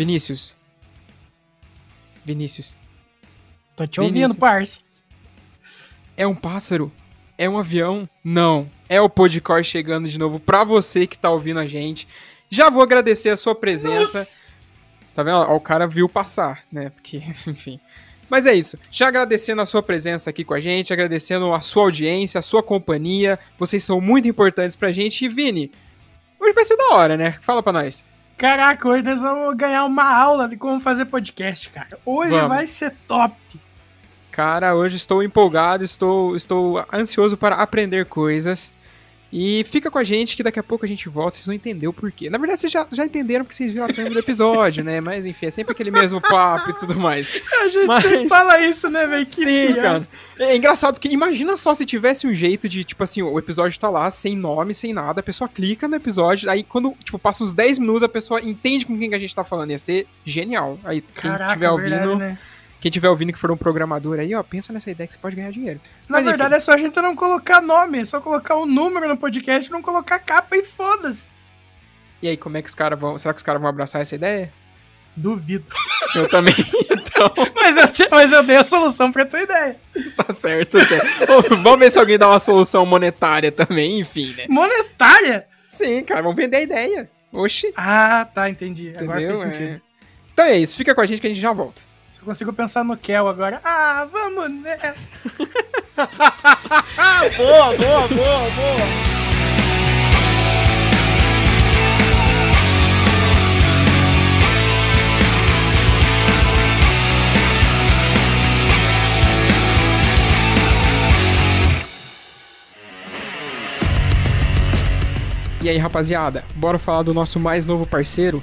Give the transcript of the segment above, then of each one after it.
Vinícius. Vinícius. Tô te Vinícius. ouvindo, parça. É um pássaro? É um avião? Não. É o Podcore chegando de novo pra você que tá ouvindo a gente. Já vou agradecer a sua presença. Tá vendo? Ó, o cara viu passar, né? Porque, enfim. Mas é isso. Já agradecendo a sua presença aqui com a gente, agradecendo a sua audiência, a sua companhia. Vocês são muito importantes pra gente. E, Vini, hoje vai ser da hora, né? Fala pra nós. Caraca, hoje nós vamos ganhar uma aula de como fazer podcast, cara. Hoje Vamos. vai ser top. Cara, hoje estou empolgado, estou, estou ansioso para aprender coisas. E fica com a gente que daqui a pouco a gente volta, vocês vão entender o porquê. Na verdade, vocês já, já entenderam porque vocês viram a thumb do episódio, né? Mas enfim, é sempre aquele mesmo papo e tudo mais. A gente Mas- sempre fala isso, né, velho? Sim, cara. criança. É engraçado porque imagina só se tivesse um jeito de, tipo assim, o episódio tá lá, sem nome, sem nada, a pessoa clica no episódio, aí quando, tipo, passa uns 10 minutos, a pessoa entende com quem que a gente tá falando. Ia ser genial. Aí, quem Caraca, tiver ouvindo, verdade, né? Quem tiver ouvindo que for um programador aí, ó, pensa nessa ideia que você pode ganhar dinheiro. Na Mas, verdade, é só a gente não colocar nome, é só colocar o número no podcast e não colocar capa e foda-se. E aí, como é que os caras vão. Será que os caras vão abraçar essa ideia? Duvido. Eu também. então, Mas eu, mas eu dei a solução pra tua ideia. tá certo, tá certo. Vamos ver se alguém dá uma solução monetária também, enfim, né? Monetária? Sim, cara, vamos vender a ideia. Oxi, Ah, tá, entendi. Agora entendeu? fez sentido. É. Então é isso, fica com a gente que a gente já volta. Eu consigo pensar no Kel agora. Ah, vamos nessa. boa, boa, boa, boa. E aí, rapaziada, bora falar do nosso mais novo parceiro?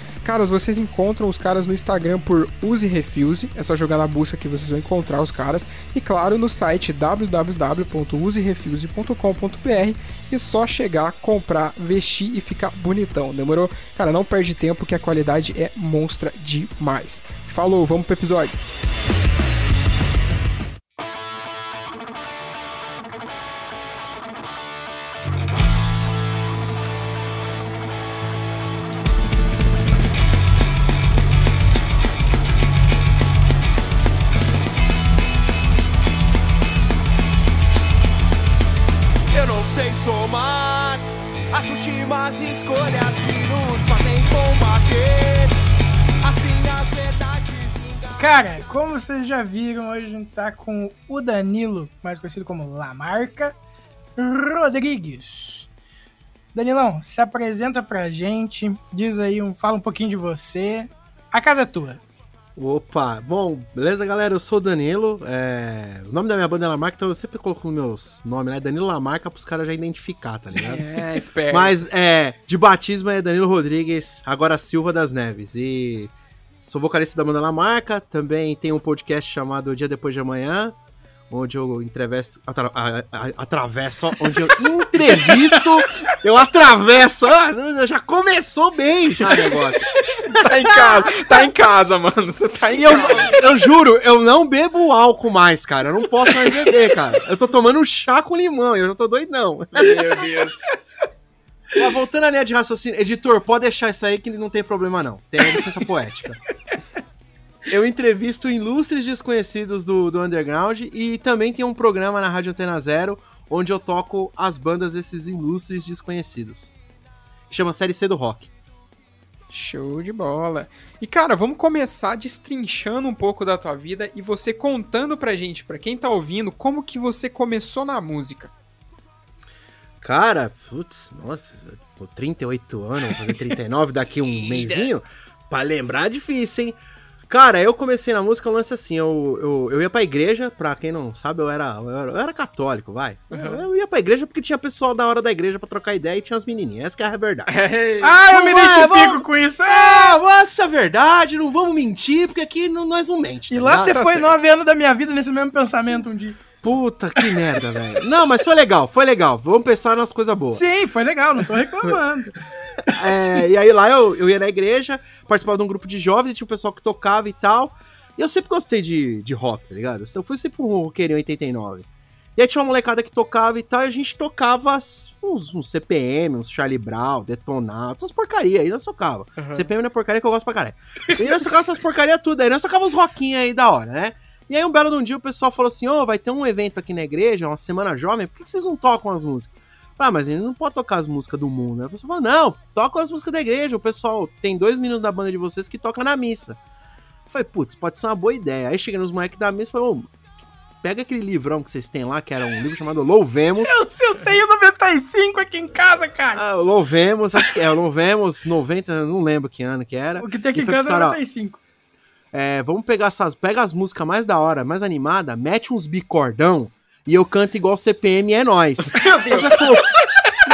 Caras, vocês encontram os caras no Instagram por Use Refuse, é só jogar na busca que vocês vão encontrar os caras. E claro, no site www.userefuse.com.br e só chegar, comprar, vestir e ficar bonitão, demorou? Cara, não perde tempo que a qualidade é monstra demais. Falou, vamos pro episódio. As últimas escolhas que nos fazem combater as minhas verdades. Cara, como vocês já viram, hoje a gente tá com o Danilo, mais conhecido como Lamarca Rodrigues. Danilão, se apresenta pra gente, diz aí, um, fala um pouquinho de você. A casa é tua. Opa, bom, beleza galera? Eu sou o Danilo. é, O nome da minha banda é Lamarca, então eu sempre coloco nos meus nomes, né? Danilo Lamarca pros caras já identificar, tá ligado? É, espera. Mas é, de batismo é Danilo Rodrigues, agora Silva das Neves. E sou vocalista da banda Lamarca, também tenho um podcast chamado Dia Depois de Amanhã, onde eu entrevesso, atra, a- a- atravesso, onde eu entrevisto, eu atravesso, ó, já começou bem já o negócio. tá em casa, tá em casa, mano. Você tá em eu, eu juro, eu não bebo álcool mais, cara. Eu não posso mais beber, cara. Eu tô tomando chá com limão, eu já tô doidão. Meu Deus. Mas voltando à linha de raciocínio, editor, pode deixar isso aí que não tem problema não. Tem licença poética. Eu entrevisto ilustres desconhecidos do, do underground e também tem um programa na Rádio Antena Zero onde eu toco as bandas desses ilustres desconhecidos. Chama Série C do Rock. Show de bola. E cara, vamos começar destrinchando um pouco da tua vida e você contando pra gente, pra quem tá ouvindo, como que você começou na música. Cara, putz, nossa, tô 38 anos, vou fazer 39 daqui um mêsinho. Pra lembrar é difícil, hein? Cara, eu comecei na música, um lance assim, eu, eu, eu ia pra igreja, pra quem não sabe, eu era, eu era, eu era católico, vai. Eu, eu ia pra igreja porque tinha pessoal da hora da igreja pra trocar ideia e tinha as menininhas, essa que é a verdade. Ah, eu me é, identifico vamos- com isso. É. Ah, essa é a verdade, não vamos mentir, porque aqui não- nós não mente. E tá lá ligado? você Tá foi certo. nove anos da minha vida nesse mesmo pensamento um dia. Puta, que merda, velho. Não, mas foi legal, foi legal. Vamos pensar nas coisas boas. Sim, foi legal, não tô reclamando. É, e aí lá eu, eu ia na igreja, participava de um grupo de jovens, e tinha um pessoal que tocava e tal. E eu sempre gostei de, de rock, tá ligado? Eu fui sempre um em 89. E aí tinha uma molecada que tocava e tal, e a gente tocava uns, uns CPM, uns Charlie Brown, Detonado, essas porcaria aí, nós tocava. CPM não é porcaria que eu gosto pra caralho. E nós tocava essas porcaria tudo aí, nós tocava uns rockinhos aí da hora, né? E aí um belo de um dia o pessoal falou assim, ô, vai ter um evento aqui na igreja, uma semana jovem, por que vocês não tocam as músicas? Ah, mas ele não pode tocar as músicas do mundo, né? A pessoa falou, não, toca as músicas da igreja, o pessoal tem dois meninos da banda de vocês que toca na missa. Eu falei, putz, pode ser uma boa ideia. Aí cheguei nos moleques da missa e falei, ô, pega aquele livrão que vocês têm lá, que era um livro chamado Louvemos. Eu, sei, eu tenho 95 aqui em casa, cara. Ah, Louvemos, acho que é, Louvemos 90, não lembro que ano que era. O que tem aqui em casa é cara, ó, 95. É, vamos pegar essas. Pega as músicas mais da hora, mais animada, mete uns bicordão e eu canto igual CPM é nóis. Meu Deus, falou,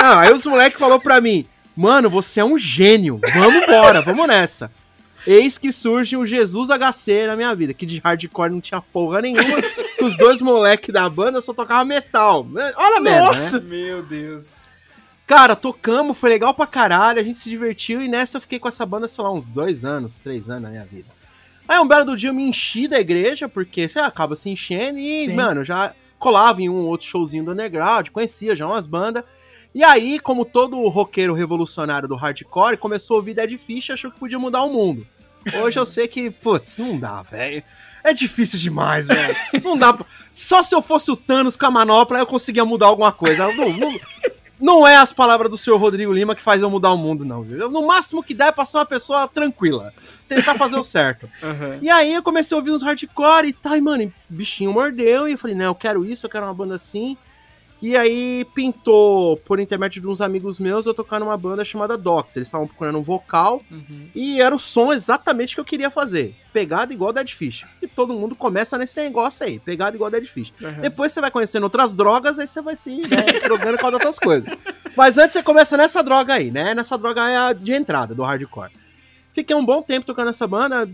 Não, aí os moleques falou pra mim, mano, você é um gênio, vamos embora, vamos nessa. Eis que surge o Jesus HC na minha vida, que de hardcore não tinha porra nenhuma, que os dois moleques da banda só tocavam metal. Olha a merda, né? Nossa! Meu Deus. Cara, tocamos, foi legal pra caralho, a gente se divertiu e nessa eu fiquei com essa banda, sei lá, uns dois anos, três anos na minha vida. Aí um belo do dia eu me enchi da igreja, porque você acaba se enchendo e, Sim. mano, já colava em um ou outro showzinho do underground, conhecia já umas bandas. E aí, como todo roqueiro revolucionário do hardcore, começou a ouvir Dead Fish e achou que podia mudar o mundo. Hoje eu sei que, putz, não dá, velho. É difícil demais, velho. Não dá pra... Só se eu fosse o Thanos com a manopla eu conseguia mudar alguma coisa. Não, não, não é as palavras do senhor Rodrigo Lima que faz eu mudar o mundo, não. Viu? No máximo que dá é pra ser uma pessoa tranquila. Tentar fazer o certo. Aham. E aí eu comecei a ouvir uns hardcore e tá, e, mano, bichinho mordeu. E eu falei, não, eu quero isso, eu quero uma banda assim. E aí pintou, por intermédio de uns amigos meus, eu tocar numa banda chamada Docs. Eles estavam procurando um vocal Uhum. e era o som exatamente que eu queria fazer. Pegada igual Dead Fish. E todo mundo começa nesse negócio aí, pegada igual Dead Fish. Uhum. Depois você vai conhecendo outras drogas, aí você vai se né, drogando com outras coisas. Mas antes você começa nessa droga aí, né? Nessa droga é a de entrada do hardcore. Fiquei um bom tempo tocando essa banda.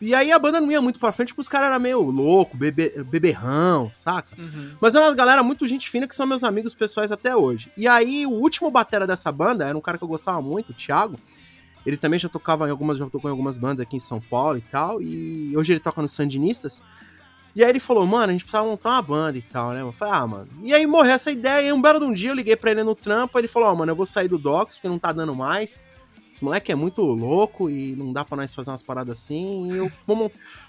E aí a banda não ia muito pra frente, porque os caras eram meio louco, bebe, beberrão, saca? Uhum. Mas é uma galera muito gente fina que são meus amigos pessoais até hoje. E aí, o último batera dessa banda era um cara que eu gostava muito, o Thiago. Ele também já tocava em algumas, já tocou em algumas bandas aqui em São Paulo e tal. E hoje ele toca nos Sandinistas. E aí ele falou, mano, a gente precisava montar uma banda e tal, né? Eu falei, ah, mano. E aí morreu essa ideia. E aí, um belo de um dia eu liguei pra ele no trampo. Ele falou, ó, mano, eu vou sair do Docs porque não tá dando mais. Esse moleque é muito louco e não dá pra nós fazer umas paradas assim. E eu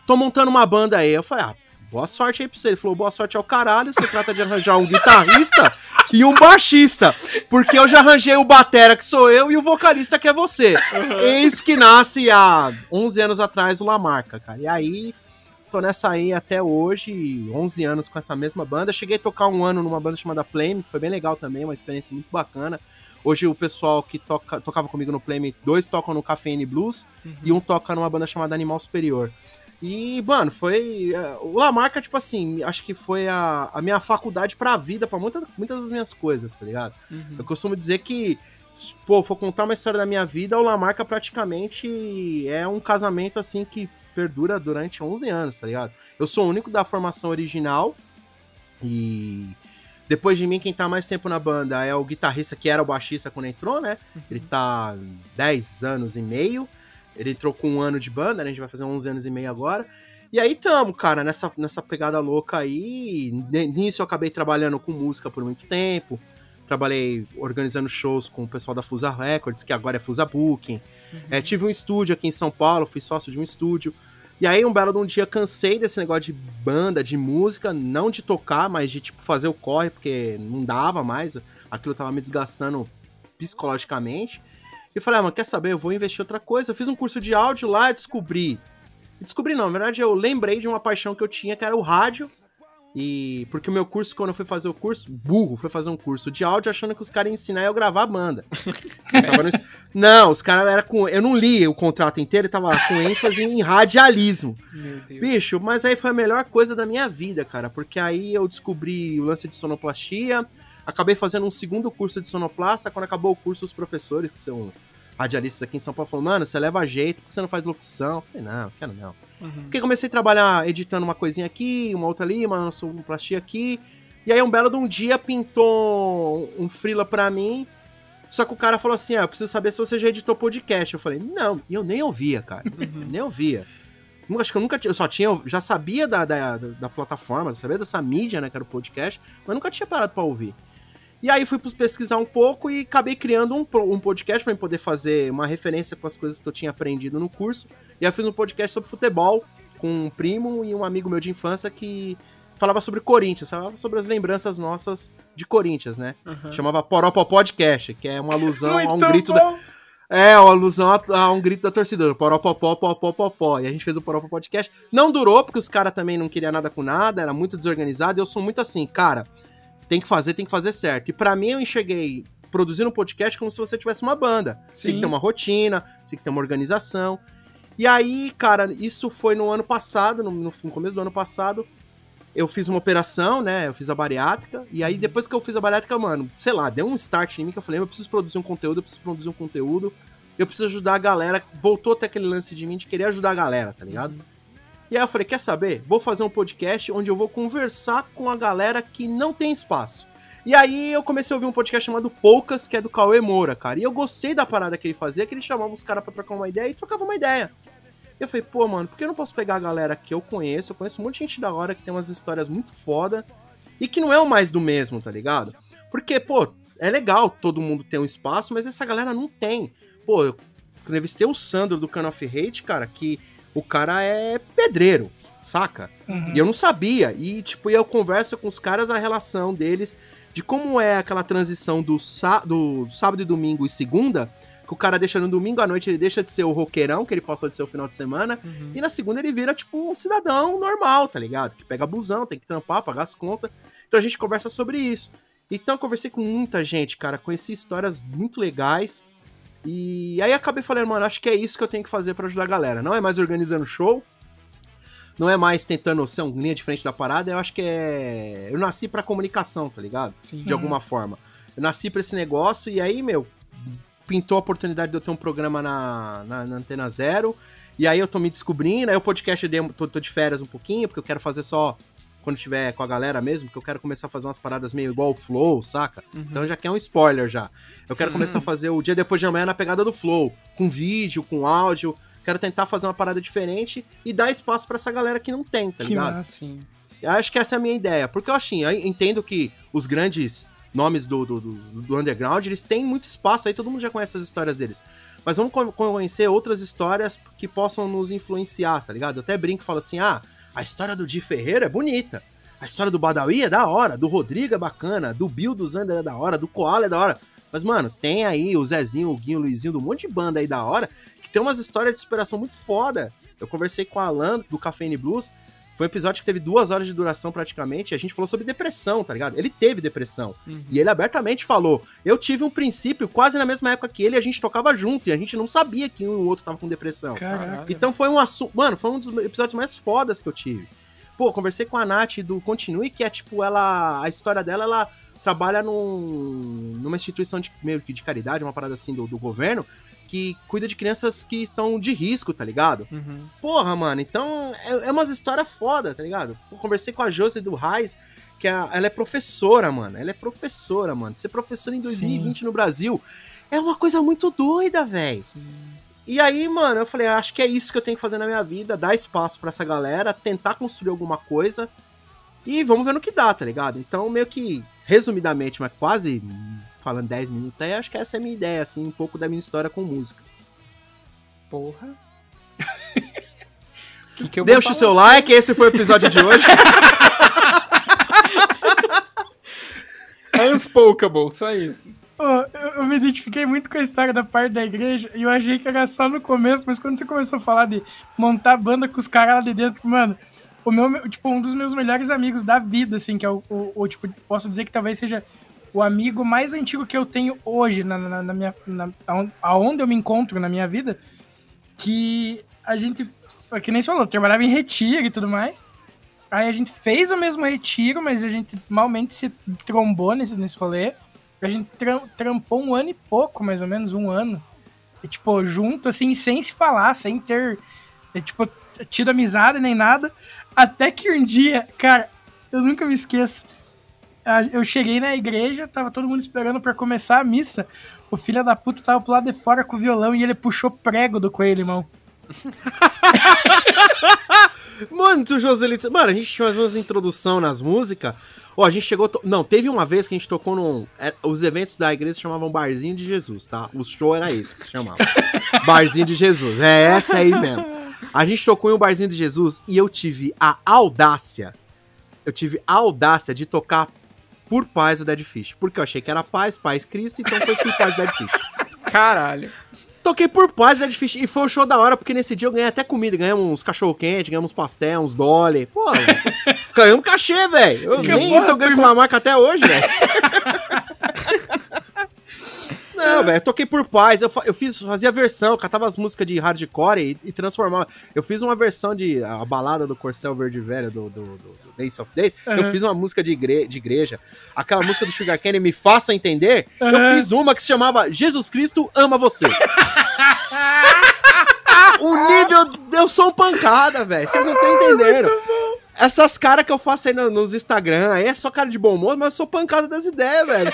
tô montando uma banda aí. Eu falei, ah, boa sorte aí pra você. Ele falou, boa sorte ao caralho. Você trata de arranjar um guitarrista e um baixista. Porque eu já arranjei o batera, que sou eu, e o vocalista, que é você. Eis que nasce há 11 anos atrás o Lamarca, cara. E aí, tô nessa aí até hoje, 11 anos com essa mesma banda. Cheguei a tocar um ano numa banda chamada Flame, que foi bem legal também, uma experiência muito bacana. Hoje o pessoal que toca, tocava comigo no Flame, dois tocam no Cafeine Blues e um toca numa banda chamada Animal Superior. E, mano, foi. é, o Lamarca, tipo assim, acho que foi a, a minha faculdade pra vida, pra muita, muitas das minhas coisas, tá ligado? Uhum. Eu costumo dizer que, pô, for contar uma história da minha vida, o Lamarca praticamente é um casamento, assim, que perdura durante 11 anos, tá ligado? Eu sou o único da formação original e depois de mim, quem tá mais tempo na banda é o guitarrista que era o baixista quando entrou, né? Ele tá 10 anos e meio. Ele entrou com um ano de banda, né? A gente vai fazer 11 anos e meio agora. E aí tamo, cara, nessa, nessa pegada louca aí. Nisso eu acabei trabalhando com música por muito tempo. Trabalhei organizando shows com o pessoal da Fusa Records, que agora é Fusa Booking. É, tive um estúdio aqui em São Paulo, fui sócio de um estúdio. E aí, um belo de um dia, cansei desse negócio de banda, de música, não de tocar, mas de, tipo, fazer o corre, porque não dava mais. Aquilo tava me desgastando psicologicamente. E falei, ah, mas quer saber, eu vou investir em outra coisa. Eu fiz um curso de áudio lá e descobri. Descobri não, na verdade eu lembrei de uma paixão que eu tinha, que era o rádio. E porque o meu curso, quando eu fui fazer o curso, burro, foi fazer um curso de áudio achando que os caras iam ensinar eu gravar a banda. No- não, os caras era com. Eu não li o contrato inteiro, tava com ênfase em radialismo. Bicho, mas aí foi a melhor coisa da minha vida, cara, porque aí eu descobri o lance de sonoplastia, acabei fazendo um segundo curso de sonoplasta, quando acabou o curso, os professores, que são radialistas aqui em São Paulo, falaram, mano, você leva jeito, por que você não faz locução? Eu falei, não, quero não. Uhum. Porque comecei a trabalhar editando uma coisinha aqui, uma outra ali, uma sonoplastia aqui, e aí um belo de um dia pintou um frila pra mim, só que o cara falou assim, ah, eu preciso saber se você já editou podcast. Eu falei, não, e eu nem ouvia, cara, nem ouvia. Acho que eu nunca tinha, eu só tinha, já sabia da, da, da- da plataforma, sabia dessa mídia, né, que era o podcast, mas nunca tinha parado pra ouvir. E aí fui pesquisar um pouco e acabei criando um, um podcast pra eu poder fazer uma referência com as coisas que eu tinha aprendido no curso. E aí fiz um podcast sobre futebol com um primo e um amigo meu de infância que falava sobre Corinthians, falava sobre as lembranças nossas de Corinthians, né? Uhum. Chamava Poropó Podcast, que é uma alusão a um grito da, bom. é, uma alusão a, a um grito da torcida. Poropopó, popopó. E a gente fez o Poropó Podcast. Não durou, porque os caras também não queriam nada com nada, era muito desorganizado. E eu sou muito assim, cara, tem que fazer, tem que fazer certo. E pra mim eu enxerguei produzindo um podcast como se você tivesse uma banda. Você tem Sim. que ter uma rotina, você tem que ter uma organização. E aí, cara, isso foi no ano passado, no, no começo do ano passado. Eu fiz uma operação, né? Eu fiz a bariátrica. E aí, depois que eu fiz a bariátrica, mano, sei lá, deu um start em mim que eu falei, eu preciso produzir um conteúdo, eu preciso produzir um conteúdo. Eu preciso ajudar a galera. Voltou até aquele lance de mim de querer ajudar a galera, tá ligado? E aí eu falei, quer saber? Vou fazer um podcast onde eu vou conversar com a galera que não tem espaço. E aí eu comecei a ouvir um podcast chamado Poucas, que é do Cauê Moura, cara. E eu gostei da parada que ele fazia, que ele chamava os caras pra trocar uma ideia e trocava uma ideia. E eu falei, pô, mano, por que eu não posso pegar a galera que eu conheço? Eu conheço um monte de gente da hora que tem umas histórias muito foda e que não é o mais do mesmo, tá ligado? Porque, pô, é legal todo mundo ter um espaço, mas essa galera não tem. Pô, eu entrevistei o Sandro do Can of Hate, cara, que o cara é pedreiro, saca? Uhum. E eu não sabia. E, tipo, eu converso com os caras a relação deles, de como é aquela transição do, do sábado e domingo e segunda, que o cara deixa no domingo à noite, ele deixa de ser o roqueirão, que ele passou de ser o final de semana, Uhum. e na segunda ele vira, tipo, um cidadão normal, tá ligado? Que pega busão, tem que trampar, pagar as contas. Então a gente conversa sobre isso. Então eu conversei com muita gente, cara, conheci histórias muito legais. E aí acabei falando, mano, acho que é isso que eu tenho que fazer pra ajudar a galera. Não é mais organizando show, não é mais tentando ser um linha de frente da parada, eu acho que é. Eu nasci pra comunicação, tá ligado? Sim. De alguma forma. Eu nasci pra esse negócio e aí, meu, pintou a oportunidade de eu ter um programa na, na, na Antena Zero. E aí eu tô me descobrindo, aí o podcast eu dei, tô, tô de férias um pouquinho, porque eu quero fazer só quando estiver com a galera mesmo, porque eu quero começar a fazer umas paradas meio igual o Flow, saca? Uhum. Então já quer um spoiler já. Eu quero começar a fazer o dia depois de amanhã na pegada do Flow, com vídeo, com áudio. Quero tentar fazer uma parada diferente e dar espaço pra essa galera que não tem, tá Que ligado? massa. Sim. Eu acho que essa é a minha ideia. Porque eu assim, eu entendo que os grandes nomes do, do, do, do underground, eles têm muito espaço aí, todo mundo já conhece as histórias deles. Mas vamos co- conhecer outras histórias que possam nos influenciar, tá ligado? Eu até brinco e falo assim: ah, a história do Di Ferreira é bonita. A história do Badawi é da hora, do Rodrigo é bacana, do Bill do Zander é da hora, do Koala é da hora. Mas, mano, tem aí o Zezinho, o Guinho, o Luizinho, do monte de banda aí da hora, que tem umas histórias de superação muito foda. Eu conversei com a Alan, do Cafeine Blues, foi um episódio que teve duas horas de duração praticamente, e a gente falou sobre depressão, tá ligado? Ele teve depressão. Uhum. E ele abertamente falou: Eu tive um princípio quase na mesma época que ele, a gente tocava junto, e a gente não sabia que um e o outro tava com depressão. Caraca. Então foi um assunto. Mano, foi um dos episódios mais fodas que eu tive. Pô, conversei com a Nath do Continue, que é tipo, ela. A história dela, ela trabalha num, numa instituição de, meio que de caridade, uma parada assim do, do governo, que cuida de crianças que estão de risco, tá ligado? Uhum. Porra, mano, então é, é umas histórias foda, tá ligado? Eu conversei com a Josi do Raiz, que a- ela é professora, mano. Ela é professora, mano. Ser professora em 2020 no Brasil é uma coisa muito doida, velho. Sim. E aí, mano, eu falei, acho que é isso que eu tenho que fazer na minha vida, dar espaço pra essa galera, tentar construir alguma coisa e vamos ver no que dá, tá ligado? Então, meio que, resumidamente, mas quase falando 10 minutos aí, acho que essa é a minha ideia, assim, um pouco da minha história com música. Porra. que que Deixa o seu like, esse foi o episódio de hoje. Unspokeable, só isso. Pô, eu, eu me identifiquei muito com a história da parte da igreja e eu achei que era só no começo, mas quando você começou a falar de montar banda com os caras lá de dentro, mano, o meu, tipo, um dos meus melhores amigos da vida, assim, que é o, o, o, tipo, posso dizer que talvez seja o amigo mais antigo que eu tenho hoje na, na, na minha, na, aonde eu me encontro na minha vida, que a gente, que nem você falou, trabalhava em retiro e tudo mais. Aí a gente fez o mesmo retiro, mas a gente malmente se trombou nesse, nesse rolê. A gente tra trampou um ano e pouco, mais ou menos, um ano. E, tipo, junto, assim, sem se falar, sem ter, é, tipo, tido amizade nem nada. Até que um dia, cara, eu nunca me esqueço. Eu cheguei na igreja, tava todo mundo esperando para começar a missa. O filho da puta tava pro lado de fora com o violão e ele puxou prego do coelho, irmão. Mano, tu Joselito. Mano, a gente tinha umas introdução nas músicas. Ó, oh, a gente chegou. To... Não, teve uma vez que a gente tocou num. É, os eventos da igreja se chamavam Barzinho de Jesus, tá? O show era esse que se chamava. Barzinho de Jesus. É essa aí mesmo. A gente tocou em um Barzinho de Jesus e eu tive a audácia. Eu tive a audácia de tocar por paz o Dead Fish. Porque eu achei que era paz, paz Cristo, então foi por paz o Dead Fish. Caralho. Toquei por paz, é difícil. E foi um show da hora, porque nesse dia eu ganhei até comida. Ganhamos uns cachorro-quente, ganhamos uns pastel, uns dolly. Pô, ganhamos cachê, velho. Nem isso eu ganho com a marca até hoje, velho. Não, velho, toquei por paz. Eu, eu fiz, fazia versão, catava as músicas de hardcore e, e transformava. Eu fiz uma versão de a balada do Corcel Verde Velho do, do, do, do Days of Days. Uhum. Eu fiz uma música de, igre, de igreja. Aquela música do Sugar Candy, Me Faça Entender. Uhum. Eu fiz uma que se chamava Jesus Cristo Ama Você. o nível. Eu sou um pancada, velho. Vocês não estão entendendo. Essas caras que eu faço aí nos Instagram, aí é só cara de bom moço, mas eu sou pancada das ideias, velho.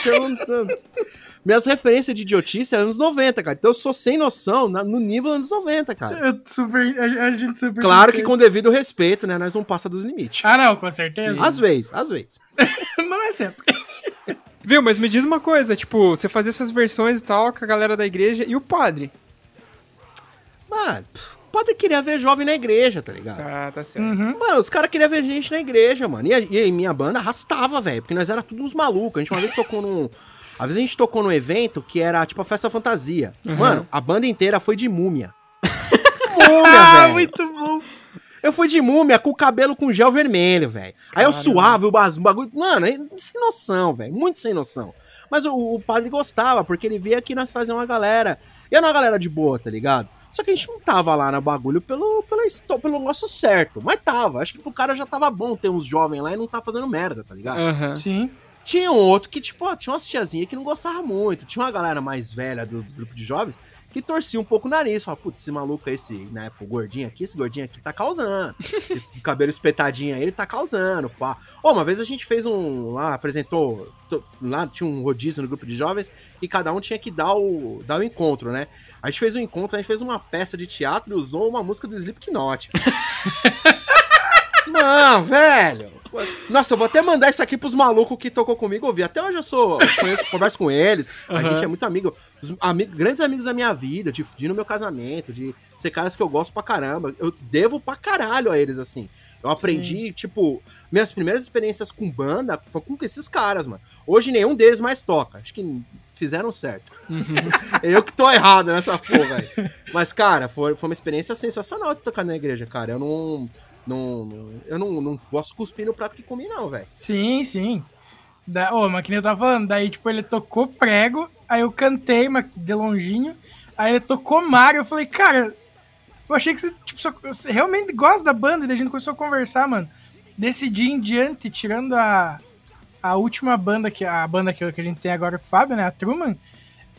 Minhas referências de idiotice é anos 90, cara. Então eu sou sem noção na, no nível anos 90, cara. Eu super, a, a gente super. Claro que com devido respeito, né? Nós não passa dos limites. Ah, não, com certeza. Sim. Às vezes, às vezes. mas não é sempre. Viu, mas me diz uma coisa, tipo, você fazia essas versões e tal com a galera da igreja e o padre? Mano, o padre queria ver jovem na igreja, tá ligado? Ah, tá certo. Uhum. Mano, os caras queriam ver gente na igreja, mano. E, e minha banda arrastava, velho, porque nós era tudo uns malucos. A gente uma vez tocou num às vezes a gente tocou num evento que era tipo a festa fantasia. Uhum. Mano, a banda inteira foi de múmia. múmia, ah, velho. muito bom. Eu fui de múmia com o cabelo com gel vermelho, velho. Aí eu suava o bagulho. Mano, sem noção, velho. Muito sem noção. Mas o, o, padre gostava, porque ele via que nós trazíamos uma galera. E era uma galera de boa, tá ligado? Só que a gente não tava lá no bagulho pelo, pelo, pelo negócio certo. Mas tava. Acho que pro cara já tava bom ter uns jovens lá e não tá fazendo merda, tá ligado? Uhum. Sim. Tinha um outro que, tipo, ó, tinha umas tiazinhas que não gostava muito. Tinha uma galera mais velha do, do grupo de jovens que torcia um pouco o nariz. Falava, putz, esse maluco, esse, né, gordinho aqui, esse gordinho aqui tá causando. esse cabelo espetadinho aí, ele tá causando, pá. Oh, uma vez a gente fez um, lá, apresentou, lá tinha um rodízio no grupo de jovens e cada um tinha que dar o, dar o encontro, né? A gente fez um encontro, a gente fez uma peça de teatro e usou uma música do Slipknot. Não, velho. Nossa, eu vou até mandar isso aqui pros malucos que tocou comigo ouvir. Até hoje eu sou. Conheço, converso com eles. A uhum. gente é muito amigo. Os amigos, grandes amigos da minha vida, de, de ir no meu casamento, de ser caras que eu gosto pra caramba. Eu devo pra caralho a eles, assim. Eu aprendi, Sim. tipo, minhas primeiras experiências com banda foi com esses caras, mano. Hoje nenhum deles mais toca. Acho que fizeram certo. Uhum. eu que tô errado nessa porra aí. Mas, cara, foi, foi uma experiência sensacional de tocar na igreja, cara. Eu não não, eu não, não posso cuspir no prato que comi, não, velho. Sim, sim. Da, oh, mas que nem eu tava falando, daí, tipo, ele tocou prego, aí eu cantei mas de longinho, aí ele tocou Mario, eu falei, cara, eu achei que você, tipo, só, você realmente gosta da banda, e daí a gente começou a conversar, mano. Desse dia em diante, tirando a, a última banda, que a banda que, que a gente tem agora com o Fábio, né, a Truman,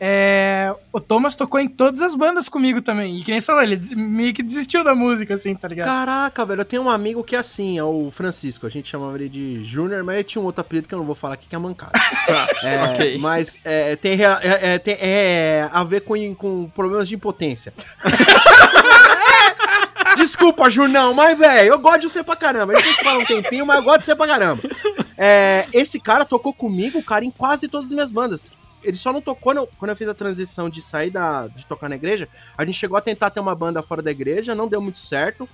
é, o Thomas tocou em todas as bandas comigo também. E quem falou, ele meio que desistiu da música, assim, tá ligado? Caraca, velho, eu tenho um amigo que é assim, é o Francisco. A gente chamava ele de Júnior, mas ele tinha um outro apelido que eu não vou falar aqui, que é mancada. tá, é, ok. Mas é, tem, é, é, tem é, a ver com, com problemas de impotência. Desculpa, Jurnão, mas, velho, eu gosto de você pra caramba. A gente fala um tempinho, mas eu gosto de você pra caramba. É, esse cara tocou comigo, cara, em quase todas as minhas bandas ele só não tocou quando, quando eu fiz a transição de sair da, de tocar na igreja. A gente chegou a tentar ter uma banda fora da igreja, não deu muito certo.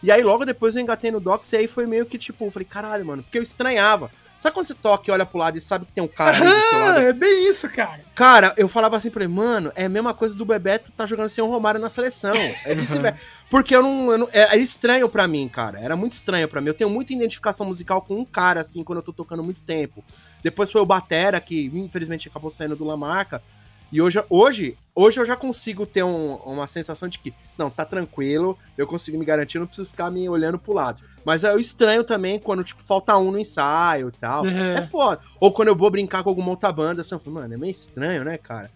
E aí logo depois eu engatei no Docs e aí foi meio que tipo, eu falei, caralho, mano, porque eu estranhava. Sabe quando você toca e olha pro lado e sabe que tem um cara ali do seu Ah, lado? é bem isso, cara. Cara, eu falava assim pra ele, mano, é a mesma coisa do Bebeto tá jogando sem o Romário na seleção. É vice-versa. Porque eu não, eu não- Era estranho pra mim, cara. Era muito estranho pra mim. Eu tenho muita identificação musical com um cara, assim, quando eu tô tocando muito tempo. Depois foi o Batera, que infelizmente acabou saindo do Lamarca. E hoje, hoje, hoje eu já consigo ter um- uma sensação de que, não, tá tranquilo, eu consigo me garantir, eu não preciso ficar me olhando pro lado. Mas é estranho também quando, tipo, falta um no ensaio e tal. É. É foda. Ou quando eu vou brincar com alguma outra banda, assim, eu falo, mano, é meio estranho, né, cara?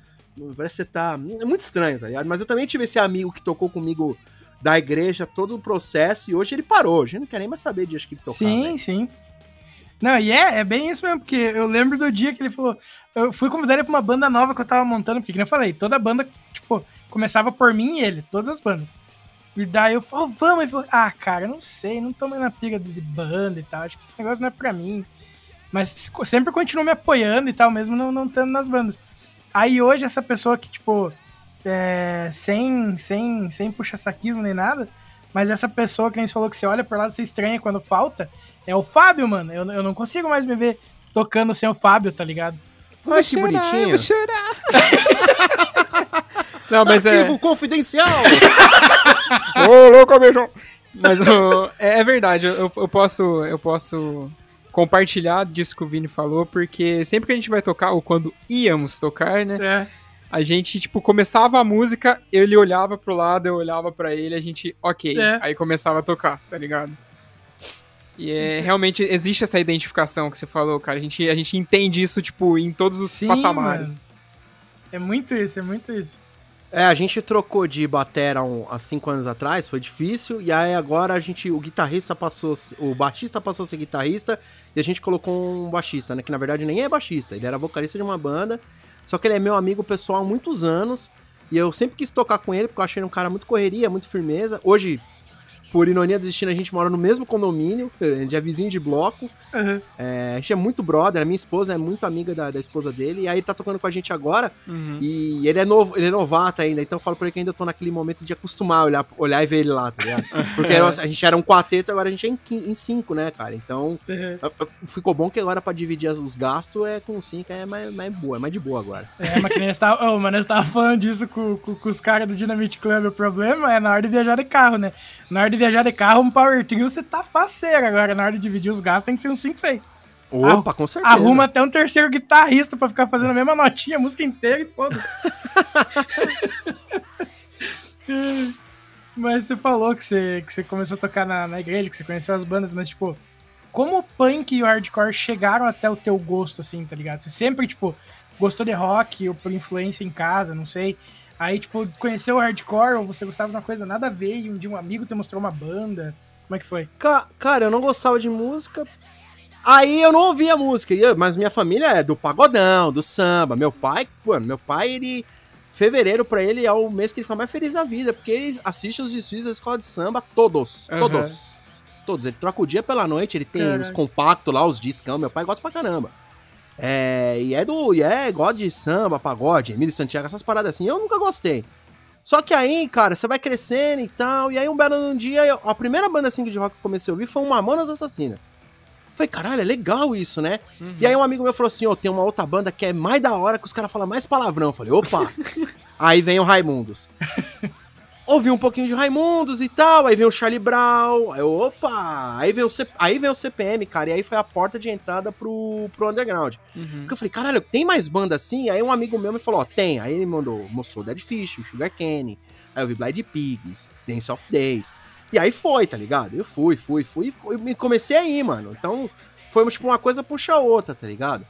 Parece que você tá. É muito estranho, tá ligado? Mas eu também tive esse amigo que tocou comigo da igreja todo o processo e hoje ele parou. Hoje eu não quer nem mais saber de acho que ele tocar. sim, velho. sim. Não, e é, é bem isso mesmo, porque eu lembro do dia que ele falou. Eu fui convidar ele pra uma banda nova que eu tava montando, porque, como eu falei, toda banda, tipo, começava por mim e ele, todas as bandas. E daí eu falei, "Oh, vamos. Ele falou, ah, cara, não sei, não tô mais na pira de, banda e tal, acho que esse negócio não é pra mim. Mas sempre continuou me apoiando e tal, mesmo não, não estando nas bandas. Aí hoje, essa pessoa que, tipo, é, sem, sem, sem puxa saquismo nem nada, mas essa pessoa que a gente falou que você olha por lá, você estranha quando falta, é o Fábio, mano. Eu, eu não consigo mais me ver tocando sem o Fábio, tá ligado? Olha que bonitinho. vou chorar. Não, mas é. Arquivo confidencial! Ô, louco, beijão. Mas é, é verdade, eu, eu posso, eu posso compartilhar disso que o Vini falou, porque sempre que a gente vai tocar, ou quando íamos tocar, né? É. A gente, tipo, começava a música, ele olhava pro lado, eu olhava pra ele, a gente, ok. É. Aí começava a tocar, tá ligado? E é, realmente existe essa identificação que você falou, cara. A gente, a gente entende isso, tipo, em todos os Sim, patamares. mano. É muito isso, é muito isso. É, a gente trocou de batera um- há cinco anos atrás, foi difícil, e aí agora a gente, o guitarrista passou, o baixista passou a ser guitarrista, e a gente colocou um baixista, né, que na verdade nem é baixista, ele era vocalista de uma banda, só que ele é meu amigo pessoal há muitos anos, e eu sempre quis tocar com ele, porque eu achei ele um cara muito correria, muito firmeza. Hoje, por ironia do destino, a gente mora no mesmo condomínio, a gente é vizinho de bloco, Uhum. é, a gente é muito brother, a minha esposa é muito amiga da, da esposa dele, e aí ele tá tocando com a gente agora, Uhum. e ele é novo, ele é novato ainda, então eu falo pra ele que ainda tô naquele momento de acostumar, olhar, olhar e ver ele lá, tá ligado? Porque a gente era um quarteto, agora a gente é em, em cinco, né, cara? Então, Uhum. ficou bom que agora pra dividir os gastos é com cinco, é mais, mais boa, é mais de boa agora. É, mas que nem tava, oh, mas tava falando disso com, com, com os caras do Dynamite Club. O problema é na hora de viajar de carro, né? Na hora de viajar de carro, um Power Trio você tá faceiro. Agora, na hora de dividir os gastos, tem que ser uns 5, 6. Opa, com certeza. Arruma até um terceiro guitarrista pra ficar fazendo a mesma notinha, a música inteira e foda-se. mas você falou que você, que você começou a tocar na, na igreja, que você conheceu as bandas, mas, tipo, como o punk e o hardcore chegaram até o teu gosto, assim, tá ligado? Você sempre, tipo, gostou de rock ou por influência em casa, não sei. Aí, tipo, conheceu o hardcore ou você gostava de uma coisa nada a ver e um dia um amigo te mostrou uma banda. Como é que foi? Ca- cara, eu não gostava de música. Aí eu não ouvia música, e mas minha família é do pagodão, do samba. Meu pai, mano, meu pai, ele. Fevereiro pra ele é o mês que ele fica mais feliz da vida, porque ele assiste os desfiles da escola de samba todos. Aham. Todos. Todos. Ele troca o dia pela noite, ele tem Caralho. os compactos lá, os discão. Meu pai gosta pra caramba. É, e é do. E é God de samba, pagode, Emílio Santiago, essas paradas assim. Eu nunca gostei. Só que aí, cara, você vai crescendo e tal. E aí, um belo dia, eu- a primeira banda assim de rock que eu comecei a ouvir foi o Mamonas Assassinas. Falei, caralho, é legal isso, né? E aí um amigo meu falou assim, ó, tem uma outra banda que é mais da hora, que os caras falam mais palavrão. Eu falei, opa! aí vem o Raimundos. Ouvi um pouquinho de Raimundos e tal, aí vem o Charlie Brown, aí, opa! Aí vem, o C- aí vem o CPM, cara, e aí foi a porta de entrada pro, pro underground. Uhum. Porque eu falei, caralho, tem mais banda assim? Aí um amigo meu me falou, ó, tem. Aí ele mandou, mostrou Dead Fish, o Sugar Cane, aí eu vi Blind Pigs, Dance of Days. E aí foi, tá ligado? Eu fui, fui, fui, e me comecei a ir, mano. Então, foi tipo uma coisa puxa a outra, tá ligado?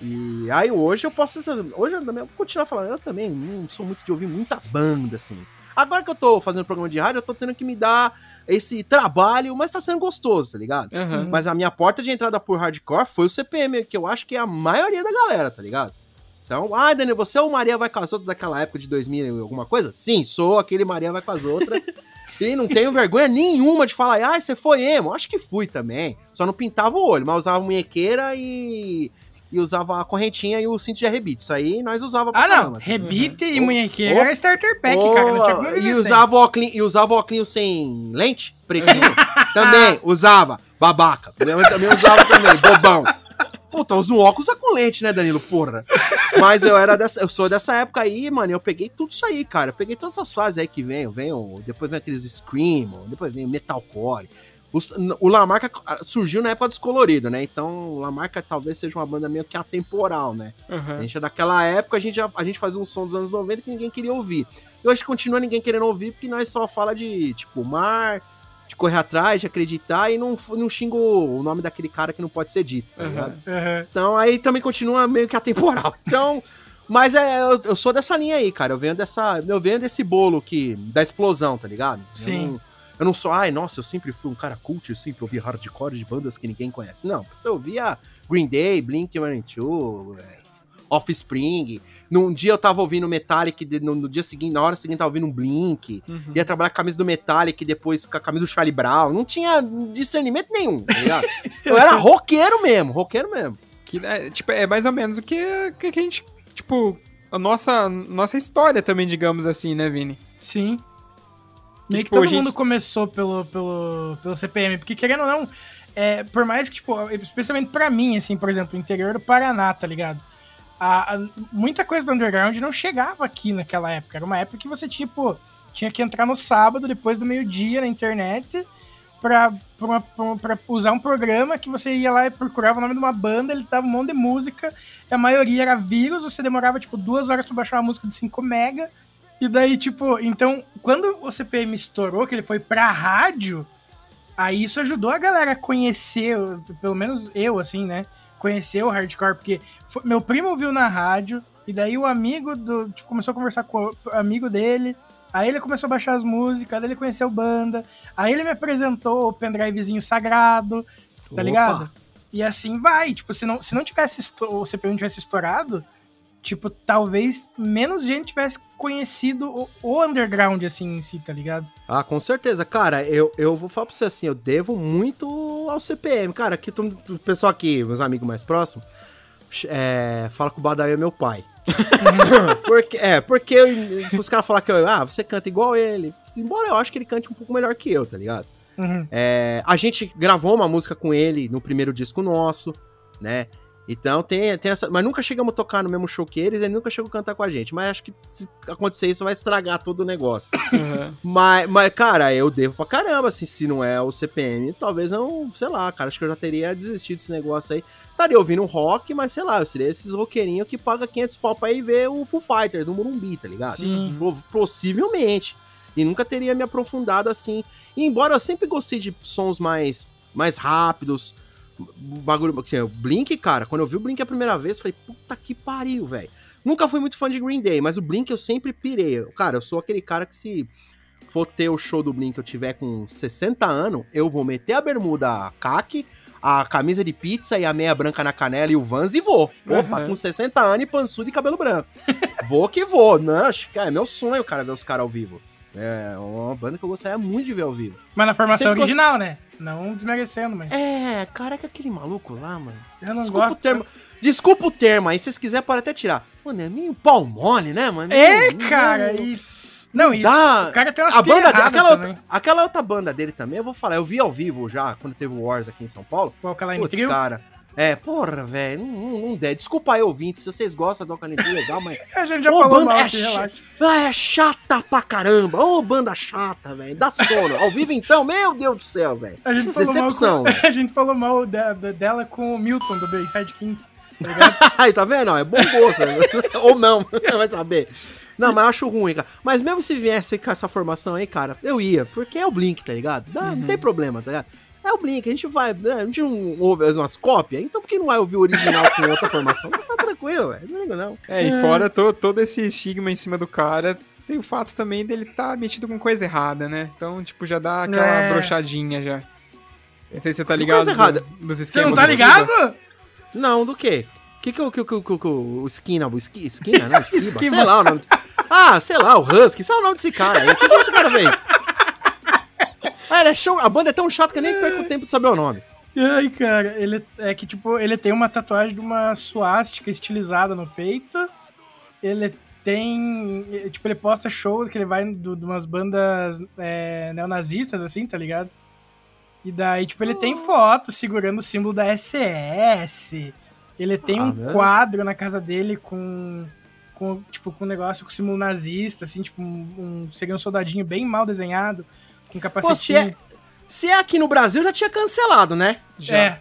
E aí hoje eu posso. Hoje eu também vou continuar falando, eu também não sou muito de ouvir muitas bandas, assim. Agora que eu tô fazendo programa de rádio, eu tô tendo que me dar esse trabalho, mas tá sendo gostoso, tá ligado? Aham. Mas a minha porta de entrada por hardcore foi o CPM, que eu acho que é a maioria da galera, tá ligado? Então, ah, Daniel, você é o Maria vai com as outras daquela época de 2000 e alguma coisa? Sim, sou aquele Maria vai com as outras. e não tenho vergonha nenhuma de falar, ah, você foi emo. Acho que fui também. Só não pintava o olho, mas usava munhequeira e, e usava a correntinha e o cinto de arrebite. Isso aí nós usava pra Ah, não. caramba. Rebite e Oh, munhequeira oh, era starter pack, Oh, cara. Não tinha e usava óculos, e usava óculos sem lente, pretinho. também usava, babaca. Também usava também, bobão. Puta, usa um óculos com lente, né, Danilo? Porra. Mas eu era dessa, eu sou dessa época aí, mano. Eu peguei tudo isso aí, cara. Eu peguei todas essas fases aí que vem, vem, depois vem aqueles Scream, depois vem Metalcore. Os- O Lamarca surgiu na época dos coloridos, né? Então, o Lamarca talvez seja uma banda meio que atemporal, né? A Aham. gente, daquela época, a gente, a gente fazia um som dos anos 90 que ninguém queria ouvir. E hoje continua ninguém querendo ouvir, porque nós só fala de, tipo, mar, de correr atrás, de acreditar, e não, não xinga o nome daquele cara que não pode ser dito, tá ligado? Aham. Então, aí também continua meio que atemporal. Então, mas é, eu, eu sou dessa linha aí, cara. Eu venho dessa, eu venho desse bolo que, da explosão, tá ligado? Eu Sim. não- Eu não sou, ai, nossa, eu sempre fui um cara cult, eu sempre ouvi hardcore de bandas que ninguém conhece. Não, eu via Green Day, Blink-182, é, Offspring. Num dia eu tava ouvindo Metallic, no, no dia seguinte, na hora seguinte eu tava ouvindo um Blink. Uhum. Ia trabalhar com a camisa do Metallic, depois com a camisa do Charlie Brown. Não tinha discernimento nenhum, tá ligado? Eu era roqueiro mesmo, roqueiro mesmo. Que, é, tipo, é mais ou menos o que, que que a gente. Tipo, a nossa, nossa história também, digamos assim, né, Vini? Sim. Meio que tipo, todo gente- mundo começou pelo, pelo, pelo CPM, porque querendo ou não, é, por mais que, tipo, especialmente pra mim, assim, por exemplo, o interior do Paraná, tá ligado? A, a- muita coisa do underground não chegava aqui naquela época. Era uma época que você, tipo, tinha que entrar no sábado, depois do meio-dia, na internet, pra, pra, pra- pra usar um programa que você ia lá e procurava o nome de uma banda, ele dava um monte de música, a maioria era vírus, você demorava, tipo, duas horas pra baixar uma música de 5 mega, e daí, tipo, então, quando o CPM estourou, que ele foi pra rádio, aí isso ajudou a galera a conhecer, pelo menos eu, assim, né? Conhecer o hardcore, porque foi- meu primo ouviu na rádio, e daí o amigo do. Tipo, começou a conversar com o amigo dele. Aí ele começou a baixar as músicas, daí ele conheceu banda. Aí ele me apresentou o pendrivezinho sagrado, tá Opa. ligado? E assim vai. Tipo, se não, se não tivesse o CPM não tivesse estourado, tipo, talvez menos gente tivesse conhecido o, o underground, assim, em si, tá ligado? Ah, com certeza. Cara, eu, eu vou falar pra você assim, eu devo muito ao CPM. Cara, aqui, o pessoal aqui, meus amigos mais próximos, é, fala que o Badawi é meu pai. porque, é, porque eu- os caras falam que eu, ah, você canta igual ele. Embora eu acho que ele cante um pouco melhor que eu, tá ligado? Uhum. É, a gente gravou uma música com ele no primeiro disco nosso, né? Então tem, tem essa. Mas nunca chegamos a tocar no mesmo show que eles, ele nunca chegou a cantar com a gente. Mas acho que se acontecer isso vai estragar todo o negócio. Aham. Mas, mas, cara, eu devo pra caramba, assim, se não é o CPM, talvez eu, sei lá, cara, acho que eu já teria desistido desse negócio aí. Estaria ouvindo um rock, mas sei lá, eu seria esses roqueirinhos que paga 500 pau pra ir ver o Foo Fighters no Morumbi, tá ligado? Sim. Po- Possivelmente. E nunca teria me aprofundado assim. E embora eu sempre gostei de sons mais, mais rápidos, bagulho. assim, O Blink, cara, quando eu vi o Blink a primeira vez, eu falei, puta que pariu, velho. Nunca fui muito fã de Green Day, mas o Blink eu sempre pirei. Cara, eu sou aquele cara que se for ter o show do Blink eu tiver com 60 anos, eu vou meter a bermuda caque, a camisa de pizza e a meia branca na canela e o Vans e vou. Opa, Uhum. com 60 anos e pançudo e cabelo branco. vou que vou. Não, acho que é meu sonho, cara, ver os caras ao vivo. É uma banda que eu gostaria muito de ver ao vivo. Mas na formação Sempre gost- original, né? Não desmerecendo, mas. É, cara, é que aquele maluco lá, mano. Eu não Desculpa gosto. o termo. Desculpa o termo aí, se vocês quiserem pode até tirar. Mano, é meio pau mole, né, mano? É, cara, meio- e. Não, isso. Dá- O cara tem umas A banda erradas aquela, outra, aquela outra banda dele também, eu vou falar, eu vi ao vivo já, quando teve o Wars aqui em São Paulo. O Alkaline Putz, Trio. cara. É, porra, velho, não, não, der. Desculpa aí, ouvintes, se vocês gostam do Trio, legal, mas... A gente já Ô, falou banda mal é relaxa. Ah, é chata pra caramba. Ô, banda chata, velho. Dá sono. Ao vivo, então, meu Deus do céu, velho. A gente falou Decepção. mal com, A gente falou mal da- da- dela com o Milton do Bayside Kings. Tá? Aí, tá vendo? É bom gosto. né? Ou não, vai saber. Não, mas eu acho ruim, cara. Mas mesmo se viesse com essa formação aí, cara, eu ia. Porque é o Blink, tá ligado? Dá- Não tem problema, tá ligado? É o Blink, a gente vai. né, A gente não ouve umas cópias, então por que não vai ouvir o original com outra formação? Tá tranquilo, velho. Não ligo, não. É, e fora to- todo esse estigma em cima do cara, tem o fato também dele tá metido com coisa errada, né? Então, tipo, já dá aquela É. brochadinha já. Não sei se você tá ligado coisa errada? do- dos Você esquemas. não tá ligado? Não, do quê? O que que o, que, que, que, que o Esquina, o Esqui, Esquina, né? Esquiba, Esquiba. sei lá o nome. Ah, sei lá, o Husky, sei lá o nome desse cara aí. O que, que esse cara fez? Ah, ele é show, a banda é tão chata que eu nem perco tempo de saber o nome. Ai, cara, ele é que, tipo, ele tem uma tatuagem de uma suástica estilizada no peito. Ele tem. Tipo, ele posta show que ele vai de umas bandas é, neonazistas, assim, tá ligado? E daí, tipo, ele tem Oh. foto segurando o símbolo da SS. Ele tem Ah, um né? quadro na casa dele com. Com, tipo, com um negócio com símbolo nazista, assim, tipo, um, um- seria um soldadinho bem mal desenhado, com Pô, se capacetinho. é, se é aqui no Brasil, já tinha cancelado, né? Já. É,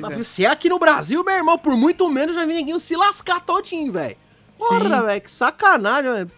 Mas é. Se é aqui no Brasil, meu irmão, por muito menos já vi ninguém se lascar todinho, velho. Porra, velho, que sacanagem, velho.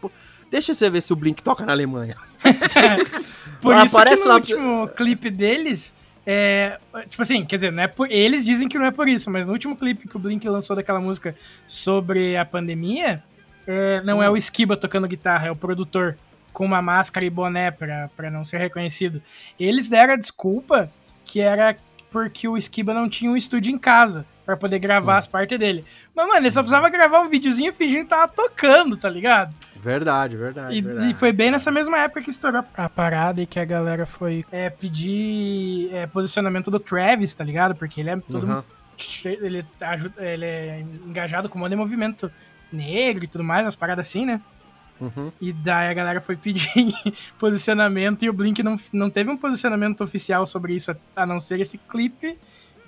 Deixa você ver se o Blink toca na Alemanha. Por isso aparece que no lá- último clipe deles, é, tipo assim, quer dizer, não é por, eles dizem que não é por isso, mas no último clipe que o Blink lançou daquela música sobre a pandemia, é, não Hum. é o Skiba tocando guitarra, é o produtor com uma máscara e boné pra, pra não ser reconhecido. Eles deram a desculpa que era porque o Skiba não tinha um estúdio em casa pra poder Hum. gravar as partes dele. Mas, mano, ele só precisava gravar um videozinho fingindo que tava tocando, tá ligado? Verdade, verdade, E, verdade. e foi bem nessa mesma época que estourou a parada e que a galera foi é, pedir é, posicionamento do Travis, tá ligado? Porque ele é todo Uhum. ele, ajuda, ele é engajado com um monte de movimento negro e tudo mais, as paradas assim, né? Uhum. E daí a galera foi pedir posicionamento e o Blink não, não teve um posicionamento oficial sobre isso, a, não ser esse clipe.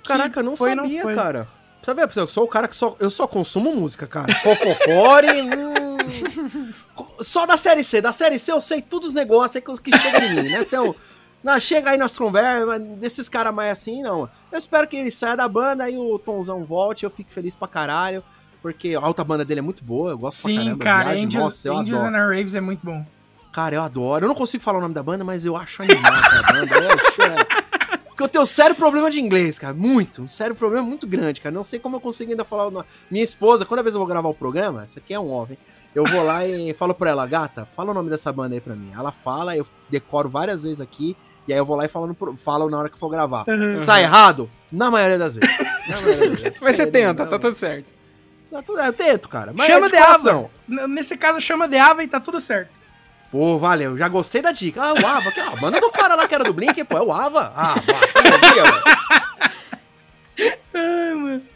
Caraca, eu não foi, sabia, foi. cara. Ver, eu sou o cara que só. Eu só consumo música, cara. Fofocore. hum. Só da série C. Da série C eu sei todos os negócios aí que, chegam em mim, né? Então. Não, chega aí nas conversas, desses caras mais assim, não. Eu espero que ele saia da banda e o Tomzão volte, eu fico feliz pra caralho. Porque a alta banda dele é muito boa, eu gosto pra Sim, caramba. cara, Viagem, Angels, nossa, eu Angels adoro. and Raves é muito bom. Cara, eu adoro. Eu não consigo falar o nome da banda, mas eu acho animal aquela banda. Eu acho, é. Porque eu tenho um sério problema de inglês, cara. Muito. Um sério problema muito grande, cara. Não sei como eu consigo ainda falar o nome. Minha esposa, quando vez eu vou gravar o programa, isso aqui é um homem. Eu vou lá e falo pra ela, gata, fala o nome dessa banda aí pra mim. Ela fala, eu decoro várias vezes aqui. E aí eu vou lá e falo, no falo na hora que for gravar. Sai errado? Na maioria das vezes. Na maioria das vezes. Mas você tenta, tá tudo certo. Tudo- Eu tento, cara. Mas chama é de. Ava. Nesse caso, chama de Ava e tá tudo certo. Pô, valeu, já gostei da dica. Ah, o Ava, que, a banda do cara lá que era do Blink, pô, é o Ava. Ah, você sabia, velho.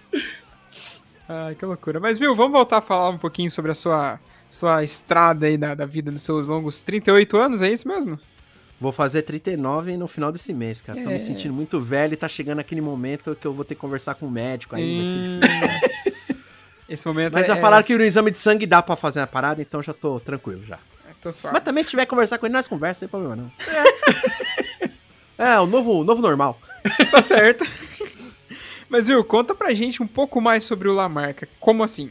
Ai, que loucura. Mas, viu, vamos voltar a falar um pouquinho sobre a sua, sua estrada aí da, da vida dos seus longos 38 anos, é isso mesmo? Vou fazer 39 no final desse mês, cara. Tô É. me sentindo muito velho e tá chegando aquele momento que eu vou ter que conversar com o médico aí. vai ser Hum, difícil. Esse momento Mas é, já falaram que no exame de sangue dá pra fazer a parada, então já tô tranquilo já. é, tô suave. Mas também se tiver que conversar com ele, nós conversa, não tem problema não. É, o novo, novo normal. tá certo. Mas, viu, conta pra gente um pouco mais sobre o Lamarca. Como assim?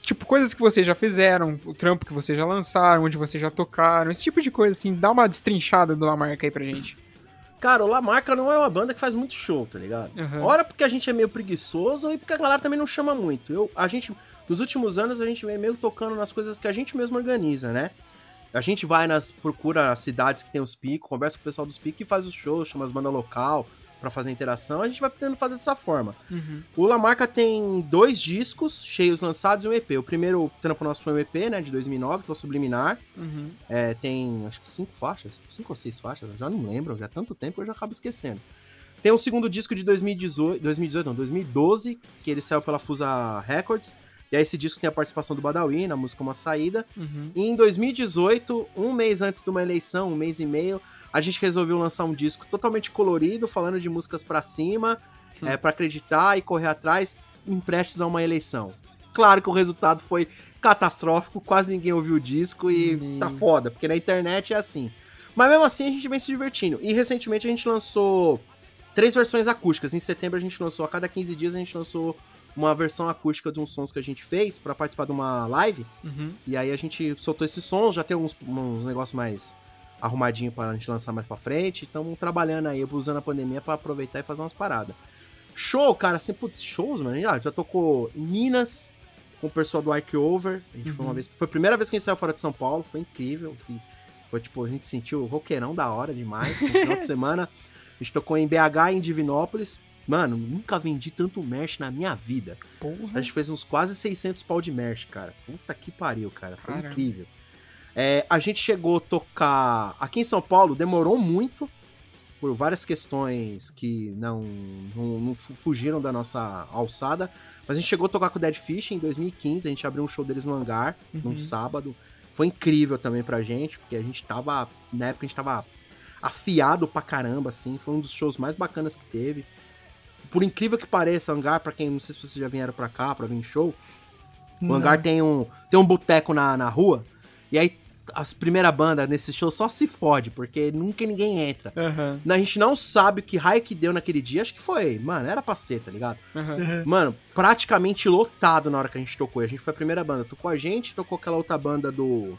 Tipo, coisas que vocês já fizeram, o trampo que vocês já lançaram, onde vocês já tocaram, esse tipo de coisa assim. Dá uma destrinchada do Lamarca aí pra gente. Cara, o Lamarca não é uma banda que faz muito show, tá ligado? Uhum. Ora porque a gente é meio preguiçoso e porque a galera também não chama muito. Eu, a gente, nos últimos anos, a gente vem meio tocando nas coisas que a gente mesmo organiza, né? A gente vai nas, procura as cidades que tem os picos, conversa com o pessoal dos picos e faz os shows, chama as bandas local pra fazer interação. A gente vai tentando fazer dessa forma. O Lamarca tem dois discos cheios lançados e um EP. O primeiro trampo nosso foi um EP, né, de 2009, que é o Subliminar. Uhum. É, tem acho que cinco faixas, cinco ou seis faixas, já não lembro, já há tanto tempo que eu já acabo esquecendo. Tem um segundo disco de 2018, 2018 não, 2012, que ele saiu pela Fusa Records. E aí esse disco tem a participação do Badawi na música Uma Saída. Uhum. E em 2018, um mês antes de uma eleição, um mês e meio, a gente resolveu lançar um disco totalmente colorido, falando de músicas pra cima, é, para acreditar e correr atrás, em prestes a uma eleição. Claro que o resultado foi catastrófico, quase ninguém ouviu o disco e Meu. tá foda, porque na internet é assim. Mas mesmo assim a gente vem se divertindo. E recentemente a gente lançou três versões acústicas. Em setembro a gente lançou, a cada 15 dias a gente lançou uma versão acústica de uns sons que a gente fez para participar de uma live. Uhum. E aí a gente soltou esses sons, já tem uns, uns negócios mais arrumadinho pra gente lançar mais pra frente. Estamos trabalhando aí, usando a pandemia pra aproveitar e fazer umas paradas. Show, cara, assim, putz, shows, mano. Já, já tocou em Minas com o pessoal do Ark Over. A gente foi uma vez. Foi a primeira vez que a gente saiu fora de São Paulo, foi incrível. assim. foi tipo, a gente sentiu o roqueirão da hora demais. No final de semana, a gente tocou em BH em Divinópolis. Mano, nunca vendi tanto merch na minha vida. Porra. A gente fez uns quase 600 pau de merch, cara. Puta que pariu, cara. Foi Caramba. incrível. É, a gente chegou a tocar aqui em São Paulo, demorou muito. por várias questões que não, não, não fu- fugiram da nossa alçada. Mas a gente chegou a tocar com o Dead Fish em 2015, a gente abriu um show deles no hangar, num sábado. Foi incrível também pra gente, porque a gente tava, na época a gente tava afiado pra caramba, assim, foi um dos shows mais bacanas que teve. Por incrível que pareça, hangar, pra quem, não sei se vocês já vieram pra cá pra vir em show, o hangar tem um, tem um boteco na, na rua, e aí as primeiras bandas nesse show só se fode, porque nunca ninguém entra. Aham, A gente não sabe que raio que deu naquele dia, acho que foi, mano, era pra ser, tá ligado? aham. Mano, praticamente lotado na hora que a gente tocou. A gente foi a primeira banda, tocou a gente, tocou aquela outra banda do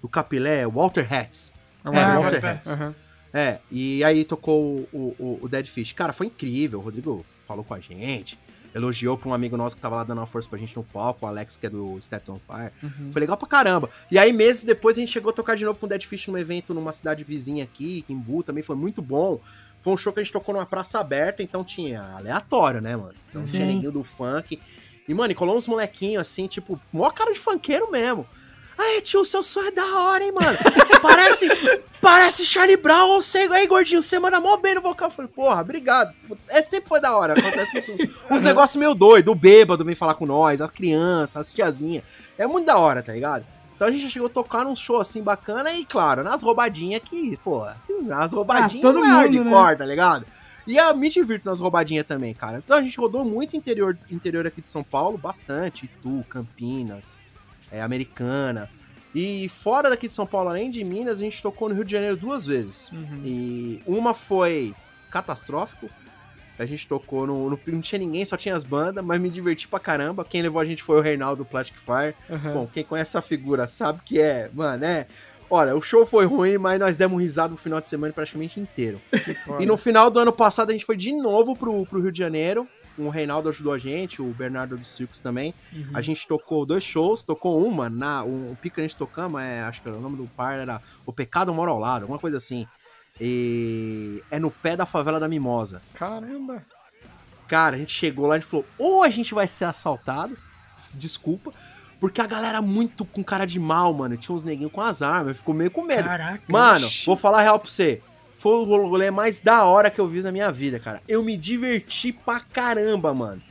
do Capilé, Walter Hats. É, É, Walter. Hats. Aham. É, e aí tocou o, o, o Dead Fish. Cara, foi incrível. O Rodrigo falou com a gente, elogiou pra um amigo nosso que tava lá dando uma força pra gente no palco, o Alex, que é do Steps on Fire. Foi legal pra caramba. E aí, meses depois, a gente chegou a tocar de novo com o Dead Fish num evento numa cidade vizinha aqui, Kimbu, também foi muito bom. Foi um show que a gente tocou numa praça aberta, então tinha aleatório, né, mano? Então tinha Sim. neguinho do funk. E, mano, e colou uns molequinhos assim, tipo, mó cara de funkeiro mesmo. Aí, tio, seu som é da hora, hein, mano? Parece, parece Charlie Brown, ou sei, aí, gordinho, você manda mó bem no vocal. Eu falei, porra, obrigado. É, sempre foi da hora, acontece isso. Uns negócios meio doido, o bêbado vem falar com nós, a criança, as tiazinhas. É muito da hora, tá ligado? Então a gente já chegou a tocar num show assim bacana e, claro, nas roubadinhas que, pô, nas roubadinhas todo não é mundo, né? hardcore, tá ligado? E eu me divirto nas roubadinhas também, cara. Então a gente rodou muito interior, interior aqui de São Paulo, bastante. Itu, Campinas, é, Americana. E fora daqui de São Paulo, além de Minas, a gente tocou no Rio de Janeiro duas vezes. Uhum. E uma foi catastrófico. A gente tocou no, no- Não tinha ninguém, só tinha as bandas, mas me diverti pra caramba. Quem levou a gente foi o Reinaldo do Plastic Fire. Aham. Bom, quem conhece essa figura sabe que é, mano, é. Olha, o show foi ruim, mas nós demos risada no final de semana praticamente inteiro. E no final do ano passado a gente foi de novo pro, pro Rio de Janeiro. O Reinaldo ajudou a gente, o Bernardo dos Circos também. Uhum. A gente tocou dois shows, tocou uma na. Um, o pico que a gente tocamos, é, acho que era o nome do par era O Pecado Mora ao Lado, alguma coisa assim. E é no pé da favela da Mimosa. Caramba. Cara, a gente chegou lá e falou: ou a gente vai ser assaltado, desculpa, porque a galera muito com cara de mal, mano. Tinha uns neguinhos com as armas, ficou meio com medo. Caraca. Mano, Oxi. vou falar a real pra você. Foi o rolê mais da hora que eu vi na minha vida, cara. Eu me diverti pra caramba, mano.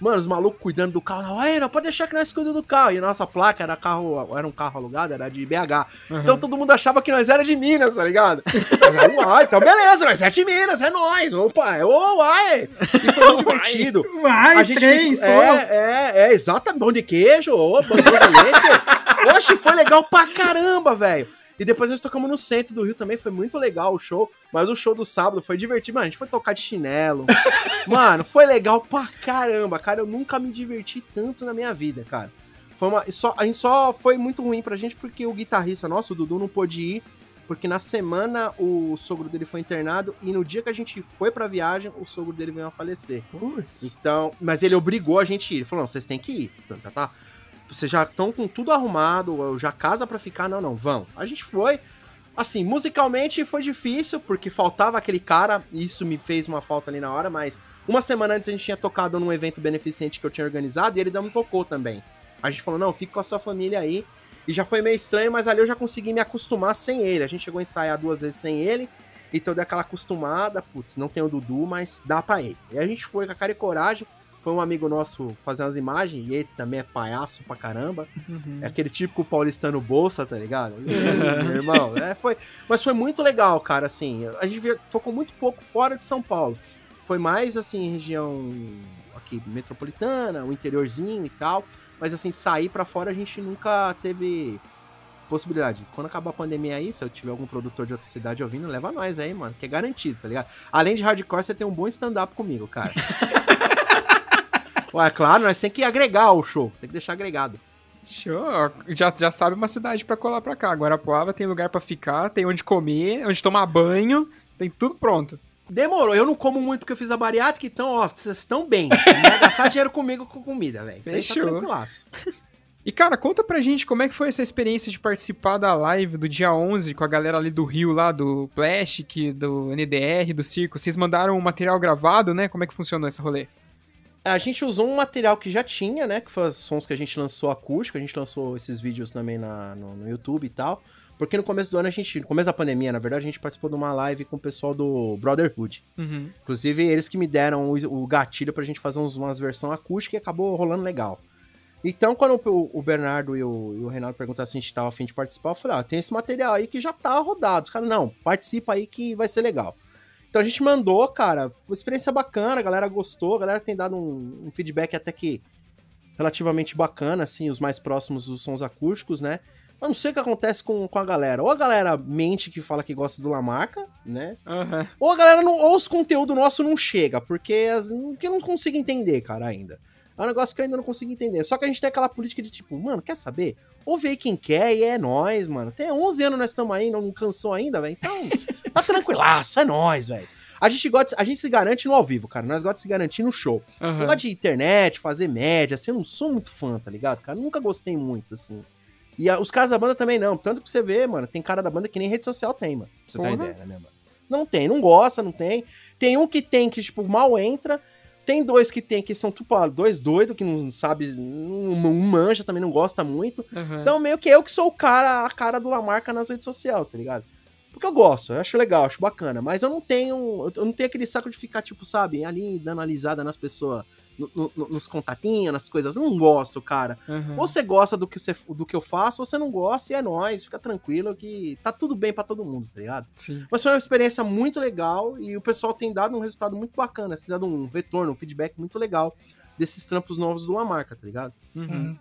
Mano, os malucos cuidando do carro. Não, aí, não pode deixar que nós cuidamos do carro. E a nossa placa era carro, era um carro alugado, era de BH. Então todo mundo achava que nós era de Minas, tá ligado? Mas, uai, então beleza, nós é de Minas, é nós. Opa, ô, uai. E foi muito divertido. Vai, A gente sou. é, é, é, exatamente. Pão de queijo, ô, pão de leite. Oxe, foi legal pra caramba, velho. E depois nós tocamos no centro do Rio também, foi muito legal o show. Mas o show do sábado foi divertido. Mano, a gente foi tocar de chinelo. Mano, foi legal pra caramba, cara. Eu nunca me diverti tanto na minha vida, cara. Foi uma, só, a gente só foi muito ruim pra gente porque o guitarrista nosso, o Dudu, não pôde ir. Porque na semana o sogro dele foi internado e no dia que a gente foi pra viagem, o sogro dele veio a falecer. Então, mas ele obrigou a gente a ir. Ele falou: não, vocês têm que ir. Tá, tá? Vocês já estão com tudo arrumado, já casa pra ficar. Não, não, vão. A gente foi. Assim, musicalmente foi difícil, porque faltava aquele cara, e isso me fez uma falta ali na hora, mas uma semana antes a gente tinha tocado num evento beneficente que eu tinha organizado e ele não tocou também. A gente falou: não, fica com a sua família aí. E já foi meio estranho, mas ali eu já consegui me acostumar sem ele. A gente chegou a ensaiar duas vezes sem ele. Então deu aquela acostumada, putz, não tem o Dudu, mas dá pra ele. E a gente foi com a cara e coragem. Foi um amigo nosso fazer umas imagens, e ele também é palhaço pra caramba. Uhum. É aquele típico paulistano bolsa, tá ligado? Meu irmão, é, foi, mas foi muito legal, cara, assim. A gente tocou muito pouco fora de São Paulo. Foi mais, assim, região aqui metropolitana, o interiorzinho e tal. Mas, assim, sair pra fora a gente nunca teve possibilidade. Quando acabar a pandemia aí, se eu tiver algum produtor de outra cidade ouvindo, leva nós aí, mano, que é garantido, tá ligado? Além de hardcore, você tem um bom stand-up comigo, cara. Ué, claro, nós tem que agregar ao show, tem que deixar agregado. Show. Já, já sabe uma cidade pra colar pra cá. Guarapuava tem lugar pra ficar, tem onde comer, onde tomar banho, tem tudo pronto. Demorou, eu não como muito porque eu fiz a bariátrica, então, ó, vocês estão bem. Não vai gastar dinheiro comigo com comida, velho. Tá Fechou. tranquilaço. E cara, conta pra gente como é que foi essa experiência de participar da live do dia 11 com a galera ali do Rio lá, do Plastic, do NDR, do Circo. Vocês mandaram um material gravado, né? Como é que funcionou esse rolê? A gente usou um material que já tinha, né? Que foi os sons que a gente lançou acústico. A gente lançou esses vídeos também na, no, no YouTube e tal. Porque no começo do ano a gente, no começo da pandemia, na verdade, a gente participou de uma live com o pessoal do Brotherhood. Uhum. Inclusive, eles que me deram o, o gatilho pra gente fazer uns, umas versão acústica e acabou rolando legal. Então, quando o, o Bernardo e o, e o Reinaldo perguntaram se a gente tava afim de participar, eu falei, ah, tem esse material aí que já tá rodado. Os caras, não, participa aí que vai ser legal. Então a gente mandou, cara, uma experiência bacana, a galera gostou, a galera tem dado um, um feedback até que relativamente bacana, assim, os mais próximos dos sons acústicos, né? Eu não sei o que acontece com, com a galera. Ou a galera mente que fala que gosta do Lamarca, né? Aham. Ou a galera não. Ou os conteúdo nosso não chega, porque as, que eu não consigo entender, cara, ainda. É um negócio que eu ainda não consigo entender. Só que a gente tem aquela política de tipo, mano, quer saber? Ouve aí quem quer e é nós, mano. Tem 11 anos nós estamos aí, não, cansou ainda, velho. Então, tá tranquilaço, é nós, velho. A gente, gosta, a gente se garante no ao vivo, cara. Nós gostamos de se garantir no show. Eu Aham. gosto de internet, fazer média, assim, eu não sou muito fã, tá ligado, cara? Nunca gostei muito, assim. E a- os caras da banda também não. Tanto pra você ver, mano, tem cara da banda que nem rede social tem, mano. Pra você ter Porra. ideia, né, mano? Não tem, não gosta, não tem. Tem um que tem que, tipo, mal entra. Tem dois que tem que são, tipo, ah, dois doidos que não sabe, não, não manja, também não gosta muito. Aham. Então, meio que eu que sou o cara, a cara do Lamarca nas redes sociais, tá ligado? Porque eu gosto, eu acho legal, acho bacana, mas eu não tenho, eu não tenho aquele saco de ficar, tipo, sabe, ali dando analisada nas pessoas, no- no- no- nos contatinhos, nas coisas. Eu não gosto, cara. Aham. Ou você gosta do que, você, do que eu faço, ou você não gosta e é nóis, fica tranquilo que tá tudo bem pra todo mundo, tá ligado? Sim. Mas foi uma experiência muito legal e o pessoal tem dado um resultado muito bacana, tem dado um retorno, um feedback muito legal desses trampos novos do Lamarca, tá ligado? Uhum. Hum.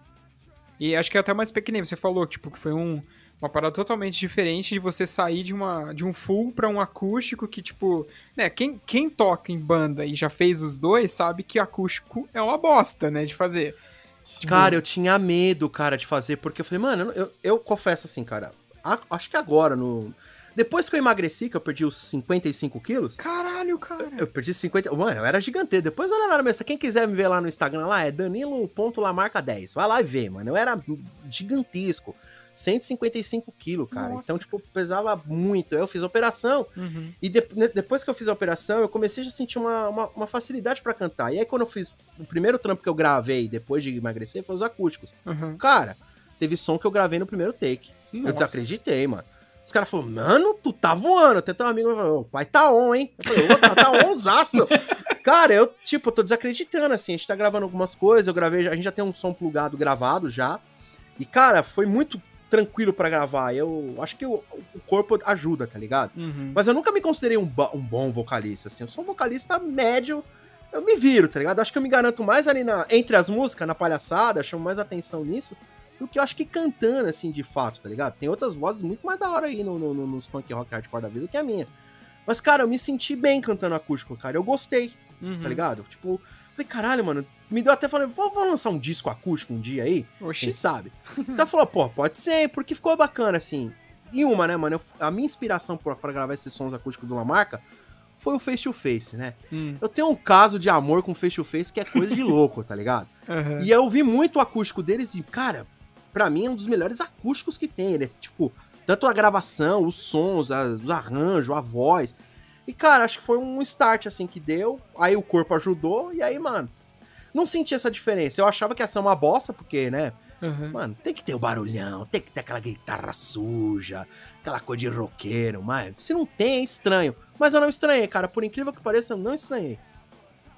E acho que é até mais pequenininho. Você falou, tipo, que foi um, uma parada totalmente diferente de você sair de, uma, de um full pra um acústico que, tipo, né, quem, quem toca em banda e já fez os dois sabe que acústico é uma bosta, né, de fazer. Tipo, Cara, eu tinha medo, cara, de fazer, porque eu falei, mano, eu, eu confesso assim, cara, a- acho que agora, no. Depois que eu emagreci, que eu perdi os 55 quilos, Caralho, cara. eu perdi 50. Mano, eu era gigante. Depois eu não era mesmo. Quem quiser me ver lá no Instagram, lá é danilo.lamarca10. Vai lá e vê, mano. Eu era gigantesco. 155 quilos, cara. Nossa. Então, tipo, pesava muito. Eu fiz a operação. Uhum. E de- depois que eu fiz a operação, eu comecei a sentir uma, uma, uma facilidade pra cantar. E aí, quando eu fiz o primeiro trampo que eu gravei depois de emagrecer, foi os acústicos. Uhum. Cara, teve som que eu gravei no primeiro take. Eu Nossa. desacreditei, mano. Os caras falaram, mano, tu tá voando. Até teu amigo falou, o pai tá on, hein? Eu falei, ô, tá, tá onzaço. Cara, eu, tipo, tô desacreditando, assim. A gente tá gravando algumas coisas, eu gravei, a gente já tem um som plugado gravado já. E, cara, foi muito tranquilo pra gravar. Eu acho que o, o corpo ajuda, tá ligado? Uhum. Mas eu nunca me considerei um, um bom vocalista, assim. Eu sou um vocalista médio. Eu me viro, tá ligado? Acho que eu me garanto mais ali na, entre as músicas, na palhaçada, chamo mais atenção nisso, do que eu acho que cantando, assim, de fato, tá ligado? Tem outras vozes muito mais da hora aí no, no- no- nos punk rock hardcore da vida do que a minha. Mas, cara, eu me senti bem cantando acústico, cara. Eu gostei, Uhum. tá ligado? Tipo, falei, caralho, mano, me deu até, falei, vamos lançar um disco acústico um dia aí? Quem Oxi. sabe? O cara falou, pô, pode ser, porque ficou bacana, assim. E uma, né, mano? eu- a minha inspiração pra gravar esses sons acústicos do Lamarca foi o Face to Face, né? Hum. Eu tenho um caso de amor com Face to Face que é coisa de louco, tá ligado? Uhum. E eu ouvi muito o acústico deles e, cara, pra mim é um dos melhores acústicos que tem. Ele é, tipo, tanto a gravação, os sons, as- os arranjos, a voz. E, cara, acho que foi um start, assim, que deu. Aí o corpo ajudou e aí, mano, não senti essa diferença. Eu achava que ia ser uma bosta, porque, né, Uhum. Mano, tem que ter o barulhão, tem que ter aquela guitarra suja, aquela coisa de roqueiro, mas se não tem, é estranho. Mas eu não estranhei, cara. Por incrível que pareça, eu não estranhei.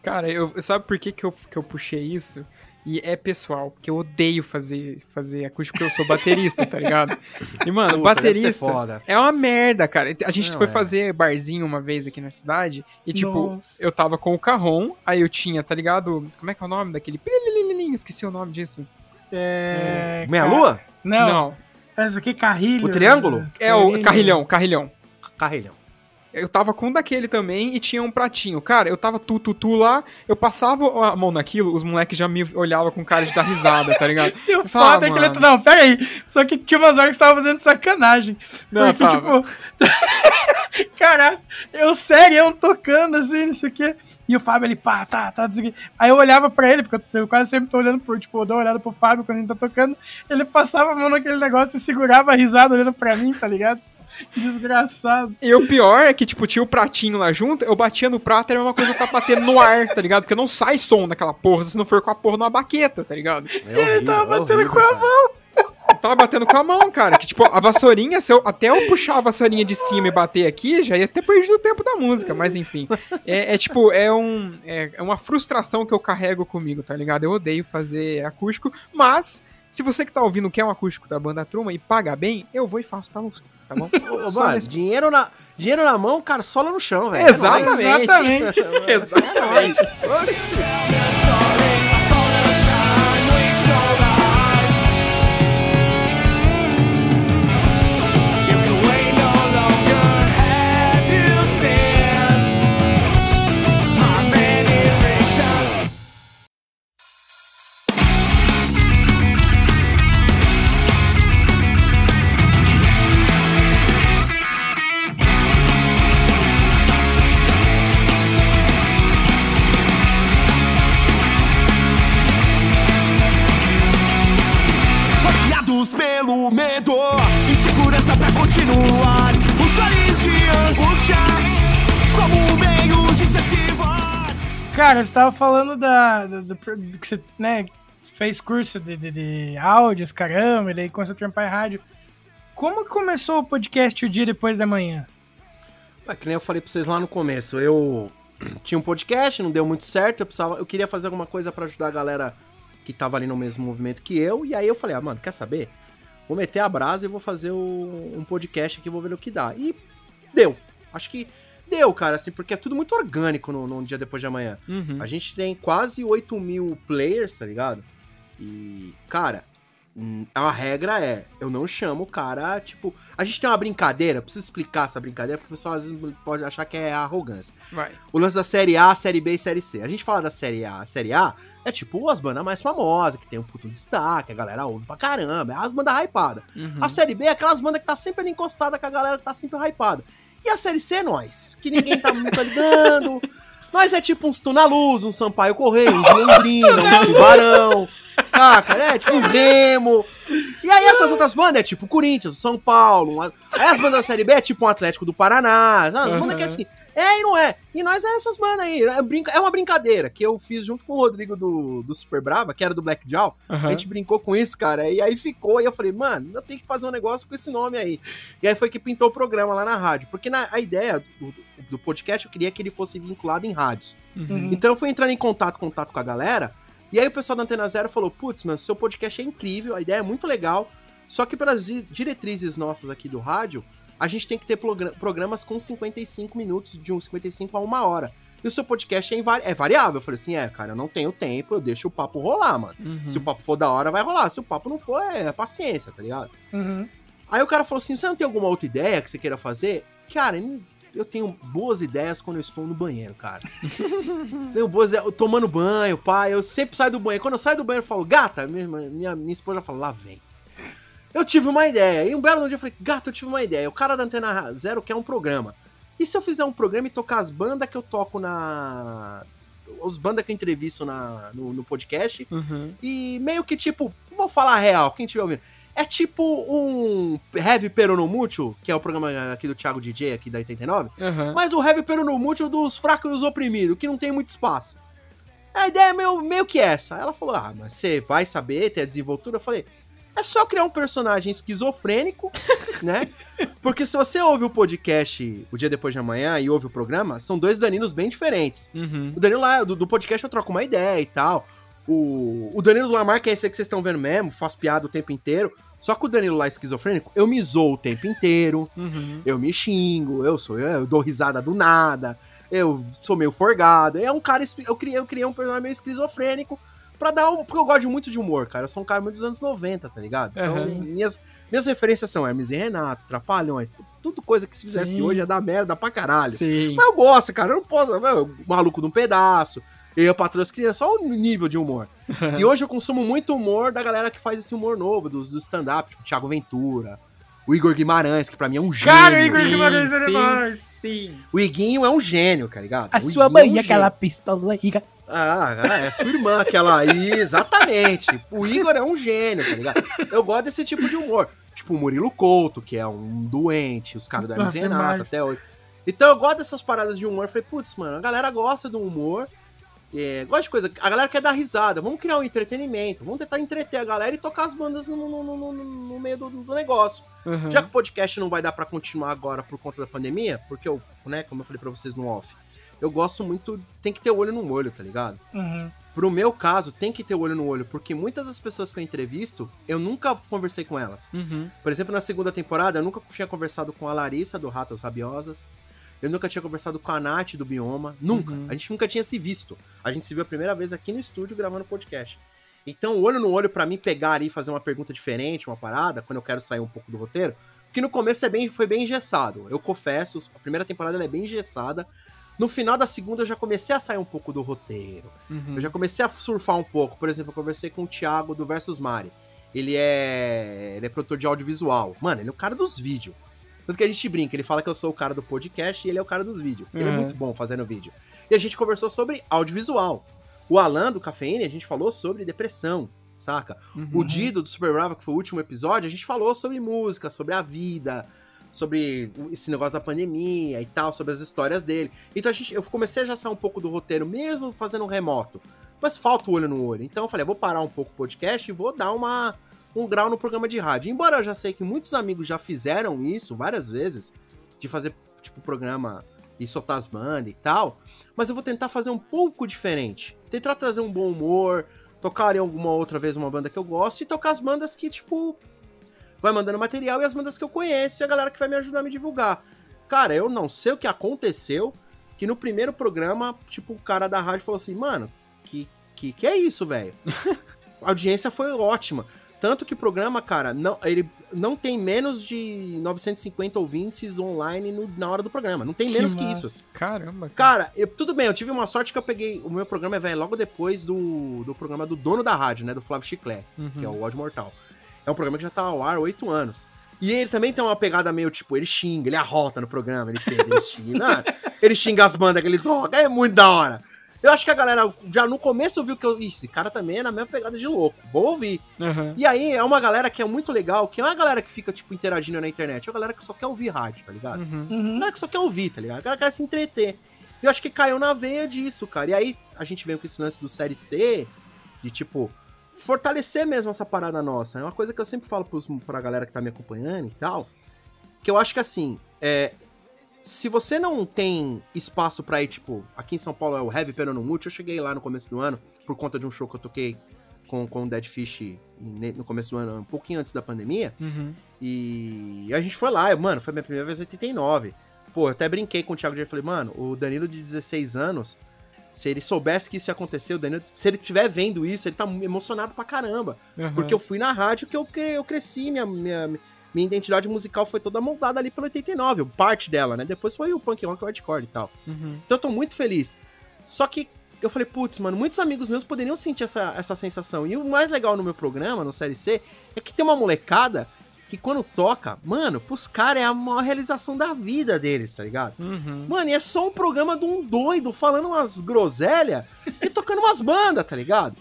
Cara, eu, sabe por que, que, eu, que eu puxei isso? E é pessoal, porque eu odeio fazer, fazer acústico porque eu sou baterista, tá ligado? E, mano, Puta, baterista foda. é uma merda, cara. A gente Não, foi é. fazer barzinho uma vez aqui na cidade e, tipo, Nossa. eu tava com o carrom, aí eu tinha, tá ligado? Como é que é o nome daquele? Esqueci o nome disso. É, Meia ca- lua? Não, Não, faz o que? Carrilho? O triângulo? é o carrilhão, carrilhão. Carrilhão. Eu tava com um daquele também e tinha um pratinho. Cara, eu tava tu, tu, tu lá, eu passava a mão naquilo, os moleques já me olhavam com cara de dar risada, tá ligado? E o Eu foda é que ele. Não, pera aí. Só que tinha umas horas que você tava fazendo sacanagem. Não, Porque, tava. tipo. Caraca, eu sério, tocando assim, não sei o quê. E o Fábio, ele, pá, tá, tá, não sei o quê. Aí eu olhava pra ele, porque eu, eu quase sempre tô olhando pro, tipo, eu dou uma olhada pro Fábio quando ele tá tocando. Ele passava a mão naquele negócio e segurava a risada olhando pra mim, tá ligado? Desgraçado. E o pior é que, tipo, tinha o pratinho lá junto, eu batia no prato, era uma coisa que eu tava batendo no ar, tá ligado? Porque não sai som daquela porra se não for com a porra numa baqueta, tá ligado? É horrível, tava é batendo horrível, com a cara. tava batendo com a mão, cara. Que tipo, a vassourinha, se eu, até eu puxar a vassourinha de cima e bater aqui, já ia ter perdido o tempo da música. Mas enfim. É, é tipo, é, um, é, é uma frustração que eu carrego comigo, tá ligado? Eu odeio fazer acústico, mas. Se você que tá ouvindo quer um acústico da banda Truma e paga bem, eu vou e faço pra você, tá bom? Ô, mano, nesse- dinheiro na, dinheiro na mão, cara, sola no chão, velho. Exatamente. Exatamente. Exatamente. Cara, você tava falando da, do, que você, né, fez curso de, de, de áudios, caramba, e daí começou a trampar em rádio. Como começou o podcast o dia depois da manhã? É que nem eu falei pra vocês lá no começo, eu tinha um podcast, não deu muito certo, eu precisava, eu queria fazer alguma coisa pra ajudar a galera que tava ali no mesmo movimento que eu, e aí eu falei, ah, mano, quer saber? Vou meter a brasa e vou fazer o- um podcast aqui, vou ver o que dá. E deu. Acho que deu, cara, assim, porque é tudo muito orgânico no, no dia depois de amanhã. Uhum. A gente tem quase 8 mil players, tá ligado? E, cara, hum, a regra é, eu não chamo o cara, tipo... A gente tem uma brincadeira, preciso explicar essa brincadeira, porque o pessoal às vezes pode achar que é arrogância. Vai. O lance da Série A, Série B e Série C. A gente fala da Série A, a Série A é tipo as bandas mais famosas, que tem um puto destaque, a galera ouve pra caramba, é as bandas hypadas. Uhum. A Série B é aquelas bandas que tá sempre ali encostada com a galera que tá sempre hypada. E a Série C é nós, que ninguém tá muito ligando. Nós é tipo uns Tunaluz, um Sampaio Correio, um Londrina, um Tubarão, saca? É tipo um Remo. E aí essas outras bandas é tipo Corinthians, São Paulo. Aí as bandas da Série B é tipo um Atlético do Paraná. sabe? As bandas que é assim. É e não é. E nós é essas bandas aí. É, brinca- é uma brincadeira que eu fiz junto com o Rodrigo do, do Super Brava, que era do Black Jaw. A Aham. gente brincou com isso, cara. E aí ficou. E eu falei, mano, eu tenho que fazer um negócio com esse nome aí. E aí foi que pintou o programa lá na rádio. Porque na, a ideia do, do podcast eu queria que ele fosse vinculado em rádios. Uhum. Então eu fui entrando em contato, contato com a galera. E aí o pessoal da Antena Zero falou: Putz, mano, seu podcast é incrível, a ideia é muito legal. Só que pelas di- diretrizes nossas aqui do rádio, a gente tem que ter progra- programas com 55 minutos, de uns 55 a uma hora. E o seu podcast é, invari- é variável. Eu falei assim: é, cara, eu não tenho tempo, eu deixo o papo rolar, mano. Uhum. Se o papo for da hora, vai rolar. Se o papo não for, é paciência, tá ligado? Uhum. Aí o cara falou assim: você não tem alguma outra ideia que você queira fazer? Cara, eu tenho boas ideias quando eu estou no banheiro, cara. tenho boas ideias, tomando banho, pai. Eu sempre saio do banheiro. Quando eu saio do banheiro, eu falo, gata, minha, minha, minha esposa fala, lá vem. Eu tive uma ideia. E um belo dia eu falei, gata, eu tive uma ideia. O cara da Antena Zero quer um programa. E se eu fizer um programa e tocar as bandas que eu toco na. Os bandas que eu entrevisto na, no, no podcast? Uhum. E meio que tipo, vou falar real, quem estiver ouvindo. É tipo um Heavy Peronomútil, que é o programa aqui do Thiago DJ, aqui da 89, Uhum. mas o Heavy Peronomútil dos fracos e dos oprimidos, que não tem muito espaço. A ideia é meio, meio que essa. Ela falou, ah, mas você vai saber, ter a desenvoltura? Eu falei, é só criar um personagem esquizofrênico, né? Porque se você ouve o podcast o dia depois de amanhã e ouve o programa, são dois Danilos bem diferentes. Uhum. O Danilo lá, do, do podcast, eu troco uma ideia e tal. O, o Danilo que é esse aí que vocês estão vendo mesmo, faz piada o tempo inteiro. Só que o Danilo lá esquizofrênico, eu me zoo o tempo inteiro, Uhum. eu me xingo, eu sou, eu dou risada do nada, eu sou meio forgado. É um cara, eu criei, eu criei um personagem meio esquizofrênico pra dar um. Porque eu gosto muito de humor, cara. Eu sou um cara muito dos anos 90, tá ligado? Então, Aham. minhas, minhas referências são Hermes e Renato, Trapalhões, tudo coisa que se fizesse Sim. hoje ia dar merda pra caralho. Sim. Mas eu gosto, cara. Eu não posso. meu, O maluco de um pedaço. Eu, patroa as crianças, só o nível de humor. e hoje eu consumo muito humor da galera que faz esse humor novo, do, do stand-up, tipo Thiago Ventura, o Igor Guimarães, que pra mim é um gênio. Cara, o Igor Guimarães é sim, demais. sim. O Iguinho é um gênio, tá ligado? A O sua Iguinho mãe, é um aquela pistola rica. Ah, é sua irmã, aquela aí, exatamente. O Igor é um gênio, tá ligado? Eu gosto desse tipo de humor. Tipo o Murilo Couto, que é um doente, os caras Nossa, Renato demais. até hoje. Então eu gosto dessas paradas de humor. Eu falei, putz, mano, a galera gosta do humor. É, gosto de coisa. A galera quer dar risada. Vamos criar um entretenimento. Vamos tentar entreter a galera e tocar as bandas no, no, no, no- meio do, do negócio. Uhum. Já que o podcast não vai dar pra continuar agora por conta da pandemia, porque eu, né, como eu falei pra vocês no off, eu gosto muito. Tem que ter olho no olho, tá ligado? Uhum. Pro meu caso, tem que ter olho no olho, porque muitas das pessoas que eu entrevisto, eu nunca conversei com elas. Uhum. Por exemplo, na segunda temporada, eu nunca tinha conversado com a Larissa, do Ratas Rabiosas. Eu nunca tinha conversado com a Nath, do Bioma. Nunca. Uhum. A gente nunca tinha se visto. A gente se viu a primeira vez aqui no estúdio gravando podcast. Então, olho no olho pra mim pegar ali e fazer uma pergunta diferente, uma parada, quando eu quero sair um pouco do roteiro. Porque no começo é bem, foi bem engessado. Eu confesso, a primeira temporada ela é bem engessada. No final da segunda eu já comecei a sair um pouco do roteiro. Uhum. Eu já comecei a surfar um pouco. Por exemplo, eu conversei com o Thiago do Versus Mari. Ele é. Ele é produtor de audiovisual. Mano, ele é o cara dos vídeos. Tanto que a gente brinca, ele fala que eu sou o cara do podcast e ele é o cara dos vídeos. Ele é Uhum. muito bom fazendo vídeo. E a gente conversou sobre audiovisual. O Alan do Cafeína, a gente falou sobre depressão, saca? Uhum. O Dido do Super Brava, que foi o último episódio, a gente falou sobre música, sobre a vida, sobre esse negócio da pandemia e tal, sobre as histórias dele. Então a gente, eu comecei a já sair um pouco do roteiro, mesmo fazendo um remoto. Mas falta o olho no olho. Então eu falei, vou parar um pouco o podcast e vou dar uma, um grau no programa de rádio. Embora eu já sei que muitos amigos já fizeram isso várias vezes, de fazer, tipo, programa e soltar as bandas e tal, mas eu vou tentar fazer um pouco diferente. Tentar trazer um bom humor, tocar em alguma outra vez uma banda que eu gosto e tocar as bandas que, tipo, vai mandando material e as bandas que eu conheço e a galera que vai me ajudar a me divulgar. Cara, eu não sei o que aconteceu, que no primeiro programa, tipo, o cara da rádio falou assim, mano, que que, que é isso, velho? a audiência foi ótima. Tanto que o programa, cara, não, ele não tem menos de 950 ouvintes online no- na hora do programa. Não tem menos que, massa. isso. Caramba. Cara, eu- tudo bem, eu tive uma sorte que eu peguei. O meu programa é velho logo depois do, do programa do dono da rádio, né? Do Flávio Chiclé, Uhum. que é o Ódio Mortal. É um programa que já tá ao ar há oito anos. E ele também tem uma pegada meio, tipo, ele xinga, ele arrota no programa, ele pega, ele xinga. Não, ele xinga as bandas que ele toca, é muito da hora. Eu acho que a galera já no começo viu que eu. Ih, esse cara também é na mesma pegada de louco. Vou ouvir. Uhum. E aí é uma galera que é muito legal, que não é uma galera que fica, tipo, interagindo na internet, é uma galera que só quer ouvir rádio, tá ligado? Uhum. A Uhum. galera que só quer ouvir, tá ligado? A galera quer se entreter. E eu acho que caiu na veia disso, cara. E aí a gente veio com esse lance do Série C, de tipo, fortalecer mesmo essa parada nossa. É uma coisa que eu sempre falo pros, pra galera que tá me acompanhando e tal. Que eu acho que assim, é. Se você não tem espaço pra ir, tipo, aqui em São Paulo é o Heavy Perano Multi, eu cheguei lá no começo do ano, por conta de um show que eu toquei com, com o Dead Fish no começo do ano, um pouquinho antes da pandemia. Uhum. E a gente foi lá, mano, foi minha primeira vez em 89. Pô, eu até brinquei com o Thiago Dias, falei, mano, o Danilo de 16 anos, se ele soubesse que isso ia acontecer, o Danilo, se ele estiver vendo isso, ele tá emocionado pra caramba. Uhum. Porque eu fui na rádio que eu, cre- eu cresci, minha, minha, minha identidade musical foi toda moldada ali pelo 89, parte dela, né? Depois foi o punk rock o hardcore e tal. Uhum. Então eu tô muito feliz. Só que eu falei, putz, mano, muitos amigos meus poderiam sentir essa, essa sensação. E o mais legal no meu programa, no Série C, é que tem uma molecada que quando toca, mano, pros caras é a maior realização da vida deles, tá ligado? Uhum. Mano, e é só um programa de um doido falando umas groselhas e tocando umas bandas, tá ligado?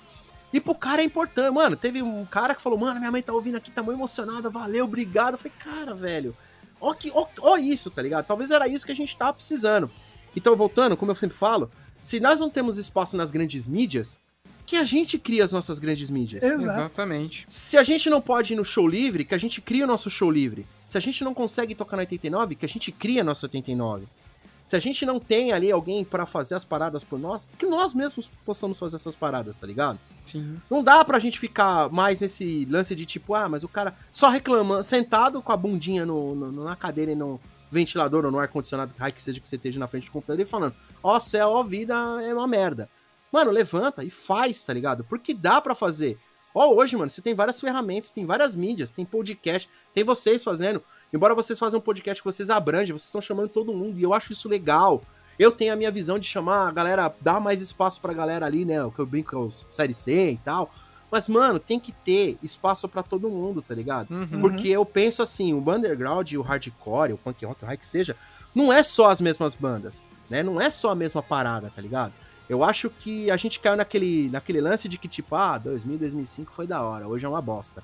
E pro cara é importante. Mano, teve um cara que falou, mano, minha mãe tá ouvindo aqui, tá muito emocionada, valeu, obrigado. Eu falei, cara, velho, ó, que, ó, ó isso, tá ligado? Talvez era isso que a gente tava precisando. Então, voltando, como eu sempre falo, se nós não temos espaço nas grandes mídias, que a gente cria as nossas grandes mídias. Exato. Exatamente. Se a gente não pode ir no show livre, que a gente cria o nosso show livre. Se a gente não consegue tocar no 89, que a gente cria nosso 89. Se a gente não tem ali alguém pra fazer as paradas por nós, que nós mesmos possamos fazer essas paradas, tá ligado? Sim. Não dá pra gente ficar mais nesse lance de tipo, ah, mas o cara só reclamando, sentado com a bundinha no, no- na cadeira e no ventilador ou no ar-condicionado, que seja que você esteja na frente do computador, e falando, ó céu, ó vida, é uma merda. Mano, levanta e faz, tá ligado? Porque dá pra fazer. Ó, hoje, mano, você tem várias ferramentas, tem várias mídias, tem podcast, tem vocês fazendo. Embora vocês façam um podcast que vocês abrangem, vocês estão chamando todo mundo, e eu acho isso legal. Eu tenho a minha visão de chamar a galera, dar mais espaço pra galera ali, né? O que eu brinco com os Série C e tal. Mas, mano, tem que ter espaço pra todo mundo, tá ligado? Uhum. Porque eu penso assim, o underground, o hardcore, o punk rock, o high que seja, não é só as mesmas bandas, né? Não é só a mesma parada, tá ligado? Eu acho que a gente caiu naquele, naquele lance de que, tipo, ah, 2000, 2005 foi da hora, hoje é uma bosta.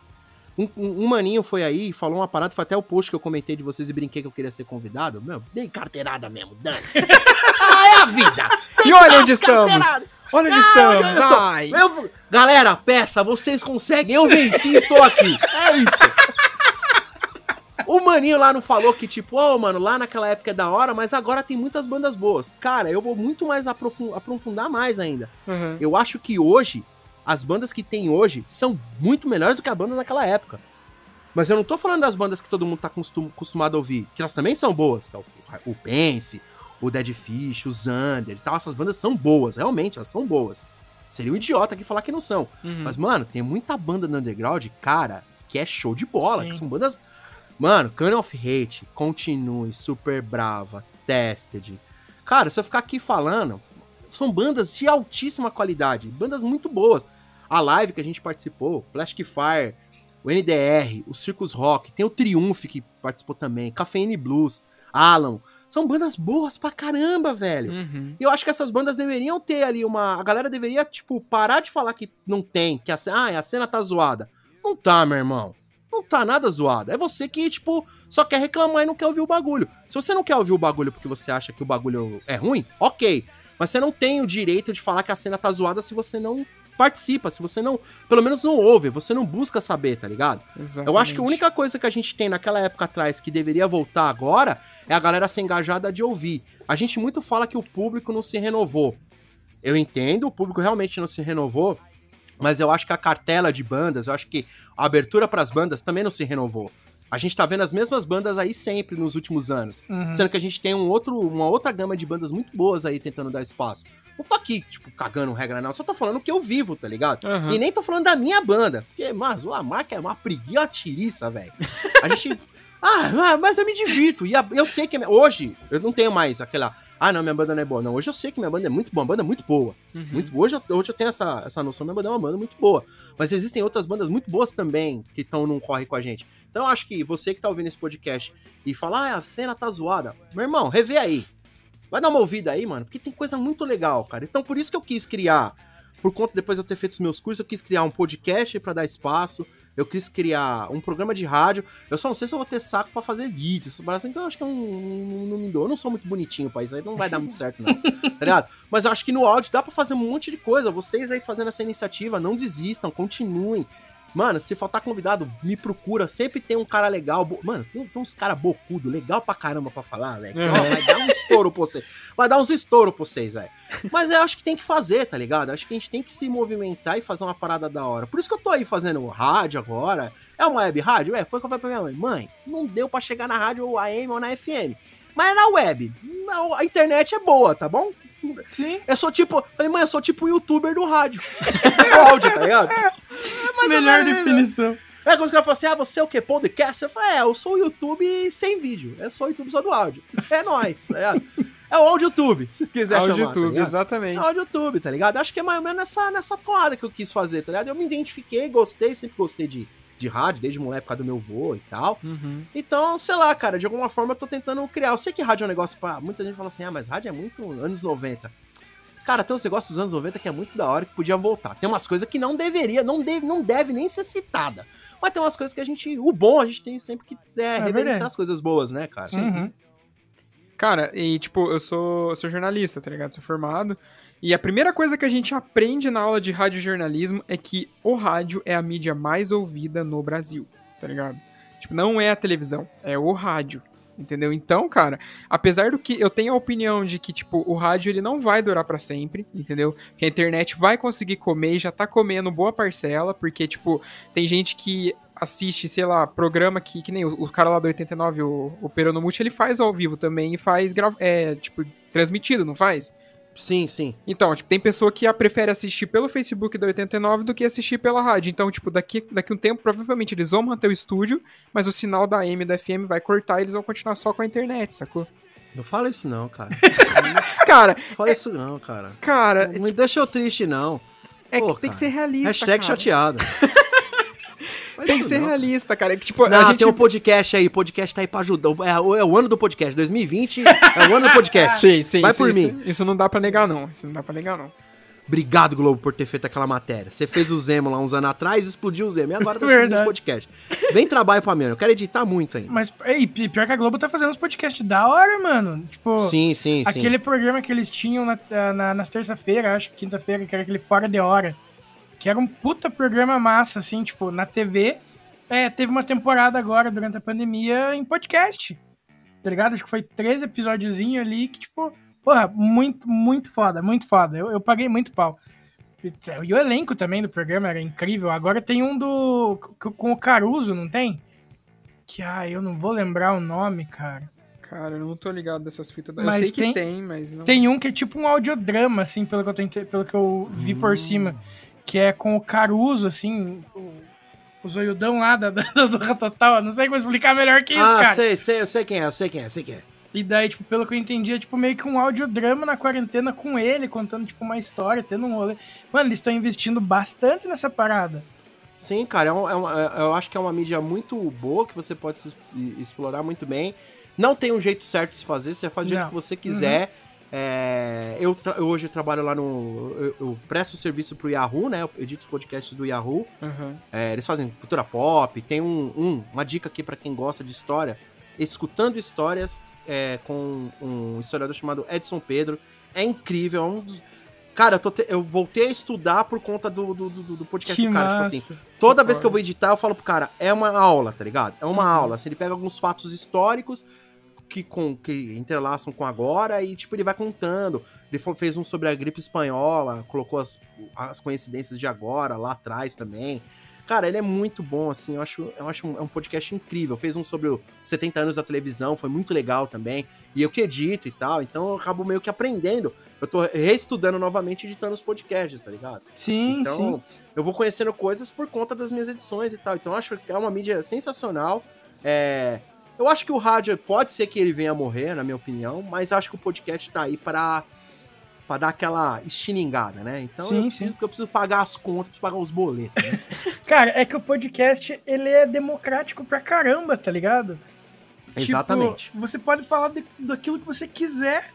Um, um- um maninho foi aí e falou uma parada, foi até o post que eu comentei de vocês e brinquei que eu queria ser convidado. Meu, dei carteirada mesmo, dane ah, é a vida! E olha onde estamos. carteirada. Onde Ah, estamos? eu estou? Eu- galera, peça, vocês conseguem. Eu venci, estou aqui. É isso. O maninho lá não falou que, tipo, ô, mano, lá naquela época é da hora, mas agora tem muitas bandas boas. Cara, eu vou muito mais aprofun- aprofundar mais ainda. Uhum. Eu acho que hoje, as bandas que tem hoje são muito melhores do que a banda daquela época. Mas eu não tô falando das bandas que todo mundo tá costum- acostumado a ouvir, que elas também são boas, que é o, o Pense, o Dead Fish, o Zander e tal. Essas bandas são boas, realmente, elas são boas. Seria um idiota aqui falar que não são. Uhum. Mas, mano, tem muita banda no underground, cara, que é show de bola, Sim. que são bandas. Mano, Gun of Hate, Continue, Super Brava, Tested. Cara, se eu ficar aqui falando, são bandas de altíssima qualidade, bandas muito boas. A live que a gente participou, Plastic Fire, o NDR, o Circus Rock, tem o Triumph que participou também, Cafeine Blues, Alan. São bandas boas pra caramba, velho. Uhum. E eu acho que essas bandas deveriam ter ali uma. A galera deveria, tipo, parar de falar que não tem, que a, ah, a cena tá zoada. Não tá, meu irmão. Não tá nada zoada. É você que, tipo, só quer reclamar e não quer ouvir o bagulho. Se você não quer ouvir o bagulho porque você acha que o bagulho é ruim, ok. Mas você não tem o direito de falar que a cena tá zoada se você não participa, se você não. Pelo menos não ouve, você não busca saber, tá ligado? Eu acho que a única coisa que a gente tem naquela época atrás que deveria voltar agora é a galera ser engajada de ouvir. A gente muito fala que o público não se renovou. Eu entendo, o público realmente não se renovou, mas eu acho que a cartela de bandas, eu acho que a abertura pras bandas também não se renovou. A gente tá vendo as mesmas bandas aí sempre nos últimos anos. Uhum. Sendo que a gente tem um outro, uma outra gama de bandas muito boas aí tentando dar espaço. Não tô aqui, tipo, cagando regra não, só tô falando o que eu vivo, tá ligado? Aham. E nem tô falando da minha banda. Porque, mas a marca é uma preguiça, velho. A gente. Ah, ah, mas eu me divirto. E a- eu sei que. minha- Hoje, eu não tenho mais aquela. Ah, não, minha banda não é boa. Não, hoje eu sei que minha banda é muito boa. Uma banda muito boa. Uhum. Muito, hoje, eu, hoje eu tenho essa, essa noção. Minha banda é uma banda muito boa. Mas existem outras bandas muito boas também que estão num corre com a gente. Então eu acho que você que tá ouvindo esse podcast e fala, ah, a cena tá zoada. Meu irmão, revê aí. Vai dar uma ouvida aí, mano, porque tem coisa muito legal, cara. Então por isso que eu quis criar, por conta depois de eu ter feito os meus cursos, eu quis criar um podcast pra dar espaço. Eu quis criar um programa de rádio. Eu só não sei se eu vou ter saco pra fazer vídeos. Paradas assim, então eu acho que eu não, não, não me dou. Eu não sou muito bonitinho pra isso aí, não vai dar muito certo, não. tá ligado? Mas eu acho que no áudio dá pra fazer um monte de coisa. Vocês aí fazendo essa iniciativa, não desistam, continuem. Mano, se faltar convidado, me procura. Sempre tem um cara legal. bo- Mano, tem, tem uns caras bocudo, legal pra caramba pra falar, velho. Ó, Vai dar um estouro pra vocês. Vai dar uns estouro pra vocês, velho. Mas eu acho que tem que fazer, tá ligado? Eu acho que a gente tem que se movimentar e fazer uma parada da hora. Por isso que eu tô aí fazendo rádio agora. É uma web rádio? É, foi o que eu falei pra minha mãe. Mãe, não deu pra chegar na rádio AM ou na FM. Mas é na web. A internet é boa, tá bom? Sim. Eu sou tipo. Falei, mãe, eu sou tipo youtuber do rádio. do áudio, tá ligado? mais ou Melhor definição. É quando os caras falam assim, ah, você é o quê? Podcast? Eu falei, é, eu sou o YouTube sem vídeo. É só o YouTube só do áudio. É nóis, tá ligado? É o AudioTube, se quiser Áudio chamar, tá YouTube, ligado? exatamente. É o AudioTube, tá ligado? Acho que é mais ou menos nessa, nessa toada que eu quis fazer, tá ligado? Eu me identifiquei, gostei, sempre gostei de, de rádio, desde moleque por causa do meu vô e tal. Uhum. Então, sei lá, cara, de alguma forma eu tô tentando criar. Eu sei que rádio é um negócio pra. Muita gente fala assim, ah, mas rádio é muito anos 90. Cara, tem uns negócios dos anos 90 que é muito da hora que podia voltar. Tem umas coisas que não deveria, não deve, não deve nem ser citada. Mas tem umas coisas que a gente. O bom a gente tem sempre que é, reverenciar verdade. as coisas boas, né, cara? Uhum. Cara, e tipo, eu sou, eu sou jornalista, tá ligado? Sou formado. E a primeira coisa que a gente aprende na aula de radiojornalismo é que o rádio é a mídia mais ouvida no Brasil, tá ligado? Tipo, não é a televisão, é o rádio. Entendeu? Então, cara, apesar do que eu tenho a opinião de que, tipo, o rádio ele não vai durar pra sempre, entendeu? Que a internet vai conseguir comer e já tá comendo boa parcela, porque, tipo, tem gente que assiste, sei lá, programa que, que nem o, o cara lá do 89, o, o Peronomute, ele faz ao vivo também e faz, é, tipo, transmitido, não faz? Sim, sim. Então, tipo, tem pessoa que a prefere assistir pelo Facebook da 89 do que assistir pela rádio. Então, tipo, daqui, daqui um tempo, provavelmente eles vão manter o estúdio, mas o sinal da AM e da FM vai cortar e eles vão continuar só com a internet, sacou? Não fala isso não, cara. Cara, Não fala isso não, cara. cara, Não me deixa eu triste, não. é que Pô, tem cara. que ser realista, Hashtag cara. chateado. Faz Tem que ser não. realista, cara. É que, tipo, Não, a gente... tem um podcast aí, podcast tá aí pra ajudar. É, o- é o ano do podcast, 2020 é o ano do podcast. Sim, sim, Vai isso, por isso- mim. Isso não dá pra negar, não. Isso não dá pra negar, não. Obrigado, Globo, por ter feito aquela matéria. Você fez o Zemo lá uns anos atrás, explodiu o Zemo. E agora tá explodindo os podcasts. Vem trabalho pra mim, eu quero editar muito ainda. Mas, ei, pi- pior que a Globo tá fazendo uns podcasts da hora, mano. Tipo, Sim, sim, sim. aquele programa que eles tinham na, na, nas terça-feira, acho que quinta-feira, que era aquele Fora de Hora. Que era um puta programa massa, assim, tipo, na TV. É, teve uma temporada agora, durante a pandemia, em podcast. Tá ligado? Acho que foi três episódiozinhos ali que, tipo, porra, muito, muito foda, muito foda. Eu, eu paguei muito pau. E, e o elenco também do programa era incrível. Agora tem um do. com- o Caruso, não tem? Que, ah, eu não vou lembrar o nome, cara. Cara, eu não tô ligado dessas fitas. Eu Mas sei que tem- tem, mas não. Tem um que é tipo um audiodrama, assim, pelo que eu, tô, pelo que eu vi por cima. Que é com o Caruso, assim, o, o zoiudão lá da, da Zorra Total. Não sei como explicar melhor que isso, ah, cara. sei, sei, eu sei quem é, eu sei quem é, eu sei quem é. E daí, tipo, pelo que eu entendi, é tipo meio que um audiodrama na quarentena com ele, contando, tipo, uma história, tendo um rolê. Mano, eles estão investindo bastante nessa parada. Sim, cara, é um- é uma- é- eu acho que é uma mídia muito boa que você pode explorar muito bem. Não tem um jeito certo de se fazer, você faz do jeito Não. que você quiser. É, eu, hoje trabalho lá no. Eu, eu presto serviço pro Yahoo, né? Eu edito os podcasts do Yahoo. Aham. É, eles fazem cultura pop. Tem um, um- uma dica aqui pra quem gosta de história: escutando histórias é, com um historiador chamado Edson Pedro. É incrível, é um dos. Cara, eu, te- eu voltei a estudar por conta do, do, do- do podcast Que do cara. massa. Tipo assim, toda Que vez que eu vou editar, eu falo pro cara, é uma aula, tá ligado? É uma Uhum. aula. Assim, ele pega alguns fatos históricos que, com, que entrelaçam com agora e, tipo, ele vai contando. Ele fez um sobre a gripe espanhola, colocou as, as coincidências de agora lá atrás também. Cara, ele é muito bom, assim, eu acho, eu acho um, é um podcast incrível. Fez um sobre os 70 anos da televisão, foi muito legal também. E eu que edito e tal, então eu acabo meio que aprendendo. Eu tô reestudando novamente editando os podcasts, tá ligado? Sim, Então, sim. eu vou conhecendo coisas por conta das minhas edições e tal. Então, eu acho que é uma mídia sensacional. É, Eu acho que o rádio pode ser que ele venha a morrer, na minha opinião, mas acho que o podcast tá aí para para dar aquela estilingada, né? Então, Sim, eu preciso, sim. porque eu preciso pagar as contas, preciso pagar os boletos. né? Cara, é que o podcast, ele é democrático pra caramba, tá ligado? Exatamente. Tipo, você pode falar de- daquilo que você quiser,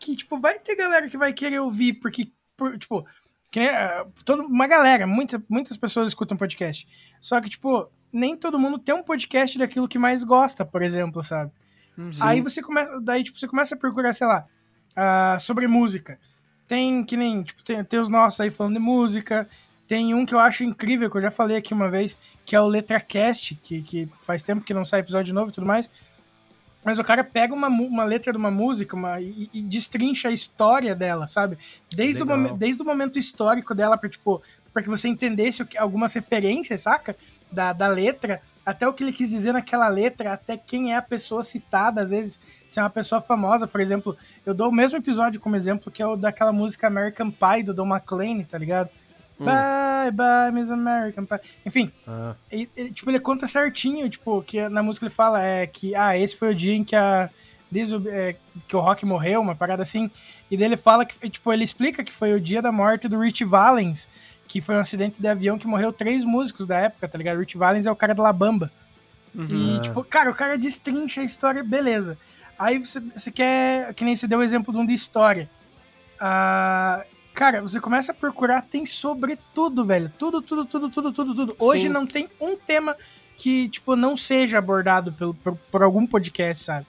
que, tipo, vai ter galera que vai querer ouvir, porque, por- tipo, que nem, ah, todo, uma galera, muita, muitas pessoas escutam podcast. Só que, tipo, nem todo mundo tem um podcast daquilo que mais gosta, por exemplo, sabe? Uhum. Aí você começa, daí, tipo, você começa a procurar, sei lá, ah, sobre música. Tem que nem, tipo, tem, tem os nossos aí falando de música. Tem um que eu acho incrível, que eu já falei aqui uma vez, que é o LetraCast, que, que faz tempo que não sai episódio novo e tudo mais. Mas o cara pega uma, uma letra de uma música uma, e, e destrincha a história dela, sabe? Desde o, Legal. desde o momento histórico dela, pra, tipo, pra que você entendesse o que- algumas referências, saca? Da, da letra, até o que ele quis dizer naquela letra, até quem é a pessoa citada, às vezes, se é uma pessoa famosa, por exemplo. Eu dou o mesmo episódio como exemplo, que é o daquela música American Pie, do Don McLean, tá ligado? Bye, bye, Miss American Pie. Enfim, Ah, e- e, tipo, ele conta certinho, tipo, que na música ele fala é que, ah, esse foi o dia em que a é, que o Rock morreu, uma parada assim, e daí ele fala que, tipo, ele explica que foi o dia da morte do Rich Valens, que foi um acidente de avião que morreu três músicos da época, tá ligado? Rich Valens é o cara da La Bamba. E, tipo, cara, o cara destrincha a história, beleza. Aí você, você quer, que nem você deu o exemplo de um de história. Ah, cara, você começa a procurar, tem sobre tudo, velho. Tudo, tudo, tudo, tudo, tudo, tudo. Hoje Sim. não tem um tema que, tipo, não seja abordado pelo, por, por algum podcast, sabe?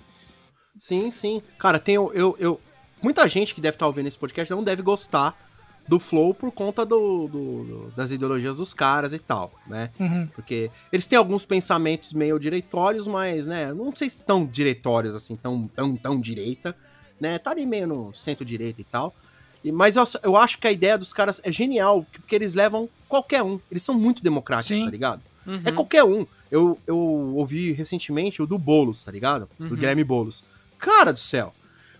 sim, sim. Cara, tem o- eu, eu, muita gente que deve estar ouvindo esse podcast não deve gostar do Flow por conta do, do- do- das ideologias dos caras e tal, né? Uhum. Porque eles têm alguns pensamentos meio direitórios, mas, né, não sei se tão direitórios assim, tão, tão, tão direita, né? Tá ali meio no centro-direita e tal. E, mas eu, eu acho que a ideia dos caras é genial, porque eles levam qualquer um. Eles são muito democráticos, Sim. tá ligado? Uhum. É qualquer um. Eu, eu ouvi recentemente o do Boulos, tá ligado? Do Guilherme Boulos. Cara do céu.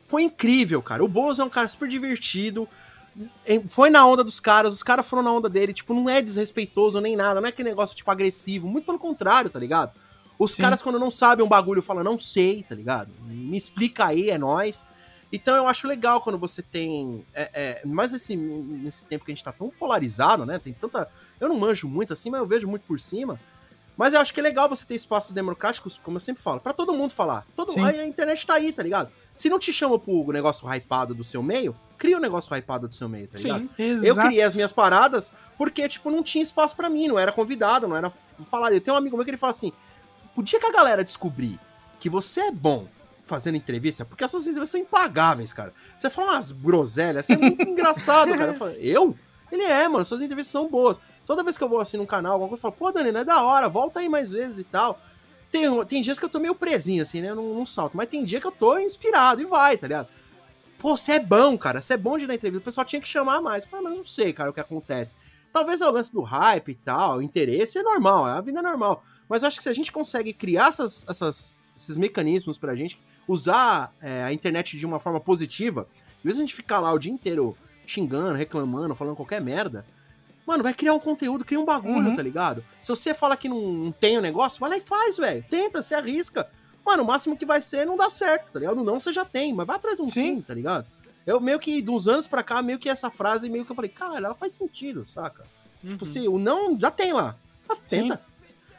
Foi incrível, cara. O Boulos é um cara super divertido. Foi na onda dos caras, os caras foram na onda dele. Tipo, não é desrespeitoso nem nada. Não é aquele negócio, tipo, agressivo. Muito pelo contrário, tá ligado? Os Sim. caras, quando não sabem um bagulho, falam, não sei, tá ligado? Me explica aí, é nóis. Então eu acho legal quando você tem. É, é, mas esse, nesse tempo que a gente tá tão polarizado, né? Tem tanta. Eu não manjo muito assim, mas eu vejo muito por cima. Mas eu acho que é legal você ter espaços democráticos, como eu sempre falo, pra todo mundo falar. Todo, Sim. a, internet tá aí, tá ligado? Se não te chama pro negócio hypado do seu meio, cria um negócio hypado do seu meio, tá ligado? Sim, Eu criei as minhas paradas porque, tipo, não tinha espaço pra mim, não era convidado, não era falar. Eu tenho um amigo meu que ele fala assim: o dia que a galera descobrir que você é bom fazendo entrevista, porque as suas entrevistas são impagáveis, cara. Você fala umas groselhas, você é muito engraçado, cara. Eu falo, eu? Ele é, mano, suas entrevistas são boas. Toda vez que eu vou assim num canal, alguma coisa, eu falo, pô, Danilo, é da hora, volta aí mais vezes e tal. Tem, tem dias que eu tô meio presinho, assim, né? Eu não, salto. Mas tem dia que eu tô inspirado e vai, tá ligado? Pô, você é bom, cara. Você é bom de na entrevista. O pessoal tinha que chamar mais. Eu falei, mas não sei, cara, o que acontece. Talvez é o lance do hype e tal, o interesse é normal, a vida é normal. Mas eu acho que se a gente consegue criar essas, essas- esses mecanismos pra gente, usar é, a internet de uma forma positiva, de a gente ficar lá o dia inteiro xingando, reclamando, falando qualquer merda, mano, vai criar um conteúdo, cria um bagulho, Uhum. tá ligado? Se você fala que não, não tem o negócio, vai lá e faz, velho. Tenta, se arrisca. Mano, o máximo que vai ser não dá certo, tá ligado? Não você já tem, mas vai atrás de um sim, Sim. tá ligado? Eu meio que, de uns anos pra cá, meio que essa frase, meio que eu falei, caralho, ela faz sentido, saca? Tipo, se o não já tem lá. Mas tenta.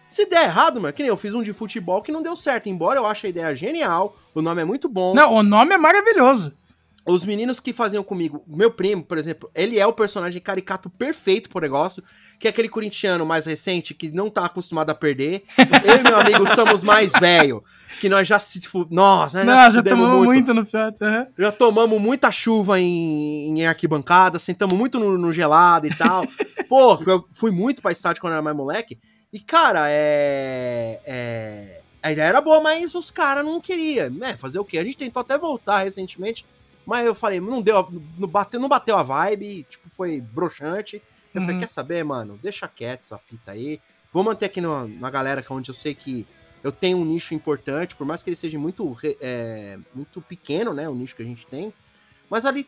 Se der errado, mano, que nem eu fiz um de futebol que não deu certo. Embora eu ache a ideia genial, o nome é muito bom. Não, o nome é maravilhoso. Os meninos que faziam comigo, meu primo, por exemplo, ele é o personagem caricato perfeito pro negócio, que é aquele corintiano mais recente que não tá acostumado a perder. Eu e meu amigo somos mais velho, que nós já se nós Não, se já tomamos muito, no fiat. aham. já tomamos muita chuva em, em arquibancada, sentamos muito no, no gelado e tal. Pô, eu fui muito pra estádio quando eu era mais moleque. E, cara, é. é- A ideia era boa, mas os caras não queriam. Né? Fazer o quê? A gente tentou até voltar recentemente, mas eu falei, não deu, não bateu, não bateu a vibe, tipo, foi broxante. Eu falei, Uhum. quer saber, mano? Deixa quieto essa fita aí. Vou manter aqui no- na galera que é onde eu sei que eu tenho um nicho importante, por mais que ele seja muito, é, muito pequeno, né? O nicho que a gente tem. Mas ali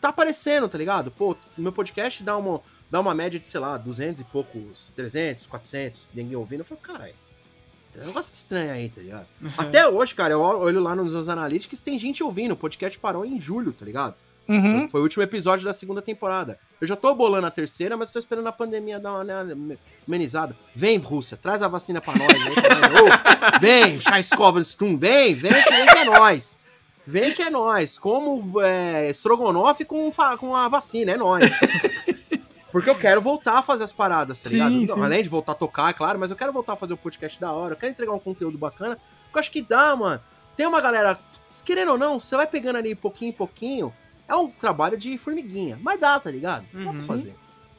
tá aparecendo, tá ligado? Pô, meu podcast dá uma, dá uma média de, sei lá, 200 e poucos, 300, 400, ninguém ouvindo. Eu falo, caralho, tem um negócio estranho aí, tá ligado? Até hoje, cara, eu olho lá nos meus analytics, tem gente ouvindo. O podcast parou em julho, tá ligado? Uhum. Foi o último episódio da segunda temporada. Eu já tô bolando a terceira, mas tô esperando a pandemia dar uma né, amenizada. Vem, Rússia, traz a vacina pra nós. Vem, Ô, vem vem, vem que, vem que é nós. Vem que é nós. Como é, Strogonoff com, com a vacina, é nós. Porque eu quero voltar a fazer as paradas, tá Sim, ligado? sim. Além de voltar a tocar, é claro, mas eu quero voltar a fazer o podcast da hora. Eu quero entregar um conteúdo bacana. Porque eu acho que dá, mano. Tem uma galera, querendo ou não, você vai pegando ali pouquinho em pouquinho. É um trabalho de formiguinha. Mas dá, tá ligado? Dá pra Uhum. fazer.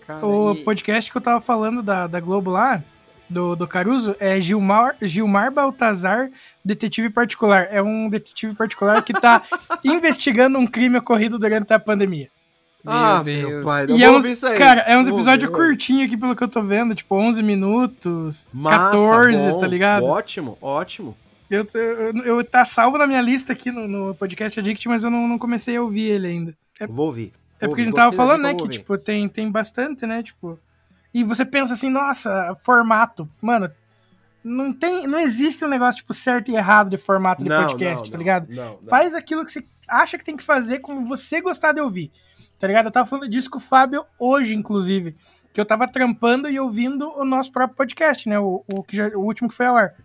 Cara, O e- podcast que eu tava falando da, da Globo lá, do, do Caruso, é Gilmar, Gilmar Baltazar, detetive particular. É um detetive particular que tá investigando um crime ocorrido durante a pandemia. Ah, Deus. meu pai. e Eu é uns, ouvir isso aí. cara, é uns episódios curtinhos aqui pelo que eu tô vendo, tipo 11 minutos, Massa, 14, bom, tá ligado? Ótimo, ótimo. Eu, eu, eu- tá salvo na minha lista aqui no, no podcast Addict, mas eu não, não comecei a ouvir ele ainda. É, Vou ouvir. é porque a gente tava falando, né, que, ouvir. tipo, tem, tem bastante, né, tipo... E você pensa assim, nossa, formato. Mano, não tem, não existe um negócio, tipo, certo e errado de formato de Não, podcast, não, tá não, ligado? Não, não. Faz aquilo que você acha que tem que fazer como você gostar de ouvir, tá ligado? Eu tava falando disso com o Fábio hoje, inclusive, que eu tava trampando e ouvindo o nosso próprio podcast, né, o, o, que já, o último que foi ao ar.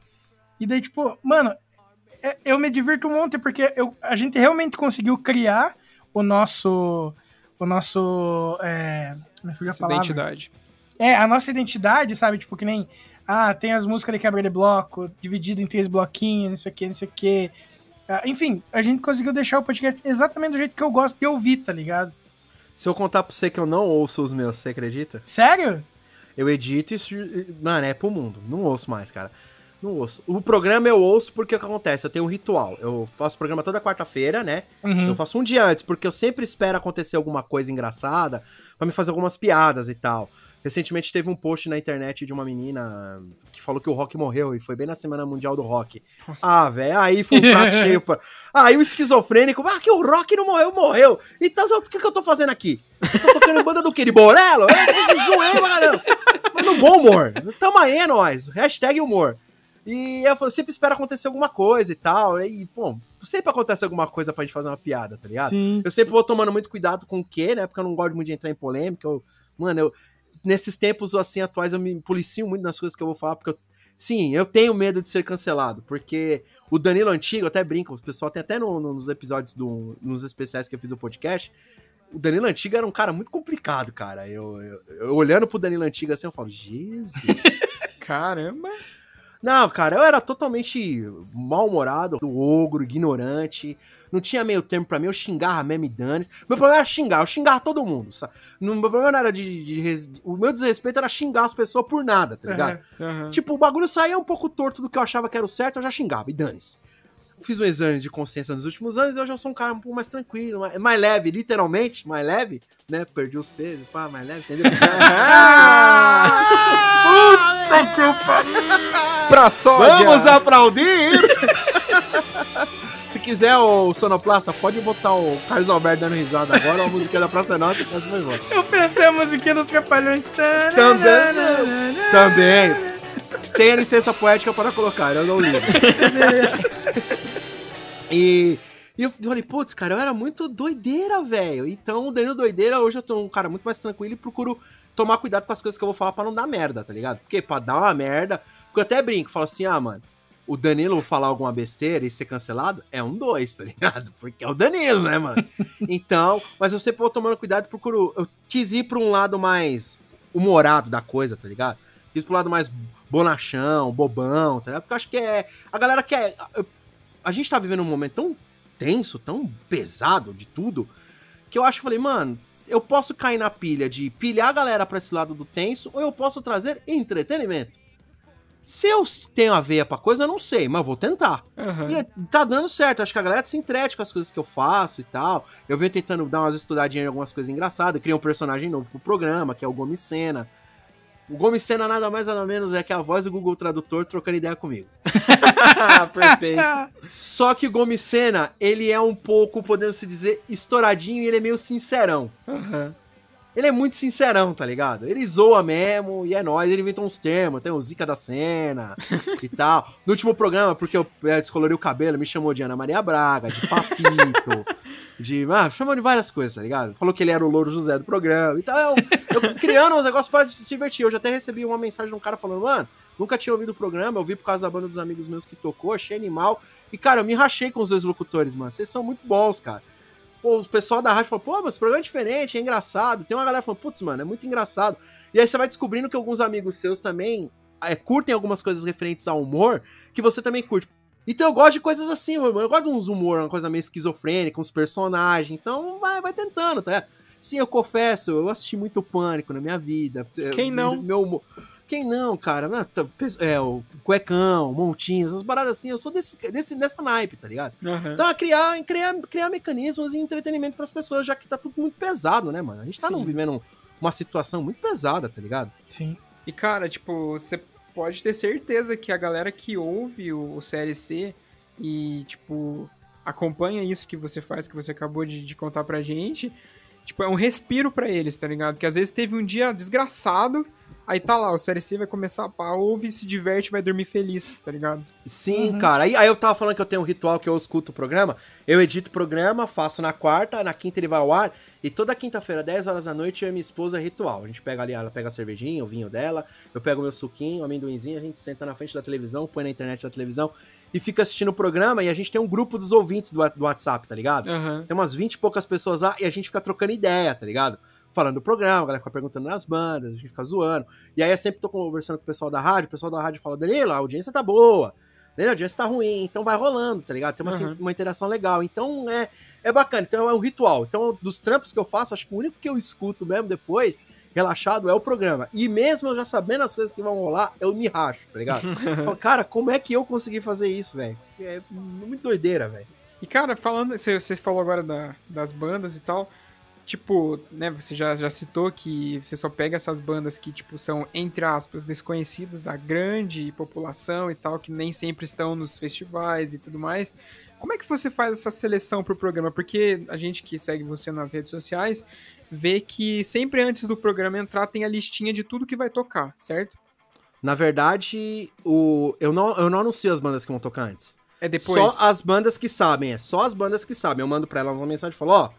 E daí, tipo, mano, é- eu me divirto um monte porque eu, a gente realmente conseguiu criar o nosso. O nosso. É, me fugiu a Essa palavra. identidade. É, a nossa identidade, sabe? Tipo, que nem. Ah, tem as músicas de quebra de bloco, dividido em três bloquinhos, não sei o que, não sei o que. enfim, a gente conseguiu deixar o podcast exatamente do jeito que eu gosto de ouvir, tá ligado? Se eu contar pra você que eu não ouço os meus, você acredita? Sério? Eu edito e. Mano, é pro mundo. Não ouço mais, cara. Não ouço. O programa eu ouço porque o que acontece? Eu tenho um ritual. Eu faço programa toda quarta-feira, né? Uhum. Eu faço um dia antes, porque eu sempre espero acontecer alguma coisa engraçada pra me fazer algumas piadas e tal. Recentemente teve um post na internet de uma menina que falou que o rock morreu e foi bem na Semana Mundial do Rock. Nossa. Ah, velho, aí foi um prato cheio. Pra... Aí o esquizofrênico, ah, que o rock não morreu, morreu. Então o que, que eu tô fazendo aqui? Eu tô tocando banda do quê? De Borello? Eu zoei pra caramba. Mas no bom humor. Tamo aí, é nóis. Hashtag humor. E eu sempre espero acontecer alguma coisa e tal. E, pô, sempre acontece alguma coisa pra gente fazer uma piada, tá ligado? Sim. Eu sempre vou tomando muito cuidado com o quê, né? Porque eu não gosto muito de entrar em polêmica. Eu, mano, eu, nesses tempos assim atuais eu me policio muito nas coisas que eu vou falar, porque eu, sim, eu tenho medo de ser cancelado, porque o Danilo antigo, até brinco, o pessoal tem até no- no- nos episódios do, nos especiais que eu fiz do podcast, o Danilo Antiga era um cara muito complicado, cara. Eu, eu, eu olhando pro Danilo Antiga assim, eu falo, Jesus. Caramba. Não, cara, eu era totalmente mal-humorado, ogro, ignorante. Não tinha meio termo pra mim, eu xingava meme dane. Meu problema era xingar, eu xingava todo mundo. Sabe? Meu problema não era de, de res- O meu desrespeito era xingar as pessoas por nada, tá ligado? Aham. Tipo, o bagulho saía um pouco torto do que eu achava que era o certo, eu já xingava, e dane-se. Fiz um exame de consciência nos últimos anos e eu já sou um cara um pouco mais tranquilo, mais, mais leve, literalmente, mais leve, né? Perdi os pesos, pá, mais leve, entendeu? Puta que pariu! Pra sódia! Vamos aplaudir! Se quiser, o Sonoplasta, pode botar o Carlos Alberto dando risada agora, a música da Praça Nossa, que essa foi. Eu pensei a musiquinha dos Trapalhões. Também. Também. Tem a licença poética para colocar, eu não ligo. e, e eu falei, putz, cara, eu era muito doideira, velho. Então, o Danilo Doideira, hoje eu tô um cara muito mais tranquilo e procuro tomar cuidado com as coisas que eu vou falar pra não dar merda, tá ligado? Porque pra dar uma merda. Porque eu até brinco, falo assim, ah, mano, o Danilo falar alguma besteira e ser cancelado é um dois, tá ligado? Porque é o Danilo, né, mano? Então, mas eu sempre vou tomando cuidado procuro. Eu quis ir pra um lado mais humorado da coisa, tá ligado? Quis pro lado mais bonachão, bobão, tá ligado? Porque eu acho que é. A galera quer. eu- A gente tá vivendo um momento tão tenso, tão pesado de tudo, que eu acho que eu falei, mano, eu posso cair na pilha de pilhar a galera pra esse lado do tenso, ou eu posso trazer entretenimento. Se eu tenho a veia pra coisa, eu não sei, mas eu vou tentar. Aham. E tá dando certo, acho que a galera se entrete com as coisas que eu faço e tal. Eu venho tentando dar umas estudadinhas em algumas coisas engraçadas. Criei um personagem novo pro programa, que é o Gomes Sena. O Gomes Sena nada mais nada menos é que a voz do Google Tradutor trocando ideia comigo. Perfeito. Só que o Gomes Sena, ele é um pouco, podemos se dizer, estouradinho e ele é meio sincerão. Aham. Ele é muito sincerão, tá ligado? Ele zoa mesmo e é nóis, ele inventa uns termos, tem o Zica da cena e tal. No último programa, porque eu descolori o cabelo, me chamou de Ana Maria Braga, de Papito, de. Ah, chamou de várias coisas, tá ligado? Falou que ele era o Louro José do programa. Então eu, eu criando uns negócios pra se divertir. Eu já até recebi uma mensagem de um cara falando, mano, nunca tinha ouvido o programa, eu vi por causa da banda dos amigos meus que tocou, achei animal. E, cara, eu me rachei com os dois locutores, mano. Vocês são muito bons, cara. Pô, o pessoal da rádio falou, pô, mas esse programa é diferente, é engraçado. Tem uma galera falando, putz, mano, é muito engraçado. E aí você vai descobrindo que alguns amigos seus também é, curtem algumas coisas referentes ao humor que você também curte. Então eu gosto de coisas assim, mano. Eu gosto de uns humor, uma coisa meio esquizofrênica, uns personagens. Então vai, vai tentando, tá? Sim, eu confesso, eu assisti muito pânico na minha vida. Quem não? Meu humor. Quem não, cara? Tá, É, o Cuecão, Montinhos, essas paradas assim. Eu sou desse, desse, dessa naipe, tá ligado? Aham. Então, é criar, criar, criar mecanismos e entretenimento pras pessoas, já que tá tudo muito pesado, né, mano? A gente tá num- vivendo uma situação muito pesada, tá ligado? Sim. E, cara, tipo, você pode ter certeza que a galera que ouve o, o CLC e, tipo, acompanha isso que você faz, que você acabou de, de contar pra gente, tipo, é um respiro pra eles, tá ligado? Porque às vezes teve um dia desgraçado, aí tá lá, o CLC vai começar a pá, ouve, se diverte, vai dormir feliz, tá ligado? Sim, cara. Aí, aí eu tava falando que eu tenho um ritual que eu escuto o programa. Eu edito o programa, faço na quarta, na quinta ele vai ao ar. E toda quinta-feira, 10 horas da noite, eu e minha esposa é ritual. A gente pega ali, ela pega a cervejinha, o vinho dela, eu pego o meu suquinho, o amendoinzinho, a gente senta na frente da televisão, põe na internet da televisão e fica assistindo o programa. E a gente tem um grupo dos ouvintes do, do WhatsApp, tá ligado? Aham. Tem umas 20 e poucas pessoas lá e a gente fica trocando ideia, tá ligado? Falando do programa, a galera fica perguntando nas bandas, a gente fica zoando. E aí eu sempre tô conversando com o pessoal da rádio, o pessoal da rádio fala, Danilo, a audiência tá boa. Danilo, a audiência tá ruim, então vai rolando, tá ligado? Tem uma, Uhum. uma interação legal. Então é, é bacana, então é um ritual. Então, dos trampos que eu faço, acho que o único que eu escuto mesmo depois, relaxado, é o programa. E mesmo eu já sabendo as coisas que vão rolar, eu me racho, tá ligado? Falo, Cara, como é que eu consegui fazer isso, velho? É muito doideira, velho. E, cara, falando, você, você falou agora da- das bandas e tal, tipo, né, você já, já citou que você só pega essas bandas que, tipo, são, entre aspas, desconhecidas da grande população e tal, que nem sempre estão nos festivais e tudo mais. Como é que você faz essa seleção pro programa? Porque a gente que segue você nas redes sociais vê que sempre antes do programa entrar tem a listinha de tudo que vai tocar, certo? Na verdade, o, eu, não, eu não anuncio as bandas que vão tocar antes. É depois. Só as bandas que sabem, é só as bandas que sabem. Eu mando pra elas uma mensagem e falo, ó,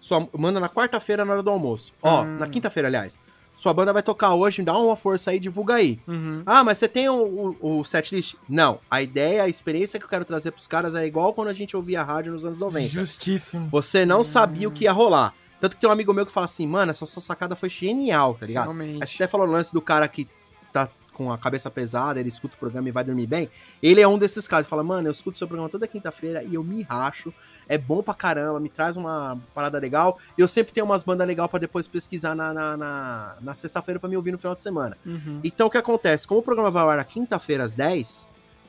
sua, eu mando na quarta-feira na hora do almoço. Ó, Hum. na quinta-feira, aliás. Sua banda vai tocar hoje, dá uma força aí, divulga aí. Uhum. Ah, mas você tem o, o, o setlist? Não. A ideia, a experiência que eu quero trazer pros caras é igual quando a gente ouvia rádio nos anos 90. Justíssimo. Você não sabia o que ia rolar. Tanto que tem um amigo meu que fala assim, mano, essa sua sacada foi genial, tá ligado? Realmente. Aí você até falou no lance do cara que tá com a cabeça pesada, ele escuta o programa e vai dormir bem. Ele é um desses caras, fala, mano, eu escuto seu programa toda quinta-feira e eu me racho. É bom pra caramba, me traz uma parada legal. E eu sempre tenho umas bandas legais pra depois pesquisar na, na, na, na sexta-feira pra me ouvir no final de semana. Uhum. Então o que acontece? Como o programa vai ao ar na quinta-feira às 10,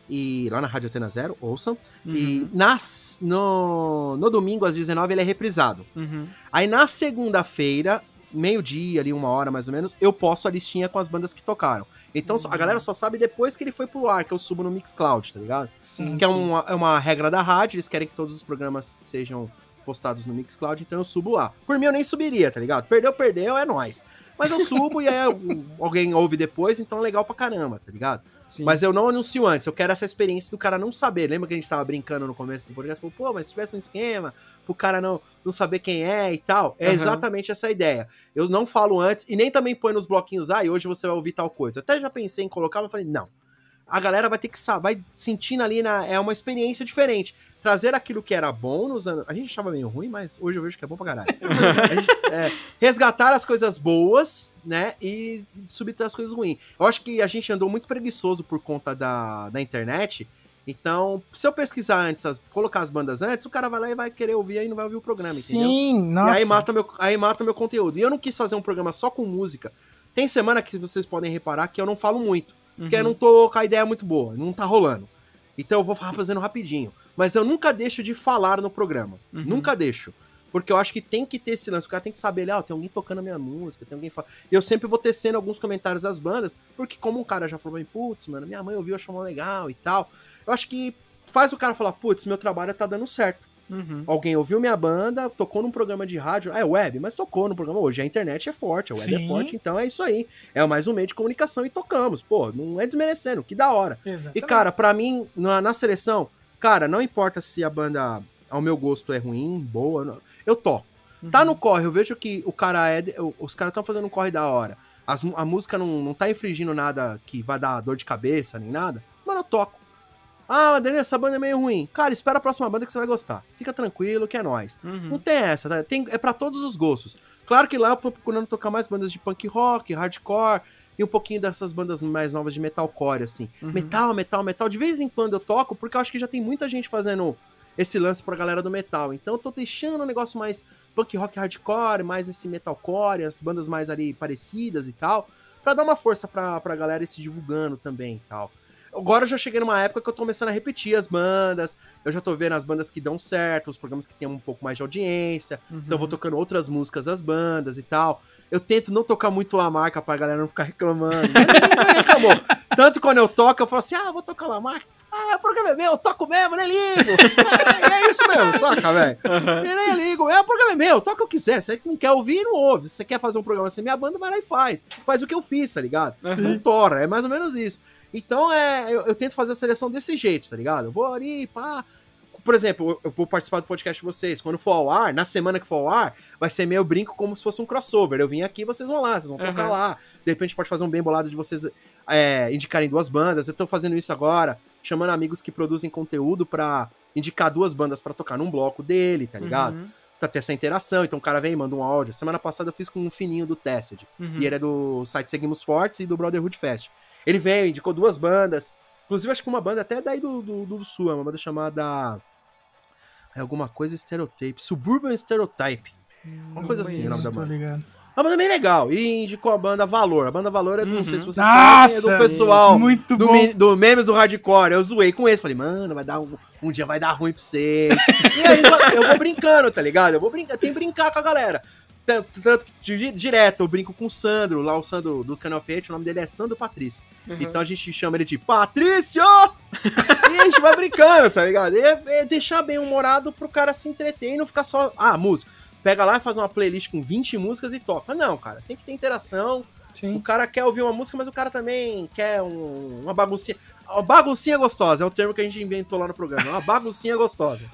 e lá na Rádio Atena Zero, ouçam. E Uhum. nas, no, no domingo às 19 ele é reprisado. Uhum. Aí na segunda-feira, meio-dia, ali, uma hora mais ou menos, eu posto a listinha com as bandas que tocaram. Então Uhum. a galera só sabe depois que ele foi pro ar, que eu subo no Mixcloud, tá ligado? Sim, que é sim. uma, é uma regra da rádio, eles querem que todos os programas sejam postados no Mixcloud, então eu subo lá. Por mim eu nem subiria, tá ligado? Perdeu, perdeu, é nóis. Mas eu subo e aí alguém ouve depois, então é legal pra caramba, tá ligado? Sim. Mas eu não anuncio antes, eu quero essa experiência do cara não saber. Lembra que a gente tava brincando no começo do podcast? Falou, pô, mas se tivesse um esquema pro cara não, não saber quem é e tal. É Aham. exatamente essa ideia. Eu não falo antes e nem também põe nos bloquinhos, ah, e hoje você vai ouvir tal coisa. Até já pensei em colocar, mas falei, não. A galera vai ter que saber, vai sentindo ali na. É uma experiência diferente. Trazer aquilo que era bom nos anos. A gente achava meio ruim, mas hoje eu vejo que é bom pra caralho. A gente, é, resgatar as coisas boas, né? E subtrair as coisas ruins. Eu acho que a gente andou muito preguiçoso por conta da, da internet. Então, se eu pesquisar antes, as- colocar as bandas antes, o cara vai lá e vai querer ouvir e não vai ouvir o programa, entendeu? Sim, nossa. E aí mata, meu, aí mata meu conteúdo. E eu não quis fazer um programa só com música. Tem semana que vocês podem reparar que eu não falo muito. Porque Uhum. eu não tô com a ideia muito boa, não tá rolando. Então eu vou fazendo rapidinho. Mas eu nunca deixo de falar no programa. Uhum. Nunca deixo. Porque eu acho que tem que ter esse lance. O cara tem que saber, ah, tem alguém tocando a minha música, tem alguém falando. Eu sempre vou tecendo alguns comentários das bandas, porque como um cara já falou putz, mano, minha mãe ouviu, achou mó legal e tal. Eu acho que faz o cara falar, putz, meu trabalho tá dando certo. Uhum. Alguém ouviu minha banda, tocou num programa de rádio, ah, é web, mas tocou no programa hoje. A internet é forte, a web é Sim. forte, então é isso aí. É mais um meio de comunicação e tocamos. Pô, não é desmerecendo, que da hora. E, Exatamente. cara, pra mim, na, na seleção, cara, não importa se a banda, ao meu gosto, é ruim, boa, não- eu toco. Tá no corre, eu vejo que o cara é. Os caras estão fazendo um corre da hora. As a música não, não tá infringindo nada que vai dar dor de cabeça nem nada. Mano, eu toco. Ah, Daniel, essa banda é meio ruim. Cara, espera a próxima banda que você vai gostar. Fica tranquilo que é nóis. Uhum. Não tem essa, tá? Tem, é pra todos os gostos. Claro que lá eu tô procurando tocar mais bandas de punk rock, hardcore e um pouquinho dessas bandas mais novas de metalcore, assim. Uhum. Metal, metal, metal. De vez em quando eu toco, porque eu acho que já tem muita gente fazendo esse lance pra galera do metal. Então eu tô deixando um negócio mais punk rock hardcore, mais esse metalcore, as bandas mais ali parecidas e tal, pra dar uma força pra, pra galera ir se divulgando também e tal. Agora eu já cheguei numa época que eu tô começando a repetir as bandas, eu já tô vendo as bandas que dão certo, os programas que tem um pouco mais de audiência, Uhum. então eu vou tocando outras músicas das bandas e tal. Eu tento não tocar muito Lamarca pra galera não ficar reclamando. Mas reclamou. Tanto quando eu toco, eu falo assim: ah, vou tocar Lamarca. Ah, o programa é meu, eu toco mesmo, nem ligo. e é isso mesmo, saca, velho? Eu nem ligo. É, o programa é meu, toca o que quiser. Você não quer ouvir, não ouve. Se você quer fazer um programa sem minha banda, vai lá e faz. Faz o que eu fiz, tá ligado? Não tora, é mais ou menos isso. Então, é, eu, eu tento fazer a seleção desse jeito, tá ligado? Eu vou ali, pá. Por exemplo, eu- eu vou participar do podcast de vocês. Quando for ao ar, na semana que for ao ar, vai ser meio brinco como se fosse um crossover. Eu vim aqui, vocês vão lá, vocês vão tocar lá. De repente pode fazer um bem bolado de vocês é, indicarem duas bandas. Eu tô fazendo isso agora, chamando amigos que produzem conteúdo pra indicar duas bandas pra tocar num bloco dele, tá ligado? Uhum. Pra ter essa interação. Então o cara vem e manda um áudio. Semana passada eu fiz com um fininho do Tested. Uhum. E ele é do site Seguimos Fortes e do Brotherhood Fest. Ele veio, indicou duas bandas. Inclusive, acho que uma banda até daí do, do, do Sul, é uma banda chamada. É alguma coisa Stereotype. Suburban Stereotype. Uma coisa assim, o nome da banda. ligado. Uma banda bem legal. E indicou a banda Valor. A banda Valor, eu não Uhum. sei se vocês conhecem, é do Nossa, pessoal muito do, bom. do memes do hardcore. Eu zoei com eles. Falei, mano, vai dar um, um dia vai dar ruim pra você. e aí eu vou brincando, tá ligado? Eu vou brincar, tem que brincar com a galera. Tanto, tanto que di- direto eu brinco com o Sandro, lá o Sandro do Canal Fate, o nome dele é Sandro Patrício. Uhum. Então a gente chama ele de Patrício! e a gente vai brincando, tá ligado? É, é deixar bem humorado pro cara se entreter e não ficar só. Ah, música. Pega lá e faz uma playlist com 20 músicas e toca. Não, cara, tem que ter interação. O Sim. cara quer ouvir uma música, mas o cara também quer um- uma baguncinha. Uma baguncinha gostosa, é o termo que a gente inventou lá no programa. Uma baguncinha gostosa.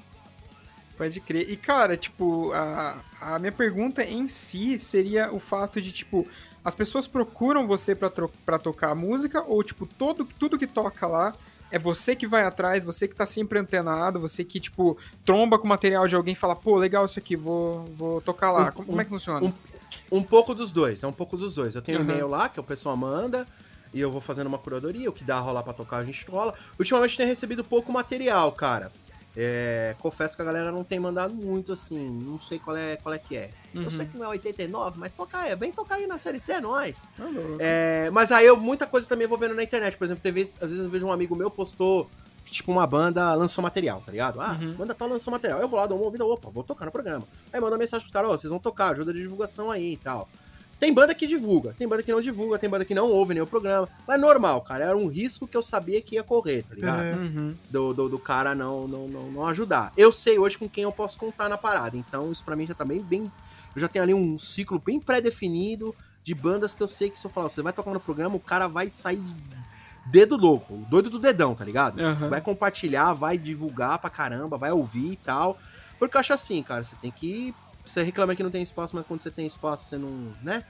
Pode crer. E, cara, tipo, a, a minha pergunta em si seria o fato de, tipo, as pessoas procuram você pra tocar música ou, tipo, todo, tudo que toca lá é você que vai atrás, você que tá sempre antenado, você que, tipo, tromba com o material de alguém e fala, pô, legal isso aqui, vou, vou tocar lá. Um- como, como é que funciona? um- Um pouco dos dois, é um pouco dos dois. Eu tenho um Uhum. e-mail lá, que o pessoal manda, e eu vou fazendo uma curadoria, o que dá a rolar pra tocar a gente rola. Ultimamente tenho recebido pouco material, cara. É, confesso que a galera não tem mandado muito, assim, não sei qual é, qual é que é. Uhum. Eu sei que não é 89, mas tocar, é bem tocar aí na série C, é nóis. Louco. É, mas aí eu, muita coisa também vou vendo na internet. Por exemplo, teve, às vezes eu vejo um amigo meu postou que, tipo, uma banda lançou material, tá ligado? Ah, Uhum. banda tal lançou material. Eu vou lá, dou uma ouvida, opa, vou tocar no programa. Aí manda mensagem pros caras, ó, vocês vão tocar, ajuda de divulgação aí e tal. Tem banda que divulga, tem banda que não divulga, tem banda que não ouve nem o programa. Mas é normal, cara. Era um risco que eu sabia que ia correr, tá ligado? É. Uhum. Do, do, do cara não, não, não, não ajudar. Eu sei hoje com quem eu posso contar na parada. Então, isso pra mim já tá bem, bem. Eu já tenho ali um ciclo bem pré-definido de bandas que eu sei que se eu falar, você vai tocar no programa, o cara vai sair de dedo louco, doido do dedão, tá ligado? Aham. Vai compartilhar, vai divulgar pra caramba, vai ouvir e tal. Porque eu acho assim, cara, você tem que. Você reclama que não tem espaço, mas quando você tem espaço, você não. né?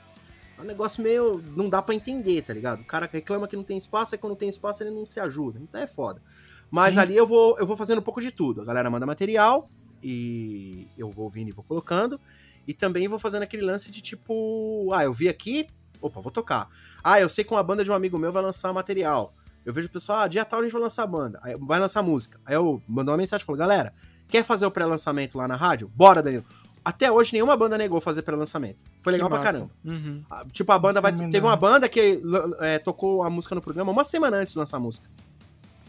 É um negócio meio. Não dá pra entender, tá ligado? O cara reclama que não tem espaço, e quando tem espaço ele não se ajuda. Então é foda. Mas Sim. ali eu vou, eu vou fazendo um pouco de tudo. A galera manda material e eu vou ouvindo e vou colocando. E também vou fazendo aquele lance de tipo, ah, eu vi aqui, opa, vou tocar. Ah, eu sei que uma banda de um amigo meu vai lançar material. Eu vejo o pessoal, ah, dia tal a gente vai lançar a banda, vai lançar música. Aí eu mando uma mensagem e falo, galera, quer fazer o pré-lançamento lá na rádio? Bora, Danilo. Até hoje nenhuma banda negou fazer pré-lançamento. Foi legal Que pra massa. caramba. Uhum. Ah, Tipo, a banda Isso vai. é Teve uma banda que é, tocou a música no programa uma semana antes de lançar a música.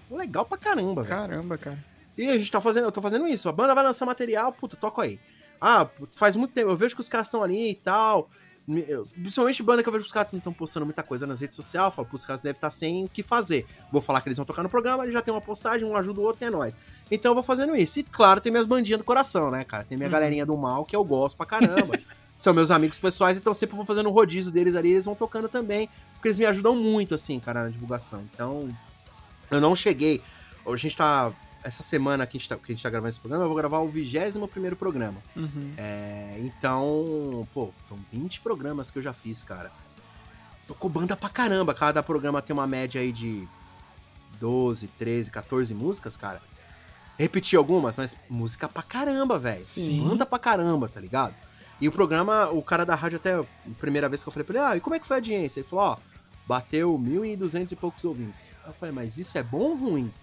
Legal pra caramba, velho. Caramba, cara. E a gente tá fazendo, eu tô fazendo isso. A banda vai lançar material, puta, toca aí. Ah, faz muito tempo, eu vejo que os caras estão ali e tal. Eu- Principalmente banda que eu vejo que os caras não estão postando muita coisa nas redes sociais. Eu falo, os caras devem estar sem o que fazer. Vou falar que eles vão tocar no programa, eles já tem uma postagem, um ajuda o outro e é nóis. Então eu vou fazendo isso. E claro, tem minhas bandinhas do coração, né, cara? Tem minha Uhum. galerinha do mal que eu gosto pra caramba. São meus amigos pessoais, então sempre vou fazendo o rodízio deles ali, eles vão tocando também. Porque eles me ajudam muito, assim, cara, na divulgação. Então, eu não cheguei. A gente tá. Essa semana que a gente tá, que a gente tá gravando esse programa, eu vou gravar o 21 primeiro programa. Uhum. É, então, pô, são 20 programas que eu já fiz, cara. Tocou banda pra caramba. Cada programa tem uma média aí de 12, 13, 14 músicas, cara. Repeti algumas, mas música pra caramba, velho. Banda pra caramba, tá ligado? E o programa, o cara da rádio até, a primeira vez que eu falei pra ele, ah, e como é que foi a audiência? Ele falou, ó, bateu 1.200 e poucos ouvintes. Eu falei, mas isso é bom ou ruim?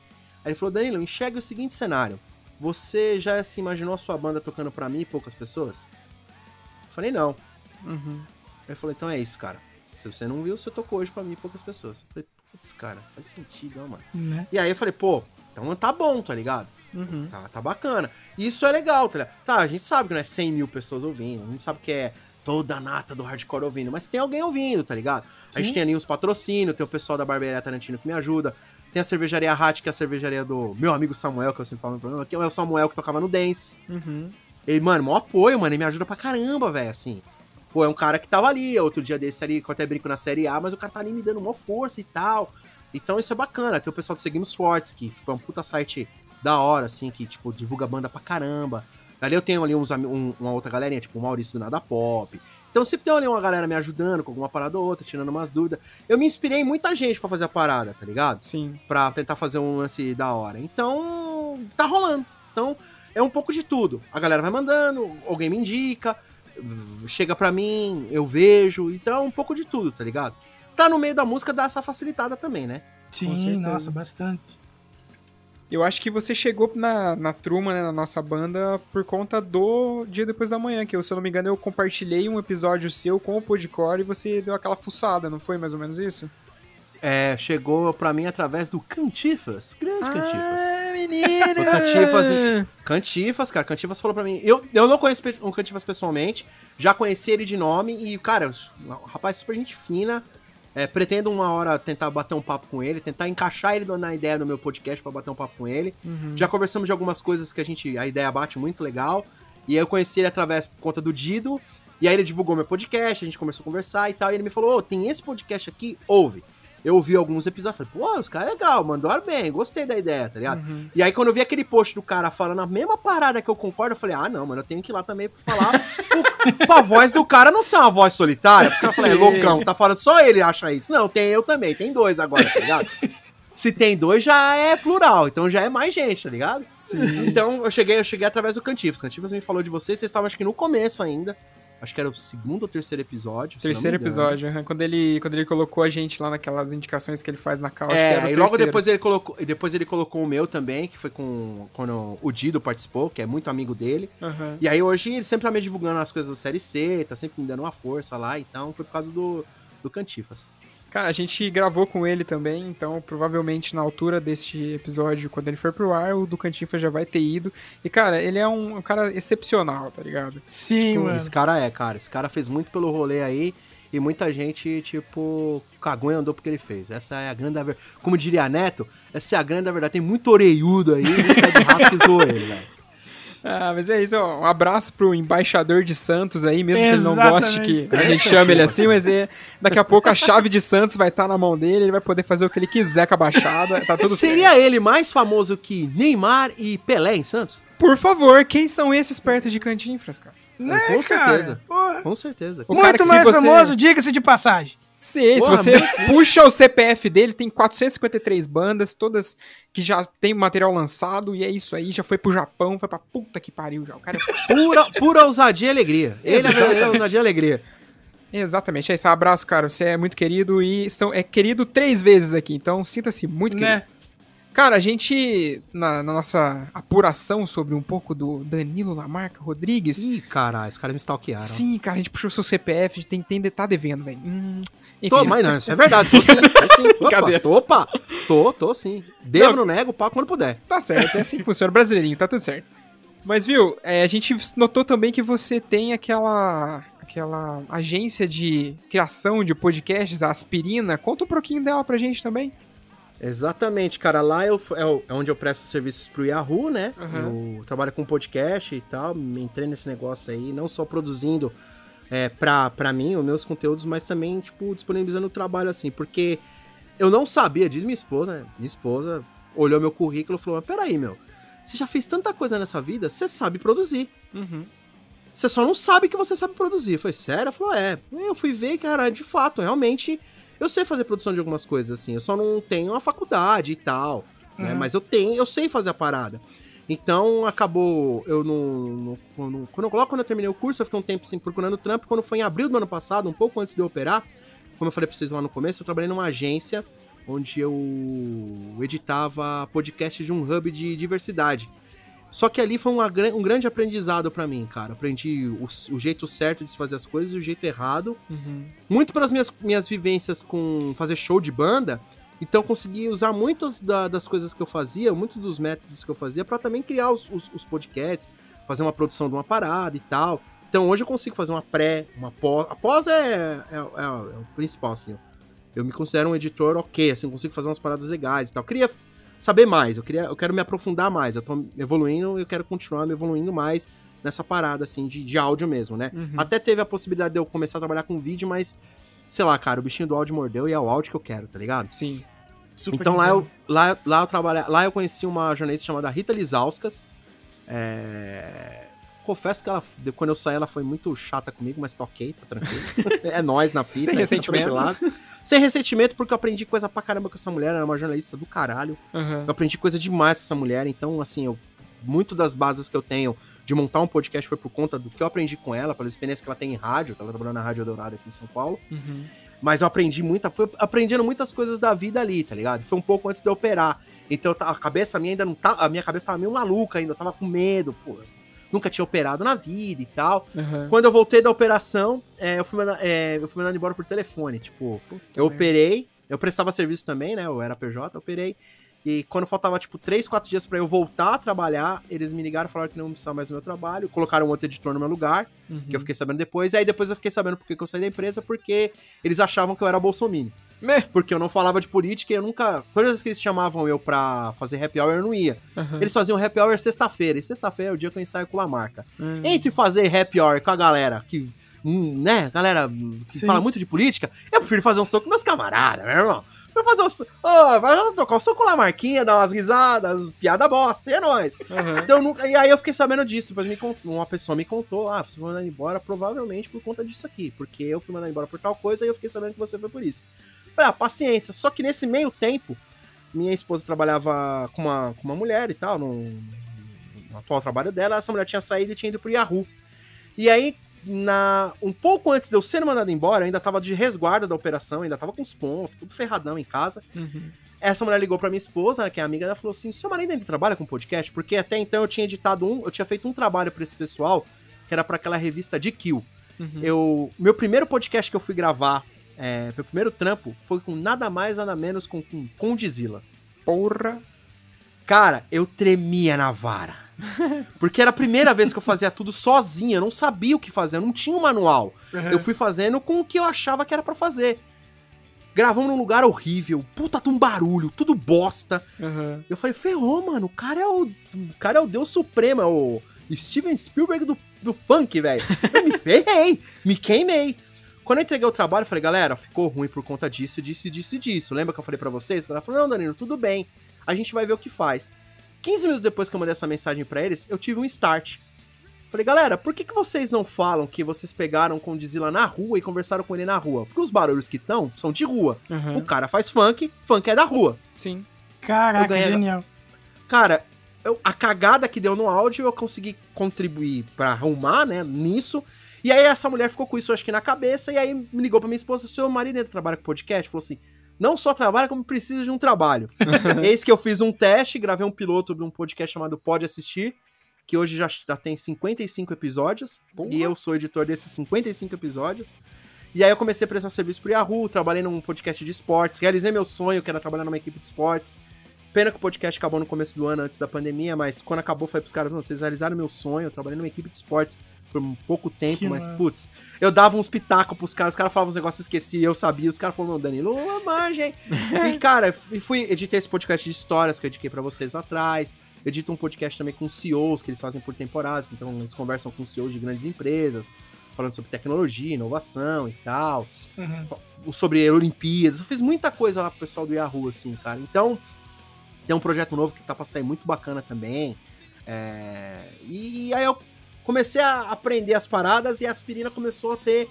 Aí ele falou, Danilo, enxergue o seguinte cenário. Você já se imaginou a sua banda tocando pra mim e poucas pessoas? Eu falei, não. Uhum. Ele falou, então é isso, cara. Se você não viu, você tocou hoje pra mim e poucas pessoas. Eu falei, putz, cara, faz sentido, não, mano. Né? E aí eu falei, pô, então tá bom, tá ligado? Uhum. Tá, tá bacana. E isso é legal, tá ligado? Tá, a gente sabe que não é 100 mil pessoas ouvindo, a gente sabe que é toda a nata do hardcore ouvindo, mas tem alguém ouvindo, tá ligado? A gente Sim. tem ali os patrocínios, tem o pessoal da Barbearia Tarantino que me ajuda, tem a cervejaria Hat, que é a cervejaria do meu amigo Samuel, que eu sempre falo no programa, que é o Samuel que tocava no Dance. Uhum. Ele, mano, maior apoio, mano, ele me ajuda pra caramba, velho, assim. Pô, é um cara que tava ali, outro dia desse ali, que eu até brinco na Série A, mas o cara tá ali me dando uma força e tal. Então isso é bacana. Tem o pessoal do Seguimos Fortes, que tipo, é um puta site da hora, assim, que, tipo, divulga banda pra caramba. Ali eu tenho ali uns, um- uma outra galerinha, tipo o Maurício do Nada Pop. Então sempre tem ali uma galera me ajudando com alguma parada ou outra, tirando umas dúvidas. Eu me inspirei em muita gente pra fazer a parada, tá ligado? Sim. Pra tentar fazer um lance da hora. Então, tá rolando. Então, é um pouco de tudo. A galera vai mandando, alguém me indica, chega pra mim, eu vejo. Então, é um pouco de tudo, tá ligado? Tá no meio da música, dá essa facilitada também, né? Sim, certeza. nossa, bastante. Eu acho que você chegou na, na Truma, né, na nossa banda, por conta do Dia Depois da Manhã, que eu, se eu não me engano, eu compartilhei um episódio seu com o Podcore e você deu aquela fuçada, não foi mais ou menos isso? É, chegou pra mim através do Cantifas. Grande Cantifas. Ah, menino! O Cantifas, Cantifas, cara, Cantifas falou pra mim. Eu, eu não conheço o Cantifas pessoalmente, já conheci ele de nome e, cara, um rapaz super gente fina. É, pretendo uma hora tentar bater um papo com ele, tentar encaixar ele na ideia do meu podcast pra bater um papo com ele. Uhum. Já conversamos de algumas coisas que a gente, a ideia bate muito legal. E aí eu conheci ele através por conta do Dido. E aí ele divulgou meu podcast, a gente começou a conversar e tal. E ele me falou: Ô, tem esse podcast aqui, ouve. Eu ouvi alguns episódios, falei, pô, os caras é legal, mandaram bem, gostei da ideia, tá ligado? Uhum. E aí, quando eu vi aquele post do cara falando a mesma parada que eu concordo, eu falei, ah, não, mano, eu tenho que ir lá também pra falar o- pra voz do cara não ser uma voz solitária. Porque os caras falam, é loucão, tá falando só ele acha isso. Não, tem eu também, tem dois agora, tá ligado? Se tem dois, já é plural, então já é mais gente, tá ligado? Sim. Então eu cheguei, eu cheguei através do Cantifas. Cantifas me falou de vocês, vocês estavam acho que no começo ainda. Acho que era o segundo ou terceiro episódio. Terceiro episódio, aham, quando ele, quando ele colocou a gente lá naquelas indicações que ele faz na que É, e logo terceiro. depois ele colocou, e depois ele colocou o meu também, que foi com quando o Dido participou, que é muito amigo dele. Aham. E aí hoje ele sempre tá me divulgando as coisas da série C, tá sempre me dando uma força lá, então foi por causa do, do Cantifas. Cara, a gente gravou com ele também, então provavelmente na altura deste episódio, quando ele for pro ar, o do Cantinfa já vai ter ido. E, cara, ele é um, um cara excepcional, tá ligado? Sim, mano. Esse cara é, cara, esse cara fez muito pelo rolê aí. E muita gente, tipo, cagou e andou porque ele fez. Essa é a grande verdade. Como diria Neto, essa é a grande verdade. Tem muito orelhudo aí, muito pé de rato que zoou ele, velho. Ah, mas é isso, ó, um abraço pro embaixador de Santos aí, mesmo que ele não Exatamente. goste que a gente chame ele assim, mas é, daqui a pouco a chave de Santos vai estar na mão dele, ele vai poder fazer o que ele quiser com a baixada, tá tudo certo. Seria ele mais famoso que Neymar e Pelé em Santos? Por favor, quem são esses perto de Cantinfras, cara? Né, com certeza. Com certeza. O cara Muito mais você- famoso, diga-se de passagem. Sim, se Porra, você puxa o CPF dele, tem 453 bandas, todas que já tem material lançado, e é isso aí, já foi pro Japão, foi pra puta que pariu já. O cara é Pura, pura ousadia e alegria. Ele é ousadia e alegria. Exatamente, é isso. Abraço, cara. Você é muito querido e são, é querido três vezes aqui, então sinta-se muito querido. Cara, a gente, na, na nossa apuração sobre um pouco do Danilo Lamarca Rodrigues. Ih, caralho, os caras me stalkearam. Sim, cara, a gente puxou seu CPF, tem, tem tá devendo, velho. Hum, enfim, Tô, mas não, isso é verdade. Tô sim, tô sim. Opa, opa, tô, tô sim. Devo, Não. não nego, pá, quando puder. Tá certo, é assim que funciona. Brasileirinho, tá tudo certo. Mas, viu, é, a gente notou também que você tem aquela aquela agência de criação de podcasts, a Aspirina. Conta um pouquinho dela pra gente também. Exatamente, cara. Lá eu, é, é onde eu presto serviços pro Yahoo, né? Aham. Eu trabalho com podcast e tal. Me entrei nesse negócio aí, não só produzindo é, pra, pra mim, os meus conteúdos, mas também, tipo, disponibilizando o trabalho assim. Porque eu não sabia, diz minha esposa, né? Minha esposa olhou meu currículo e falou: Mas peraí, meu, você já fez tanta coisa nessa vida, você sabe produzir. Uhum. Você só não sabe que você sabe produzir. Falei, sério? Ela falou, é. Eu fui ver, cara, de fato, realmente, eu sei fazer produção de algumas coisas, assim. Eu só não tenho a faculdade e tal, né? Uhum. Mas eu tenho, eu sei fazer a parada. Então, acabou, eu não... não- quando, quando, logo quando eu terminei o curso, eu fiquei um tempo, assim, procurando trampo. Quando foi em abril do ano passado, um pouco antes de eu operar, como eu falei pra vocês lá no começo, eu trabalhei numa agência onde eu editava podcasts de um hub de diversidade. Só que ali foi uma um grande aprendizado pra mim, cara. Aprendi o, o jeito certo de se fazer as coisas e o jeito errado. Uhum. Muito pelas minhas, minhas vivências com fazer show de banda. Então consegui usar muitas da- das coisas que eu fazia, muitos dos métodos que eu fazia, pra também criar os, os- os podcasts, fazer uma produção de uma parada e tal. Então hoje eu consigo fazer uma pré, uma pós. A pós é, é, é- é o principal, assim. Eu, eu me considero um editor ok, assim, consigo fazer umas paradas legais e tal. Queria saber mais, eu, queria, eu quero me aprofundar mais. Eu tô evoluindo e eu quero continuar me evoluindo mais nessa parada, assim, de, de áudio mesmo, né? Uhum. Até teve a possibilidade de eu começar a trabalhar com vídeo, mas, sei lá, cara, o bichinho do áudio mordeu e é o áudio que eu quero, tá ligado? Sim. Super então lá eu, lá, lá, eu trabalha, lá eu conheci uma jornalista chamada Rita Lizauskas. É... Confesso que ela, quando eu saí, ela foi muito chata comigo, mas tá ok, tá tranquilo. é nós na fita. Sem tá ressentimento. tranquilaço. Sem ressentimento, porque eu aprendi coisa pra caramba com essa mulher, ela era uma jornalista do caralho. Uhum. Eu aprendi coisa demais com essa mulher, então, assim, eu, muito das bases que eu tenho de montar um podcast foi por conta do que eu aprendi com ela, pela experiência que ela tem em rádio, ela trabalhou na Rádio Dourada aqui em São Paulo. Uhum. Mas eu aprendi muita, foi aprendendo muitas coisas da vida ali, tá ligado? Foi um pouco antes de eu operar. Então a cabeça minha ainda não tá, a minha cabeça tava meio maluca ainda, eu tava com medo, pô. Nunca tinha operado na vida e tal. Uhum. Quando eu voltei da operação, é, eu, fui manda- é, eu fui mandado embora por telefone. Tipo, eu merda. operei, eu prestava serviço também, né? Eu era PJ, eu operei. E quando faltava, tipo, 3, 4 dias pra eu voltar a trabalhar, eles me ligaram, falaram que não precisava mais do meu trabalho, colocaram um outro editor no meu lugar, Uhum. que eu fiquei sabendo depois. E aí depois eu fiquei sabendo porque que eu saí da empresa, porque eles achavam que eu era bolsominion. Meh. Porque eu não falava de política e eu nunca. Todas as vezes que eles chamavam eu pra fazer happy hour, eu não ia. Uhum. Eles faziam happy hour sexta-feira. E sexta-feira é o dia que eu ensaio com a marca. Uhum. Entre fazer happy hour com a galera que. hum, né? Galera que Sim. fala muito de política, eu prefiro fazer um soco com meus camaradas, meu irmão. Vai fazer um vai tocar um soco com a Marquinha, dar umas risadas, piada bosta, e é nóis. Uhum. Então, nunca- e aí eu fiquei sabendo disso. Depois me uma pessoa me contou: ah, você foi mandado embora provavelmente por conta disso aqui. Porque eu fui mandado embora por tal coisa e eu fiquei sabendo que você foi por isso. Falei, ah, paciência. Só que nesse meio tempo, minha esposa trabalhava com uma, com uma mulher e tal, no, no atual trabalho dela, essa mulher tinha saído e tinha ido pro Yahoo. E aí, na, um pouco antes de eu ser mandado embora, eu ainda tava de resguardo da operação, ainda tava com os pontos, tudo ferradão em casa. Uhum. Essa mulher ligou pra minha esposa, que é amiga, ela falou assim: seu marido ainda trabalha com podcast? Porque até então eu tinha editado um, eu tinha feito um trabalho pra esse pessoal, que era pra aquela revista de Kill. Uhum. Eu, meu primeiro podcast que eu fui gravar, é, meu primeiro trampo, foi com nada mais, nada menos com, com Condizila. Porra. Cara, eu tremia na vara. Porque era a primeira vez que eu fazia tudo sozinho, eu não sabia o que fazer, eu não tinha um manual. Uhum. Eu fui fazendo com o que eu achava que era pra fazer. Gravamos num lugar horrível, puta de um barulho, tudo bosta. Uhum. Eu falei, ferrou, mano, o cara é o, o cara é o deus supremo, é o Steven Spielberg do, do funk, velho. Eu me ferrei, me queimei. Quando eu entreguei o trabalho, eu falei, galera, ficou ruim por conta disso, disso, disso e disso. Lembra que eu falei pra vocês? Ela falou, não, Danilo, tudo bem. A gente vai ver o que faz. 15 minutos depois que eu mandei essa mensagem pra eles, eu tive um start. Falei, galera, por que, que vocês não falam que vocês pegaram com o Dizila na rua e conversaram com ele na rua? Porque os barulhos que estão são de rua. Uhum. O cara faz funk, funk é da rua. Sim. Caraca, ganhei- genial. Cara, eu- a cagada que deu no áudio eu consegui contribuir pra arrumar, né, nisso. E aí essa mulher ficou com isso, acho que na cabeça, e aí me ligou pra minha esposa, seu marido ainda trabalha com podcast? Falou assim, não só trabalha, como precisa de um trabalho. Eis que eu fiz um teste, gravei um piloto de um podcast chamado Pode Assistir, que hoje já, já tem 55 episódios, e eu sou editor desses 55 episódios. E aí eu comecei a prestar serviço pro Yahoo, trabalhei num podcast de esportes, realizei meu sonho, que era trabalhar numa equipe de esportes. Pena que o podcast acabou no começo do ano, antes da pandemia, mas quando acabou, falei pros caras, "Não, vocês realizaram meu sonho, eu trabalhei numa equipe de esportes por um pouco tempo, Que mas, massa. putz, eu dava uns pitacos pros caras, os caras falavam uns negócios, esqueci, eu sabia, os caras falaram, não, Danilo, manja, hein? e, cara, e fui, editei esse podcast de histórias que eu indiquei pra vocês lá atrás, edito um podcast também com CEOs, que eles fazem por temporadas, então eles conversam com CEOs de grandes empresas, falando sobre tecnologia, inovação e tal Uhum. sobre Olimpíadas. Eu fiz muita coisa lá pro pessoal do Yahoo, assim, cara. Então, tem um projeto novo que tá pra sair muito bacana também. É, E, aí eu comecei a aprender as paradas e a aspirina começou a ter.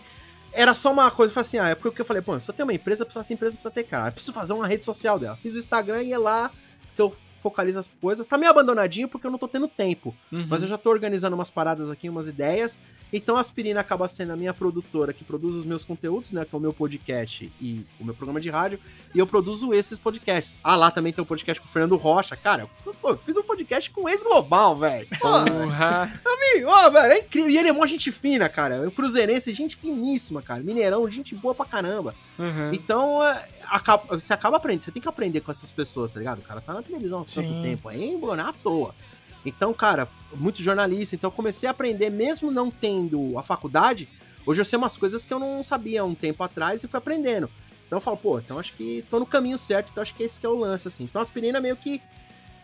Era só uma coisa, eu falei assim, ah, é porque eu falei, pô, se eu tenho uma empresa, precisa essa empresa precisa ter cara. Eu preciso fazer uma rede social dela. Fiz o Instagram e é lá que eu focalizo as coisas. Tá meio abandonadinho porque eu não tô tendo tempo. Uhum. Mas eu já tô organizando umas paradas aqui, umas ideias. Então a Aspirina acaba sendo a minha produtora que produz os meus conteúdos, né? Que é o meu podcast e o meu programa de rádio. E eu produzo esses podcasts. Ah, lá também tem um podcast com o Fernando Rocha. Cara, eu, pô, fiz um podcast com o ex-global, velho. Porra. Amigo, ó, velho, é incrível. E ele é mó gente fina, cara. Um cruzeirense, gente finíssima, cara. Mineirão, gente boa pra caramba. Uhum. Então, é, acaba- você acaba aprendendo, você tem que aprender com essas pessoas, tá ligado? O cara tá na televisão há tanto tempo aí, não é à toa. Então, cara, muito jornalista, então eu comecei a aprender, mesmo não tendo a faculdade, hoje eu sei umas coisas que eu não sabia há um tempo atrás e fui aprendendo. Então eu falo, pô, então acho que tô no caminho certo, então acho que esse que é o lance, assim. Então a aspirina é meio que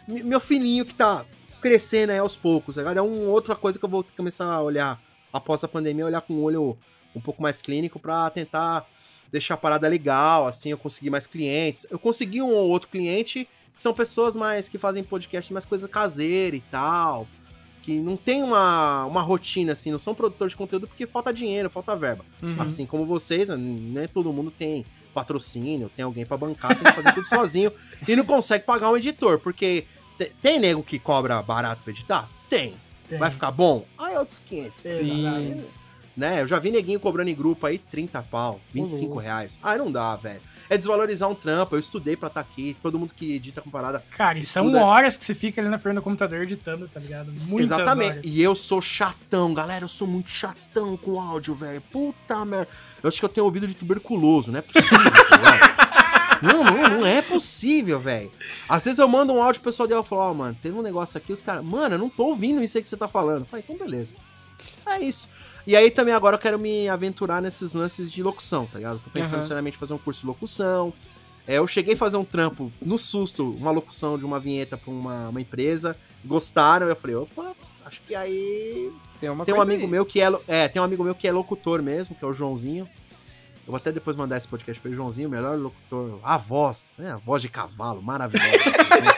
me- meu filhinho que tá crescendo aí aos poucos, tá ligado? É uma outra coisa que eu vou começar a olhar após a pandemia, olhar com um olho um pouco mais clínico pra tentar deixar a parada legal, assim, eu conseguir mais clientes. Eu consegui um ou outro cliente que são pessoas mais que fazem podcast mais coisa caseira e tal, que não tem uma, uma rotina assim, não são produtores de conteúdo porque falta dinheiro, falta verba. Uhum. Assim como vocês, né, todo mundo tem patrocínio, tem alguém pra bancar, tem que fazer tudo sozinho e não consegue pagar um editor, porque te- tem nego que cobra barato pra editar? Tem. Tem. Vai ficar bom? Aí é outros 500. Sim. Né? Eu já vi neguinho cobrando em grupo aí 30 pau, 25 louco. reais. Ah, não dá, velho. É desvalorizar um trampo. Eu estudei pra estar aqui. Todo mundo que edita com parada. Cara, e são Tudo é- horas que você fica ali na frente do computador editando, tá ligado? Muitas Exatamente. horas. E eu sou chatão, galera. Eu sou muito chatão com áudio, velho. Puta merda. Eu acho que eu tenho ouvido de tuberculoso. Não é possível, tá? Não, não, não é possível, velho. Às vezes eu mando um áudio pro pessoal dela e falo, ó, mano, teve um negócio aqui, os caras, mano, eu não tô ouvindo isso aí que você tá falando. Eu falei, então beleza. É isso. E aí também agora eu quero me aventurar nesses lances de locução, tá ligado? Tô pensando Aham. seriamente em fazer um curso de locução. É, eu cheguei a fazer um trampo no susto, uma locução de uma vinheta pra uma, uma empresa. Gostaram, eu falei, opa, acho que aí Tem uma tem um amigo aí. meu que é, é, tem um amigo meu que é locutor mesmo, que é o Joãozinho. Eu vou até depois mandar esse podcast pra ele, Joãozinho, o melhor locutor. A voz, né? A voz de cavalo, maravilhosa. assim, né?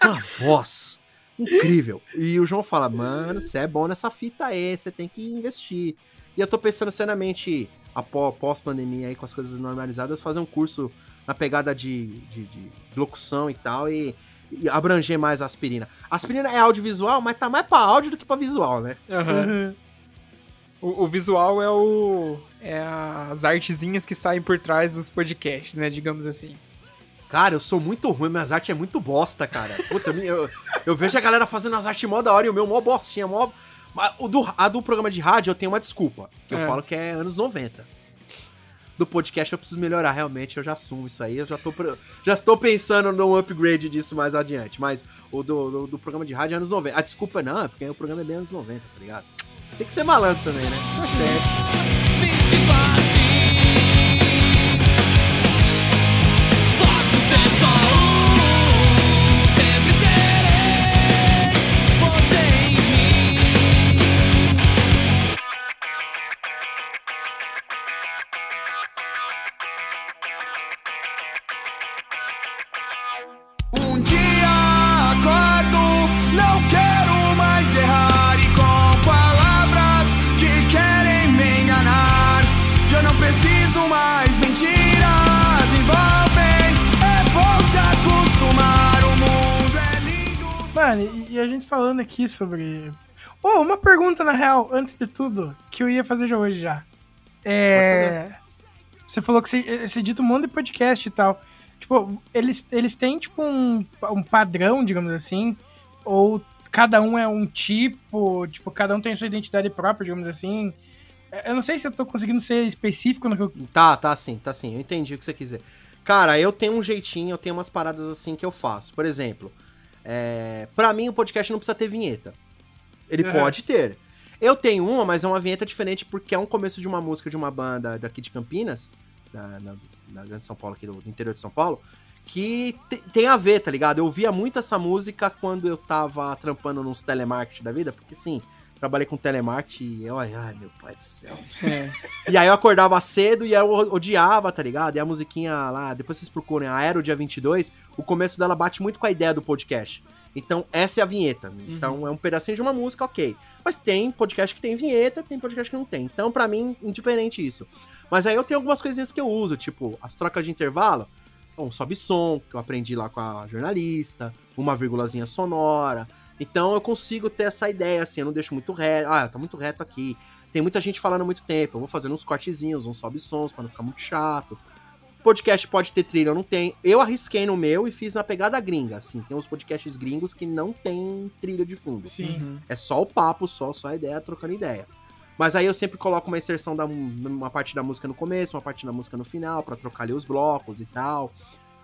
Tem uma voz incrível. E o João fala, mano, você é bom nessa fita aí, você tem que investir. E eu tô pensando seriamente, apó- pós-pandemia aí, com as coisas normalizadas, fazer um curso na pegada de, de, de locução e tal, e, e abranger mais a aspirina. A aspirina é audiovisual, mas tá mais pra áudio do que pra visual, né? Aham. Uhum. O, o visual é o. É as artezinhas que saem por trás dos podcasts, né? Digamos assim. Cara, eu sou muito ruim, minhas artes é muito bosta, cara. Puta, eu, eu vejo a galera fazendo as artes mó da hora e o meu mó bostinha, mó. Mas O do, a do programa de rádio eu tenho uma desculpa, que eu É. falo que é anos 90. Do podcast eu preciso melhorar realmente, eu já assumo isso aí, eu já tô já estou pensando num upgrade disso mais adiante, mas o do, do, do programa de rádio é anos 90. A desculpa não, é porque o programa é bem anos 90, tá ligado? Tem que ser malandro também, né? Tá certo. Aqui sobre. Oh, uma pergunta na real, antes de tudo, que eu ia fazer já hoje já. É. Você falou que você, você edita um monte de podcast e tal. Tipo, eles, eles têm, tipo, um, um padrão, digamos assim? Ou cada um é um tipo, tipo, cada um tem sua identidade própria, digamos assim? Eu não sei se eu tô conseguindo ser específico no que eu. Tá, tá sim, tá sim. Eu entendi o que você quiser. Cara, eu tenho um jeitinho, eu tenho umas paradas assim que eu faço. Por exemplo, é... para mim o podcast não precisa ter vinheta. Ele Uhum. pode ter. Eu tenho uma, mas é uma vinheta diferente porque é um começo de uma música de uma banda daqui de Campinas, da, na, na Grande São Paulo, aqui do, do interior de São Paulo, que te- tem a ver, tá ligado? Eu ouvia muito essa música quando eu tava trampando nos telemarketing da vida, porque sim, trabalhei com telemarketing e eu, ai, ai, meu pai do céu. É. E aí eu acordava cedo e eu odiava, tá ligado? E a musiquinha lá, depois vocês procurem, a Aero Dia 22, o começo dela bate muito com a ideia do podcast. Então, essa é a vinheta. Então, é um pedacinho de uma música, ok. Mas tem podcast que tem vinheta, tem podcast que não tem. Então, pra mim, indiferente isso. Mas aí eu tenho algumas coisinhas que eu uso, tipo, as trocas de intervalo, um sobe som, que eu aprendi lá com a jornalista, uma vírgulazinha sonora. Então, eu consigo ter essa ideia, assim, eu não deixo muito reto. Ah, tá muito reto aqui. Tem muita gente falando há muito tempo. Eu vou fazendo uns cortezinhos, uns sobe sons pra não ficar muito chato. Podcast pode ter trilha ou não tem. Eu arrisquei no meu e fiz na pegada gringa, assim. Tem uns podcasts gringos que não tem trilha de fundo. Sim. Uhum. É só o papo, só, só a ideia, trocando ideia. Mas aí eu sempre coloco uma inserção da uma parte da música no começo, uma parte da música no final, pra trocar ali os blocos e tal.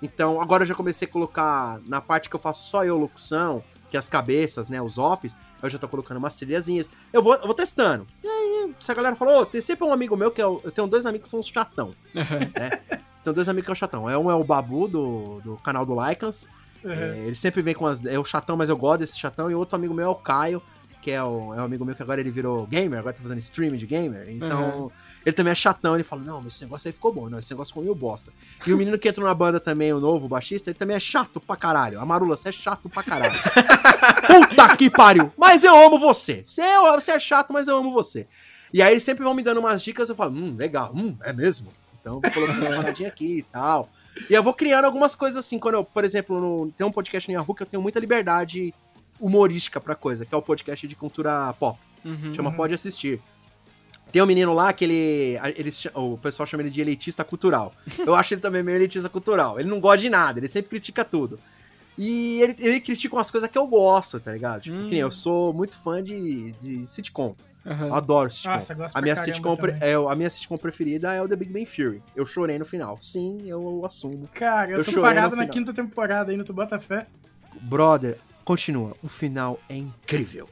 Então, agora eu já comecei a colocar na parte que eu faço só eu locução, que é as cabeças, né, os offs, eu já tô colocando umas trilhazinhas. Eu vou, eu vou testando. E aí, se a galera falou, ô, tem sempre um amigo meu que é o- eu tenho dois amigos que são os chatão. né? Tenho dois amigos que é o chatão. É um é o Babu, do, do canal do Lycans. Uhum. É, ele sempre vem com as. É o chatão, mas eu gosto desse chatão. E outro amigo meu é o Caio, que é, o, é um amigo meu que agora ele virou gamer, agora tá fazendo stream de gamer. Então, ele também é chatão. Ele fala: Não, mas esse negócio aí ficou bom. Não, esse negócio ficou meio bosta. E o menino que entrou na banda também, o novo, o baixista, ele também é chato pra caralho. A Marula, você é chato pra caralho. Puta que pariu! Mas eu amo você. Você é, você é chato, mas eu amo você. E aí eles sempre vão me dando umas dicas, eu falo, hum, legal, hum, é mesmo. Então, vou colocando uma paradinha aqui e tal. E eu vou criando algumas coisas assim, quando eu, por exemplo, no- tem um podcast no Yahoo que eu tenho muita liberdade humorística pra coisa, que é o podcast de cultura pop. Uhum. Chama Pode Assistir. Tem um menino lá que ele, cha- O pessoal chama ele de elitista cultural. Eu acho ele também meio elitista cultural. Ele não gosta de nada, ele sempre critica tudo. E ele, ele critica umas coisas que eu gosto, tá ligado? Tipo, Hum. que nem eu sou muito fã de, de sitcom. Eu adoro sitcom. Nossa, eu gosto a, minha sitcom pre- é, a minha sitcom preferida é o The Big Bang Theory. Eu chorei no final. Sim, eu assumo. Cara, eu, Eu tô parado na quinta temporada ainda, tu bota fé. Brother, continua. O final é incrível.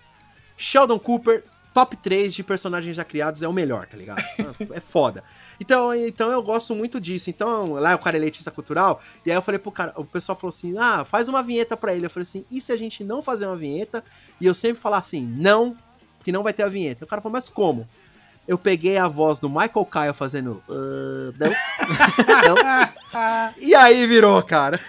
Sheldon Cooper, top 3 de personagens já criados, é o melhor, tá ligado? É foda. Então, então eu gosto muito disso. Então, lá o cara é elitista cultural. E aí eu falei pro cara, o pessoal falou assim: ah, faz uma vinheta pra ele. Eu falei assim: e se a gente não fazer uma vinheta? E eu sempre falar assim: não, que não vai ter a vinheta. O cara falou, mas como? Eu peguei a voz do Michael Kyle fazendo. "Ah, não, não, e aí virou, cara.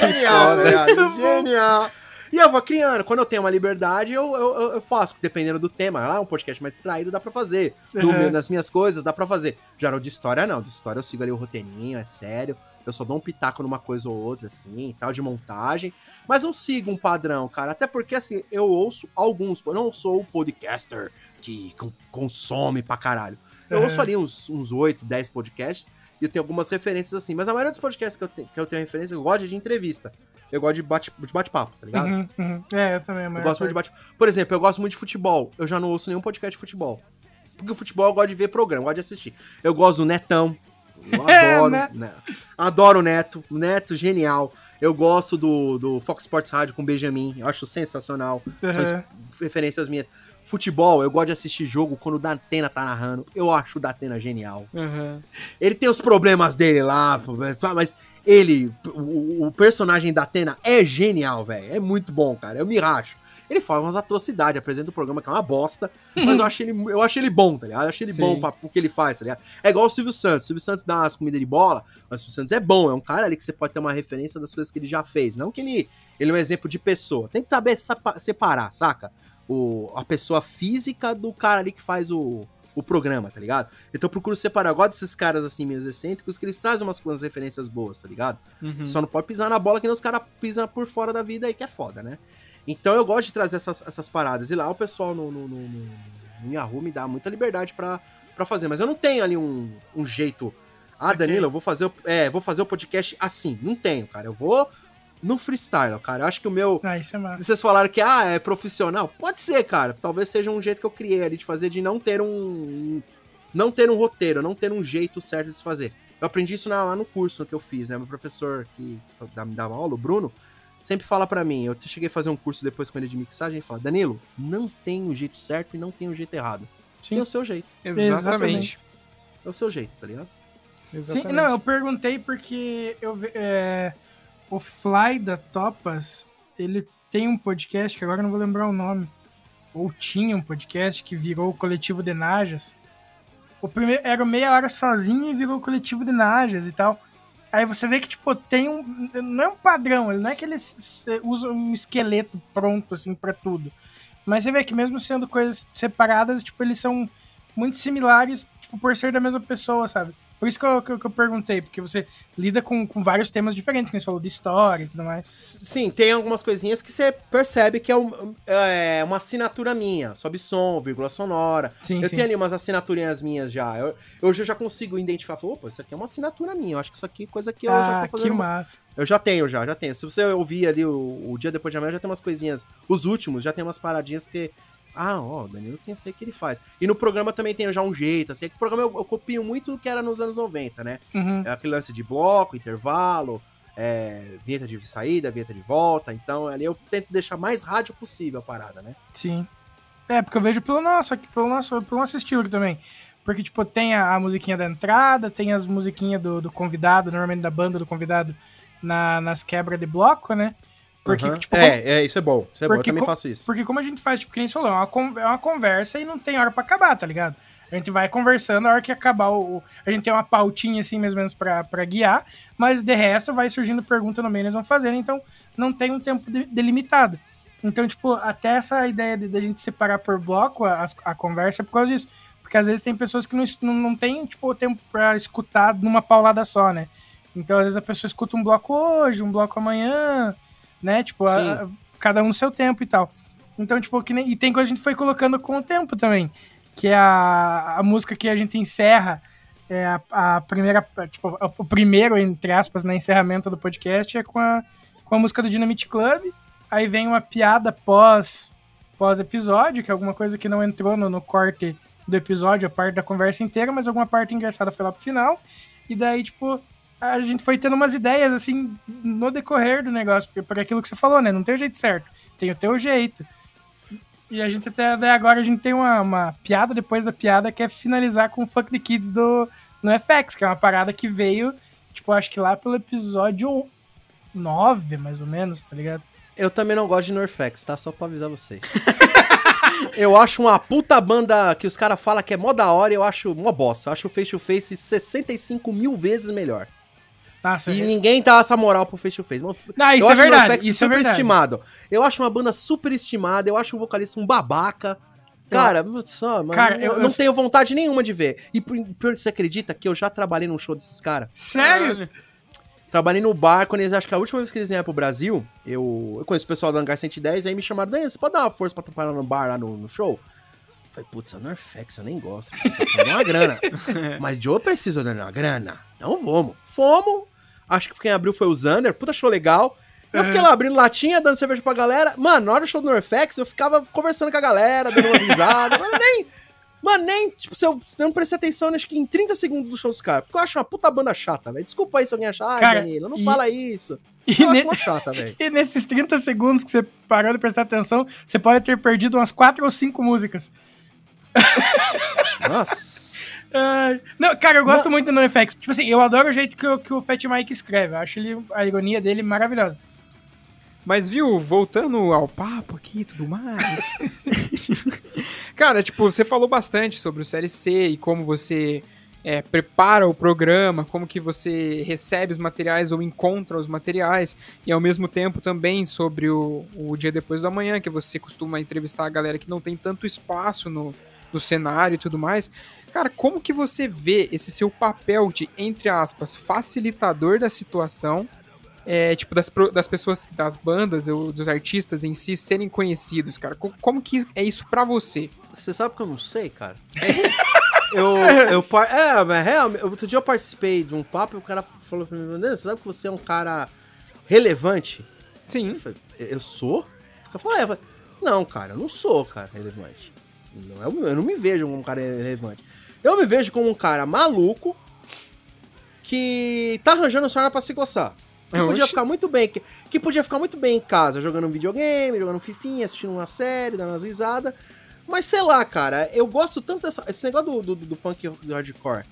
Genial, velho. bom. Genial. E eu vou criando. Quando eu tenho uma liberdade, eu, eu, eu- faço. Dependendo do tema. Lá, um podcast mais distraído, dá pra fazer. No Uhum. meu- nas minhas coisas, dá pra fazer. Já no de história, não. De história eu sigo ali o roteirinho, é sério. Eu só dou um pitaco numa coisa ou outra, assim, tal, de montagem. Mas não sigo um padrão, cara. Até porque, assim, eu ouço alguns. Eu não sou o podcaster que con- consome pra caralho. Eu Uhum. ouço ali uns, uns 8, 10 podcasts e eu tenho algumas referências assim. Mas a maioria dos podcasts que eu, tenho, que eu tenho referência, eu gosto de entrevista. Eu gosto de bate- de bate-papo, tá ligado? Uhum, uhum. É, eu também. a Eu gosto muito de bate Por exemplo, eu gosto muito de futebol. Eu já não ouço nenhum podcast de futebol. Porque o futebol eu gosto de ver programa, eu gosto de assistir. Eu gosto do Netão. Eu É, adoro. né? né? Adoro o Neto. O Neto, genial. Eu gosto do, do Fox Sports Rádio com o Benjamin. Eu acho sensacional. São Uhum. es- referências minhas. Futebol, eu gosto de assistir jogo quando o Datena tá narrando. Eu acho o Datena genial. Aham. Ele tem os problemas dele lá, mas ele, o, o personagem da Atena é genial, velho. É muito bom, cara. Eu me racho. Ele fala umas atrocidades, apresenta um programa que é uma bosta, mas eu acho ele, eu acho ele bom, tá ligado? Eu acho ele Sim. bom pra, o que ele faz, tá ligado? É igual o Silvio Santos. O Silvio Santos dá umas comidas de bola, mas o Silvio Santos é bom, é um cara ali que você pode ter uma referência das coisas que ele já fez. Não que ele, ele é um exemplo de pessoa. Tem que saber separar, saca? O, a pessoa física do cara ali que faz o, o programa, tá ligado? Então eu procuro separar. Eu gosto desses caras assim, meio excêntricos, que eles trazem umas, umas referências boas, tá ligado? Uhum. Só não pode pisar na bola que nem os caras pisam por fora da vida aí, que é foda, né? Então eu gosto de trazer essas, essas paradas. E lá o pessoal no, no, no, no- no Yahoo me dá muita liberdade pra, pra fazer. Mas eu não tenho ali um, um jeito. Ah. Danilo, eu vou fazer, o- é, vou fazer o podcast assim. Não tenho, cara. Eu vou no freestyle, cara. Eu acho que o meu. Ah, isso é massa. Vocês falaram que ah, é profissional. Pode ser, cara. Talvez seja um jeito que eu criei ali de fazer, de não ter um. Não ter um roteiro, não ter um jeito certo de se fazer. Eu aprendi isso na- lá no curso que eu fiz, né? Meu professor que dá- me dava aula, o Bruno, sempre fala pra mim. Eu cheguei a fazer um curso depois com ele de mixagem e fala: Danilo, não tem o jeito certo e não tem o jeito errado. Sim. Tem o seu jeito. Exatamente. É o seu jeito, tá ligado? Sim, Exatamente. não, eu perguntei porque eu, é, o Fly da Topas, ele tem um podcast, que agora não vou lembrar o nome, ou tinha um podcast que virou o Coletivo de Najas. O primeiro era meia hora sozinho e virou o Coletivo de Najas e tal. Aí você vê que, tipo, tem um. Não é um padrão, não é que eles eh, usam um esqueleto pronto, assim, pra tudo. Mas você vê que mesmo sendo coisas separadas, tipo, eles são muito similares, tipo, por ser da mesma pessoa, sabe? Por isso que eu, que eu, que perguntei, porque você lida com, com vários temas diferentes, que a gente falou de história e tudo mais. Sim, tem algumas coisinhas que você percebe que é, um- é uma assinatura minha. Sobe som, vírgula sonora. Sim, eu sim. tenho ali umas assinaturinhas minhas já. Eu, hoje eu já consigo identificar. Opa, isso aqui é uma assinatura minha. Eu acho que isso aqui é coisa que eu já ah, tô que fazendo. massa. Eu já tenho, já, já tenho. Se você ouvir ali o, o dia depois de amanhã, já tem umas coisinhas. Os últimos, já tem umas paradinhas que. Ah, ó, o Danilo tem sei que ele faz. E no programa também tem já um jeito, assim. é que O programa eu, eu copio muito o que era nos anos 90, né? Uhum. É aquele lance de bloco, intervalo, é, vinheta de saída, vinheta de volta. Então ali eu tento deixar mais rádio possível a parada, né? Sim. É, porque eu vejo pelo nosso, pelo nosso, pelo nosso estilo também. Porque, tipo, tem a, a musiquinha da entrada, tem as musiquinhas do, do convidado, normalmente da banda do convidado, na, nas quebras de bloco, né? Porque, Aham. tipo, é, é, isso é bom. Isso é bom, eu Porque também faço isso. Porque como a gente faz, tipo, quem você falou, é uma, con- é uma conversa e não tem hora pra acabar, tá ligado? A gente vai conversando, a hora que acabar o. A gente tem uma pautinha, assim, mais ou menos, pra, pra guiar, mas de resto vai surgindo pergunta no meio, eles vão fazendo, então não tem um tempo de- delimitado. Então, tipo, até essa ideia de, de a gente separar por bloco a, a conversa é por causa disso. Porque às vezes tem pessoas que não, não, não tem, tipo, o tempo pra escutar numa paulada só, né? Então, às vezes a pessoa escuta um bloco hoje, um bloco amanhã, né? Tipo, a- a- cada um no seu tempo e tal. Então, tipo, que nem, e tem coisa que a gente foi colocando com o tempo também. Que é a, a música que a gente encerra, é a, a primeira, tipo, o primeiro, entre aspas, né, encerramento do podcast é com a, com a música do Dynamite Club. Aí vem uma piada pós, pós episódio, que é alguma coisa que não entrou no, no corte do episódio, a parte da conversa inteira, mas alguma parte engraçada foi lá pro final. E daí, tipo, a gente foi tendo umas ideias, assim, no decorrer do negócio, porque por aquilo que você falou, né? Não tem o jeito certo, tem o teu jeito. E a gente até daí agora a gente tem uma, uma piada depois da piada que é finalizar com o Fuck the Kids do no FX, que é uma parada que veio, tipo, acho que lá pelo episódio 9, mais ou menos, tá ligado? Eu também não gosto de Norfex, tá? Só pra avisar vocês. eu acho uma puta banda que os caras falam que é mó da hora e eu acho mó bosta. Eu acho o Face to Face 65 mil vezes melhor. Nossa, E é- ninguém dá essa moral pro Face to Face. Não, isso eu é verdade, isso é super verdade. estimado. Eu acho uma banda super estimada, eu acho o vocalista um babaca. Cara, só, mano, Cara, eu, eu- não eu- tenho vontade nenhuma de ver. E por, por- você acredita que eu já trabalhei num show desses caras? Sério? Trabalhei no bar, quando eles, acho que a última vez que eles vieram pro Brasil, eu, eu conheço o pessoal do Hangar 110, aí me chamaram, Daniel, você pode dar uma força pra trabalhar no bar lá no, no show? Falei, putz, a Norfex, eu nem gosto, de uma grana. Mas eu preciso de uma grana. Então vamos. Fomos, acho que quem abriu foi o Zander, puta show legal. Eu fiquei lá abrindo latinha, dando cerveja pra galera. Mano, na hora do show do Norfex, eu ficava conversando com a galera, dando umas risadas. Mano, nem. Mano, nem. Tipo, se eu, se eu não prestei atenção, acho que em 30 segundos do show dos caras. Porque eu acho uma puta banda chata, velho. Desculpa aí se alguém achar. Ai, Cara, Danilo, não e- fala isso. E, Eu ne- acho uma chata, velho. e nesses 30 segundos que você parou de prestar atenção, você pode ter perdido umas 4 ou 5 músicas. Nossa. Ai, não, cara, eu gosto muito do NoFX. Tipo assim, eu adoro o jeito que, o- que o Fat Mike escreve. Eu acho ele, a ironia dele maravilhosa. Mas viu, voltando ao papo aqui e tudo mais. Cara, tipo, você falou bastante sobre o Série C e como você é, prepara o programa, como que você recebe os materiais ou encontra os materiais, e ao mesmo tempo também sobre o, o dia depois da manhã, que você costuma entrevistar a galera que não tem tanto espaço no, no cenário e tudo mais. Cara, como que você vê esse seu papel de, entre aspas, facilitador da situação é, tipo, das, das pessoas, das bandas ou dos artistas em si serem conhecidos, cara? Co- Como que é isso pra você? Você sabe que eu não sei, cara? eu, eu, é, mas real, outro dia eu participei de um papo e o cara falou pra mim, você sabe que você é um cara relevante? Sim. Eu falei, eu sou? Fica falando, é, não, cara, eu não sou, cara, relevante. Não, eu, eu não me vejo como um cara relevante. Eu me vejo como um cara maluco que tá arranjando sorna pra se coçar. Que podia Oxi. ficar muito bem, que, que podia ficar muito bem em casa, jogando um videogame, jogando um fifinha, assistindo uma série, dando umas risadas. Mas sei lá, cara, eu gosto tanto dessa. Esse negócio do, do, do punk do hardcore.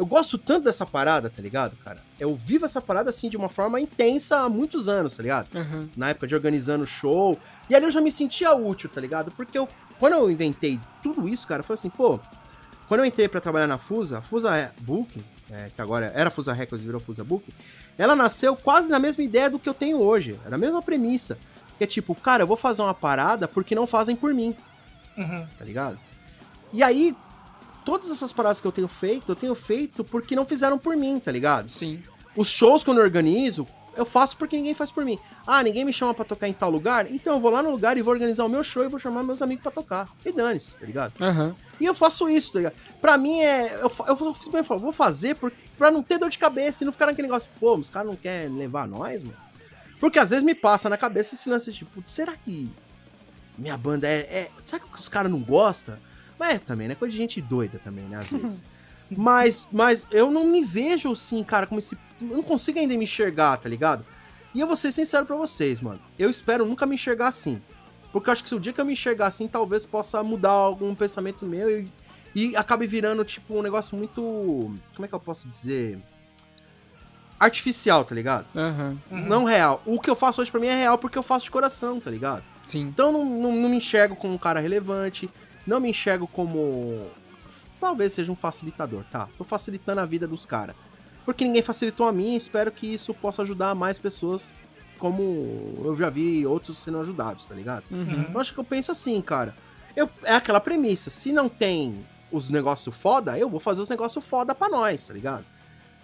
Eu gosto tanto dessa parada, tá ligado, cara? Eu vivo essa parada assim de uma forma intensa há muitos anos, tá ligado? Aham. na época de organizando show. E ali eu já me sentia útil, tá ligado? Porque eu, quando eu inventei tudo isso, cara, foi assim, pô, quando eu entrei pra trabalhar na Fusa, a Fusa é Booking, é, que agora era Fusa Records e virou Fusa Booking, ela nasceu quase na mesma ideia do que eu tenho hoje. Era a mesma premissa. Que é tipo, cara, eu vou fazer uma parada porque não fazem por mim, Uhum. tá ligado? E aí, todas essas paradas que eu tenho feito, eu tenho feito porque não fizeram por mim, tá ligado? Sim. Os shows quando eu organizo, eu faço porque ninguém faz por mim. Ah, ninguém me chama pra tocar em tal lugar? Então eu vou lá no lugar e vou organizar o meu show e vou chamar meus amigos pra tocar. E dane-se, tá ligado? Aham. E eu faço isso, tá ligado? Pra mim é. Eu, eu, vou- eu vou fazer por, pra não ter dor de cabeça e não ficar naquele negócio, pô, os caras não querem levar nós, mano. Porque às vezes me passa na cabeça esse lance tipo, será que minha banda é. é será que os caras não gostam? Mas é também, né? Coisa de gente doida também, né? Às vezes. mas, mas eu não me vejo assim, cara, como esse. Eu não consigo ainda me enxergar, tá ligado? E eu vou ser sincero pra vocês, mano. Eu espero nunca me enxergar assim. Porque eu acho que se o dia que eu me enxergar assim, talvez possa mudar algum pensamento meu e, e acabe virando, tipo, um negócio muito. Como é que eu posso dizer? Artificial, tá ligado? Aham. Uhum. Não real. O que eu faço hoje pra mim é real porque eu faço de coração, tá ligado? Sim. Então não, não, não me enxergo como um cara relevante, não me enxergo como. Talvez seja um facilitador, tá? Tô facilitando a vida dos caras. Porque ninguém facilitou a mim, espero que isso possa ajudar mais pessoas como eu já vi outros sendo ajudados, tá ligado? Uhum. Eu acho que eu penso assim, cara. Eu, é aquela premissa, se não tem os negócios foda, eu vou fazer os negócios foda pra nós, tá ligado?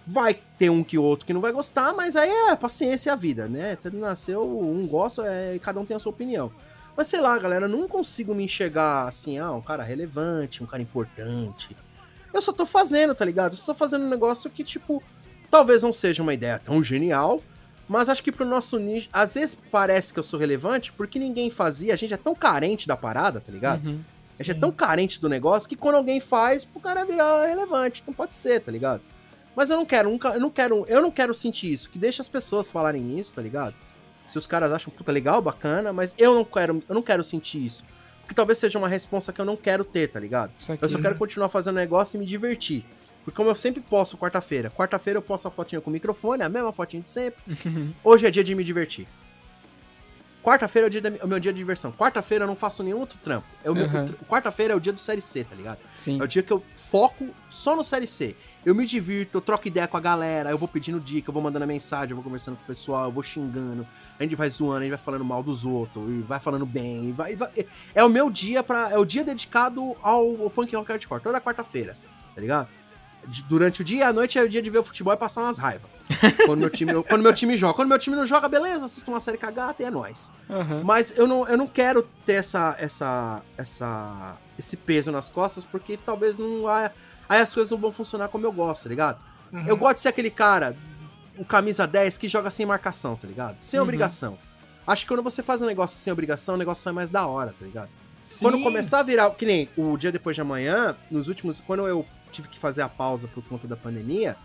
Vai ter um que outro que não vai gostar, mas aí é paciência e a vida, né? Você nasceu, um gosta, é, cada um tem a sua opinião. Mas sei lá, galera, eu não consigo me enxergar assim, ah, um cara relevante, um cara importante. Eu só tô fazendo, tá ligado? Eu só tô fazendo um negócio que, tipo, talvez não seja uma ideia tão genial, mas acho que pro nosso nicho, às vezes parece que eu sou relevante porque ninguém fazia, a gente é tão carente da parada, tá ligado? Uhum. A gente é tão carente do negócio que quando alguém faz, o cara virar relevante. Não pode ser, tá ligado? Mas eu não quero, nunca, eu não quero, eu não quero sentir isso. Que deixa as pessoas falarem isso, tá ligado? Se os caras acham puta legal, bacana, mas eu não quero, eu não quero sentir isso. Porque talvez seja uma resposta que eu não quero ter, tá ligado? Aqui. Eu só quero continuar fazendo negócio e me divertir. Porque como eu sempre posto quarta-feira, quarta-feira eu posto a fotinha com o microfone, a mesma fotinha de sempre. Hoje é dia de me divertir. Quarta-feira é o, dia da é o meu dia de diversão. Quarta-feira eu não faço nenhum outro trampo. É o meu- Uhum. Quarta-feira é o dia do Série C, tá ligado? Sim. É o dia que eu foco só no Série C. Eu me divirto, eu troco ideia com a galera, eu vou pedindo dica, eu vou mandando mensagem, eu vou conversando com o pessoal, eu vou xingando, a gente vai zoando, a gente vai falando mal dos outros, e vai falando bem, e vai, e vai- É o meu dia para É o dia dedicado ao, ao punk rock hardcore, toda quarta-feira, tá ligado? Durante o dia e a noite é o dia de ver o futebol e passar umas raivas. Quando meu time, quando meu time joga. Quando meu time não joga, beleza, assisto uma série cagada e é nóis. Aham. Mas eu não, eu não quero ter essa, essa, essa, esse peso nas costas, porque talvez não. Aí aí as coisas não vão funcionar como eu gosto, tá ligado? Uhum. Eu gosto de ser aquele cara, o camisa 10, que joga sem marcação, tá ligado? Sem Uhum. obrigação. Acho que quando você faz um negócio sem obrigação, o negócio sai mais da hora, tá ligado? Sim. Quando começar a virar, que nem o dia depois de amanhã, nos últimos. Quando eu tive que fazer a pausa por conta da pandemia,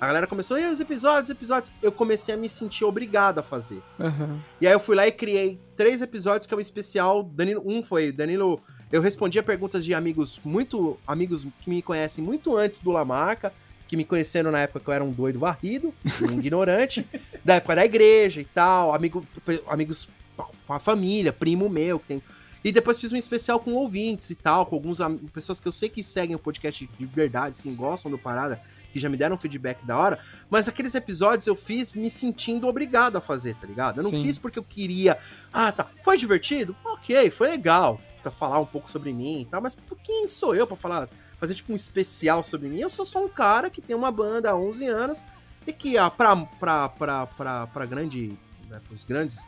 a galera começou, e os episódios, episódios. Eu comecei a me sentir obrigado a fazer. Aham. E aí eu fui lá e criei três episódios que é o especial. Danilo, um foi Danilo. Eu respondia perguntas de amigos muito. amigos que me conhecem muito antes do Lamarca, que me conheceram na época que eu era um doido varrido, um ignorante, da época da igreja e tal, amigo, amigos com a família, primo meu que tem. E depois fiz um especial com ouvintes e tal, com algumas pessoas que eu sei que seguem o podcast de verdade, assim, gostam do Parada, que já me deram feedback da hora. Mas aqueles episódios eu fiz me sentindo obrigado a fazer, tá ligado? Eu não Sim. fiz porque eu queria. Ah, tá. Foi divertido? Ok, foi legal. Pra falar um pouco sobre mim e tal, mas quem sou eu pra falar, fazer tipo um especial sobre mim? Eu sou só um cara que tem uma banda há 11 anos e que, ah, pra, pra, pra, pra, pra grande. Né, pros grandes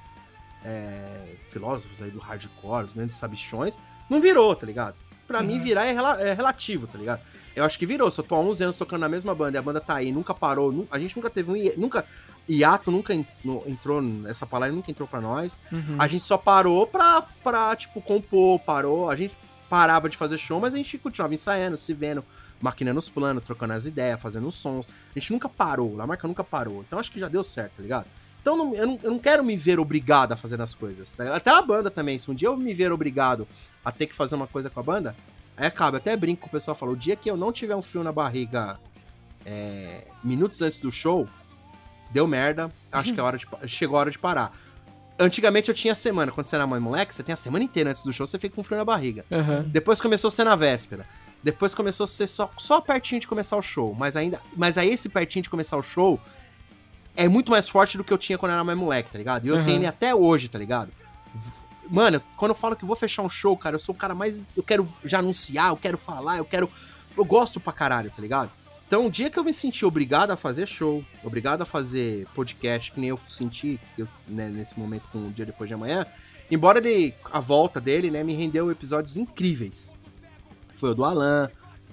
é, filósofos aí do hardcore, os grandes sabichões, não virou, tá ligado? Pra mim, Uhum. virar é, rela- é relativo, tá ligado? Eu acho que virou. Se eu tô há 11 anos tocando na mesma banda e a banda tá aí, nunca parou, nu- a gente nunca teve um. Nunca, hiato nunca en- no- entrou, essa palavra nunca entrou pra nós. Uhum. A gente só parou pra, pra, tipo, compor, parou. A gente parava de fazer show, mas a gente continuava ensaiando, se vendo, maquinando os planos, trocando as ideias, fazendo os sons. A gente nunca parou, a marca nunca parou. Então acho que já deu certo, tá ligado? Então não- eu, não, eu não quero me ver obrigado a fazer as coisas. tá? Até a banda também. Se um dia eu me ver obrigado a ter que fazer uma coisa com a banda, aí acaba. Eu até brinco com o pessoal, falo, o dia que eu não tiver um frio na barriga é, minutos antes do show, deu merda, acho que é hora de, chegou a hora de parar. Antigamente eu tinha semana, quando você era mãe moleque, você tem a semana inteira antes do show, você fica com frio na barriga. Aham. Depois começou a ser na véspera. Depois começou a ser só, só pertinho de começar o show. Mas ainda. Mas aí esse pertinho de começar o show é muito mais forte do que eu tinha quando eu era mais moleque, tá ligado? E eu Uhum. tenho ele até hoje, tá ligado? Mano, quando eu falo que eu vou fechar um show, cara, eu sou o cara mais. Eu quero já anunciar, eu quero falar, eu quero. Eu gosto pra caralho, tá ligado? Então, o dia que eu me senti obrigado a fazer show, obrigado a fazer podcast, que nem eu senti eu, né, nesse momento com o dia depois de amanhã, embora ele, a volta dele, né, me rendeu episódios incríveis. Foi o do Alan,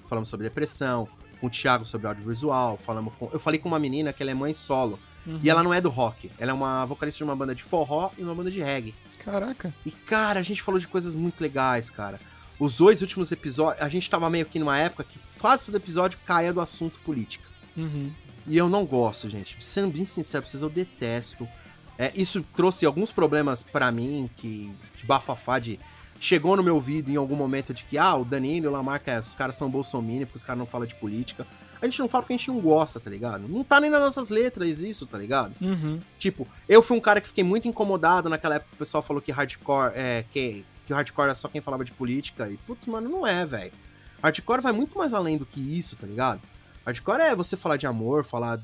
falamos sobre depressão, com o Thiago sobre audiovisual, falamos com, eu falei com uma menina que ela é mãe solo, e ela não é do rock, ela é uma vocalista de uma banda de forró e uma banda de reggae. Caraca. E, cara, a gente falou de coisas muito legais, cara. Os dois últimos episódios, a gente tava meio que numa época que quase todo episódio caía do assunto política. Uhum. E eu não gosto, gente. Sendo bem sincero pra vocês, eu detesto. É, isso trouxe alguns problemas pra mim, que de bafafá, de... Chegou no meu ouvido em algum momento de que, ah, o Danilo e o Lamarca, os caras são bolsominions, porque os caras não falam de política. A gente não fala porque a gente não gosta, tá ligado? Não tá nem nas nossas letras isso, tá ligado? Uhum. Tipo, eu fui um cara que fiquei muito incomodado naquela época que o pessoal falou que hardcore é. Que, que o hardcore era só quem falava de política. E, putz, mano, não é, velho. Hardcore vai muito mais além do que isso, tá ligado? Hardcore é você falar de amor, falar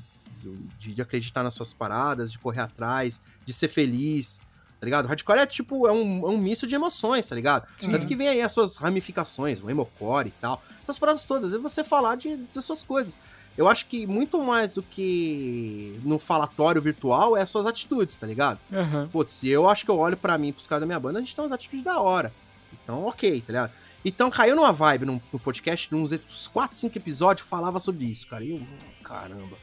de, de acreditar nas suas paradas, de correr atrás, de ser feliz, tá ligado? Hardcore é tipo, é um, é um misto de emoções, tá ligado? Sim. Tanto que vem aí as suas ramificações, o emocore e tal. Essas paradas todas, é você falar de, das suas coisas. Eu acho que muito mais do que no falatório virtual é as suas atitudes, tá ligado? Aham. Putz, eu acho que eu olho pra mim, pros caras da minha banda, a gente tem umas atitudes da hora. Então, ok, tá ligado? Então caiu numa vibe no, no podcast, uns 4, 5 episódios, falava sobre isso, cara. E eu, caramba.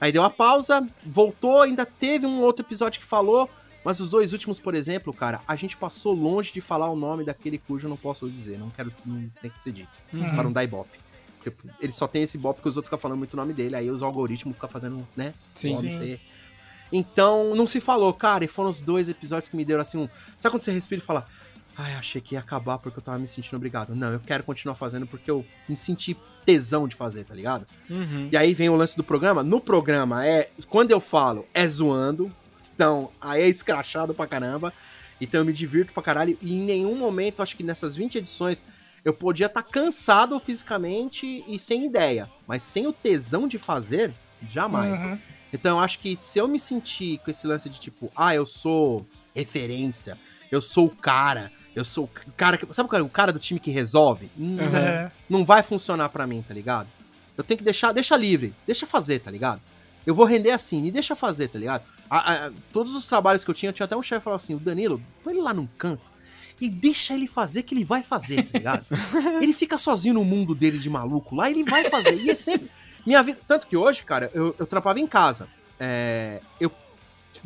Aí deu a pausa, voltou, ainda teve um outro episódio que falou, mas os dois últimos, por exemplo, cara, a gente passou longe de falar o nome daquele cujo eu não posso dizer, não quero, não tem que ser dito, Uhum. para não dar ibope. Porque ele só tem esse ibope porque os outros ficam falando muito o nome dele, aí os algoritmos ficam fazendo, né? Sim. Sim. ser. Então, não se falou, cara, e foram os dois episódios que me deram assim um. Sabe quando você respira e fala, ai, achei que ia acabar porque eu tava me sentindo obrigado. Não, eu quero continuar fazendo porque eu me senti tesão de fazer, tá ligado? Uhum. E aí vem o lance do programa. No programa, é. Quando eu falo, é zoando. Então, aí é escrachado pra caramba. Então eu me divirto pra caralho. E em nenhum momento, acho que nessas 20 edições, eu podia estar cansado fisicamente e sem ideia. Mas sem o tesão de fazer, jamais. Uhum. Então eu acho que se eu me sentir com esse lance de tipo, ah, eu sou referência, eu sou o cara, eu sou o cara que. Sabe o cara, o cara do time que resolve? Hum, Uhum. É. Não vai funcionar pra mim, tá ligado? Eu tenho que deixar, deixa livre, deixa fazer, tá ligado? Eu vou render assim, me deixa fazer, tá ligado? A- a- todos os trabalhos que eu tinha, tinha até um chefe que falava assim: o Danilo, põe ele lá num canto e deixa ele fazer que ele vai fazer, tá ligado? ele fica sozinho no mundo dele de maluco lá, ele vai fazer. E é sempre. Minha vida. Tanto que hoje, cara, eu, eu trampava em casa. É, eu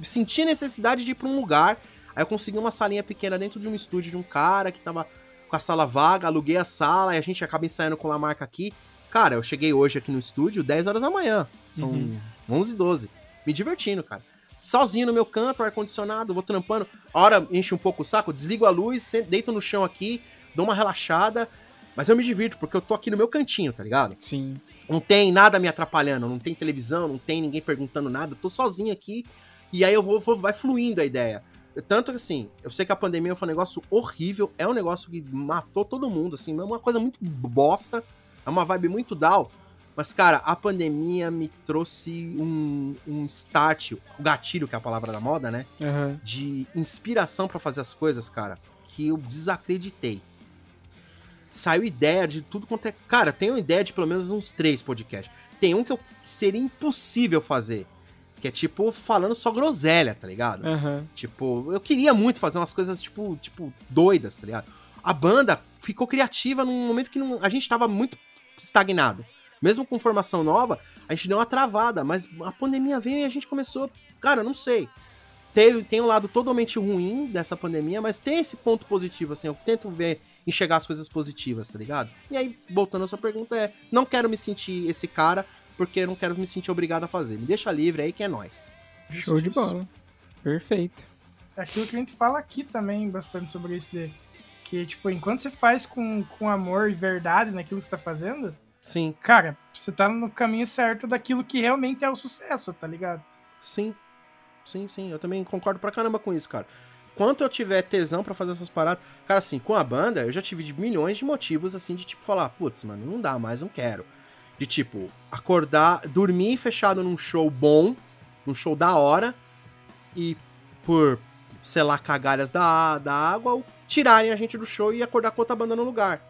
senti necessidade de ir pra um lugar. Aí eu consegui uma salinha pequena dentro de um estúdio de um cara que tava com a sala vaga, aluguei a sala e a gente acaba ensaiando com a marca aqui. Cara, eu cheguei hoje aqui no estúdio 10 horas da manhã. São Uhum. 11 12 Me divertindo, cara. Sozinho no meu canto, ar-condicionado, vou trampando. A hora enche um pouco o saco, desligo a luz, deito no chão aqui, dou uma relaxada. Mas eu me divirto, porque eu tô aqui no meu cantinho, tá ligado? Sim. Não tem nada me atrapalhando, não tem televisão, não tem ninguém perguntando nada, tô sozinho aqui. E aí eu vou, vou- vai fluindo a ideia. Tanto que assim, eu sei que a pandemia foi um negócio horrível, é um negócio que matou todo mundo, assim, é uma coisa muito bosta, é uma vibe muito down. Mas, cara, a pandemia me trouxe um, um start, o gatilho, que é a palavra da moda, né? Aham. de inspiração pra fazer as coisas, cara, que eu desacreditei. Saiu ideia de tudo quanto é. Cara, tenho ideia de pelo menos uns três podcasts. Tem um que, eu, que seria impossível fazer. Que é tipo falando só groselha, tá ligado? Aham. Tipo, eu queria muito fazer umas coisas, tipo, tipo, doidas, tá ligado? A banda ficou criativa num momento que não- a gente tava muito estagnado. Mesmo com formação nova, a gente deu uma travada, mas a pandemia veio e a gente começou. Cara, não sei. Tem, tem um lado totalmente ruim dessa pandemia, mas tem esse ponto positivo, assim. Eu tento ver, enxergar as coisas positivas, tá ligado? E aí, voltando à sua pergunta, é: não quero me sentir esse cara, porque eu não quero me sentir obrigado a fazer. Me deixa livre aí que é nós. Show de bola. Perfeito. É aquilo que a gente fala aqui também bastante sobre isso de que, tipo, enquanto você faz com, com amor e verdade naquilo que você tá fazendo, Sim, cara, você tá no caminho certo daquilo que realmente é o sucesso, tá ligado? Sim. Sim, sim. Eu também concordo pra caramba com isso, cara. Quanto eu tiver tesão pra fazer essas paradas. Cara, assim, com a banda, eu já tive milhões de motivos, assim, de tipo falar, putz, mano, não dá mais, não quero. De tipo, acordar, dormir fechado num show bom, num show da hora, e por, sei lá, cagalhas da, da água, tirarem a gente do show e acordar com outra banda no lugar.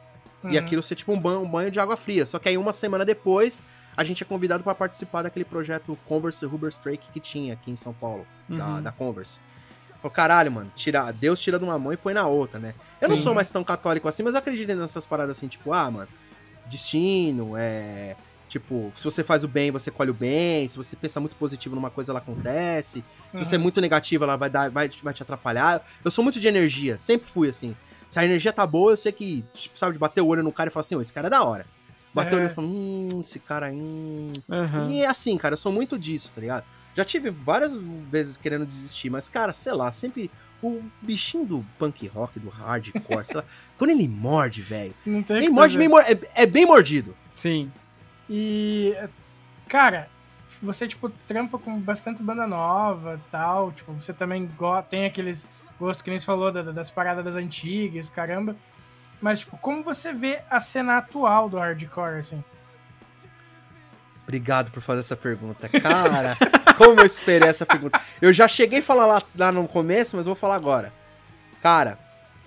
E Uhum. aquilo ser tipo um banho, um banho de água fria. Só que aí uma semana depois, a gente é convidado pra participar daquele projeto Converse Rubber Strike que tinha aqui em São Paulo, da, Uhum. da Converse. Falei, caralho, mano, tira, Deus tira de uma mão e põe na outra, né? Eu não Sim. sou mais tão católico assim, mas eu acredito nessas paradas assim, tipo, ah, mano, destino, é. Tipo, se você faz o bem, você colhe o bem. Se você pensa muito positivo numa coisa, ela acontece. Se você é Uhum. muito negativo, ela vai, dar, vai, vai te atrapalhar. Eu sou muito de energia, sempre fui assim. Se a energia tá boa, eu sei que, tipo, sabe, de bater o olho no cara e falar assim, ô, esse cara é da hora. Bater o É. olho e falar, hum, esse cara aí. Hum. Aham. E é assim, cara, eu sou muito disso, tá ligado? Já tive várias vezes querendo desistir, mas, cara, sei lá, sempre o bichinho do punk rock, do hardcore, sei lá, quando ele morde, velho. Não tem o Nem morde, morde, é, é bem mordido. Sim. E, cara, você, tipo, trampa com bastante banda nova tal. Tipo, você também tem aqueles gostos que nem você falou da- das paradas das antigas, caramba. Mas, tipo, como você vê a cena atual do hardcore, assim? Obrigado por fazer essa pergunta. Cara, como eu esperei essa pergunta. Eu já cheguei a falar lá, lá no começo, mas vou falar agora. Cara,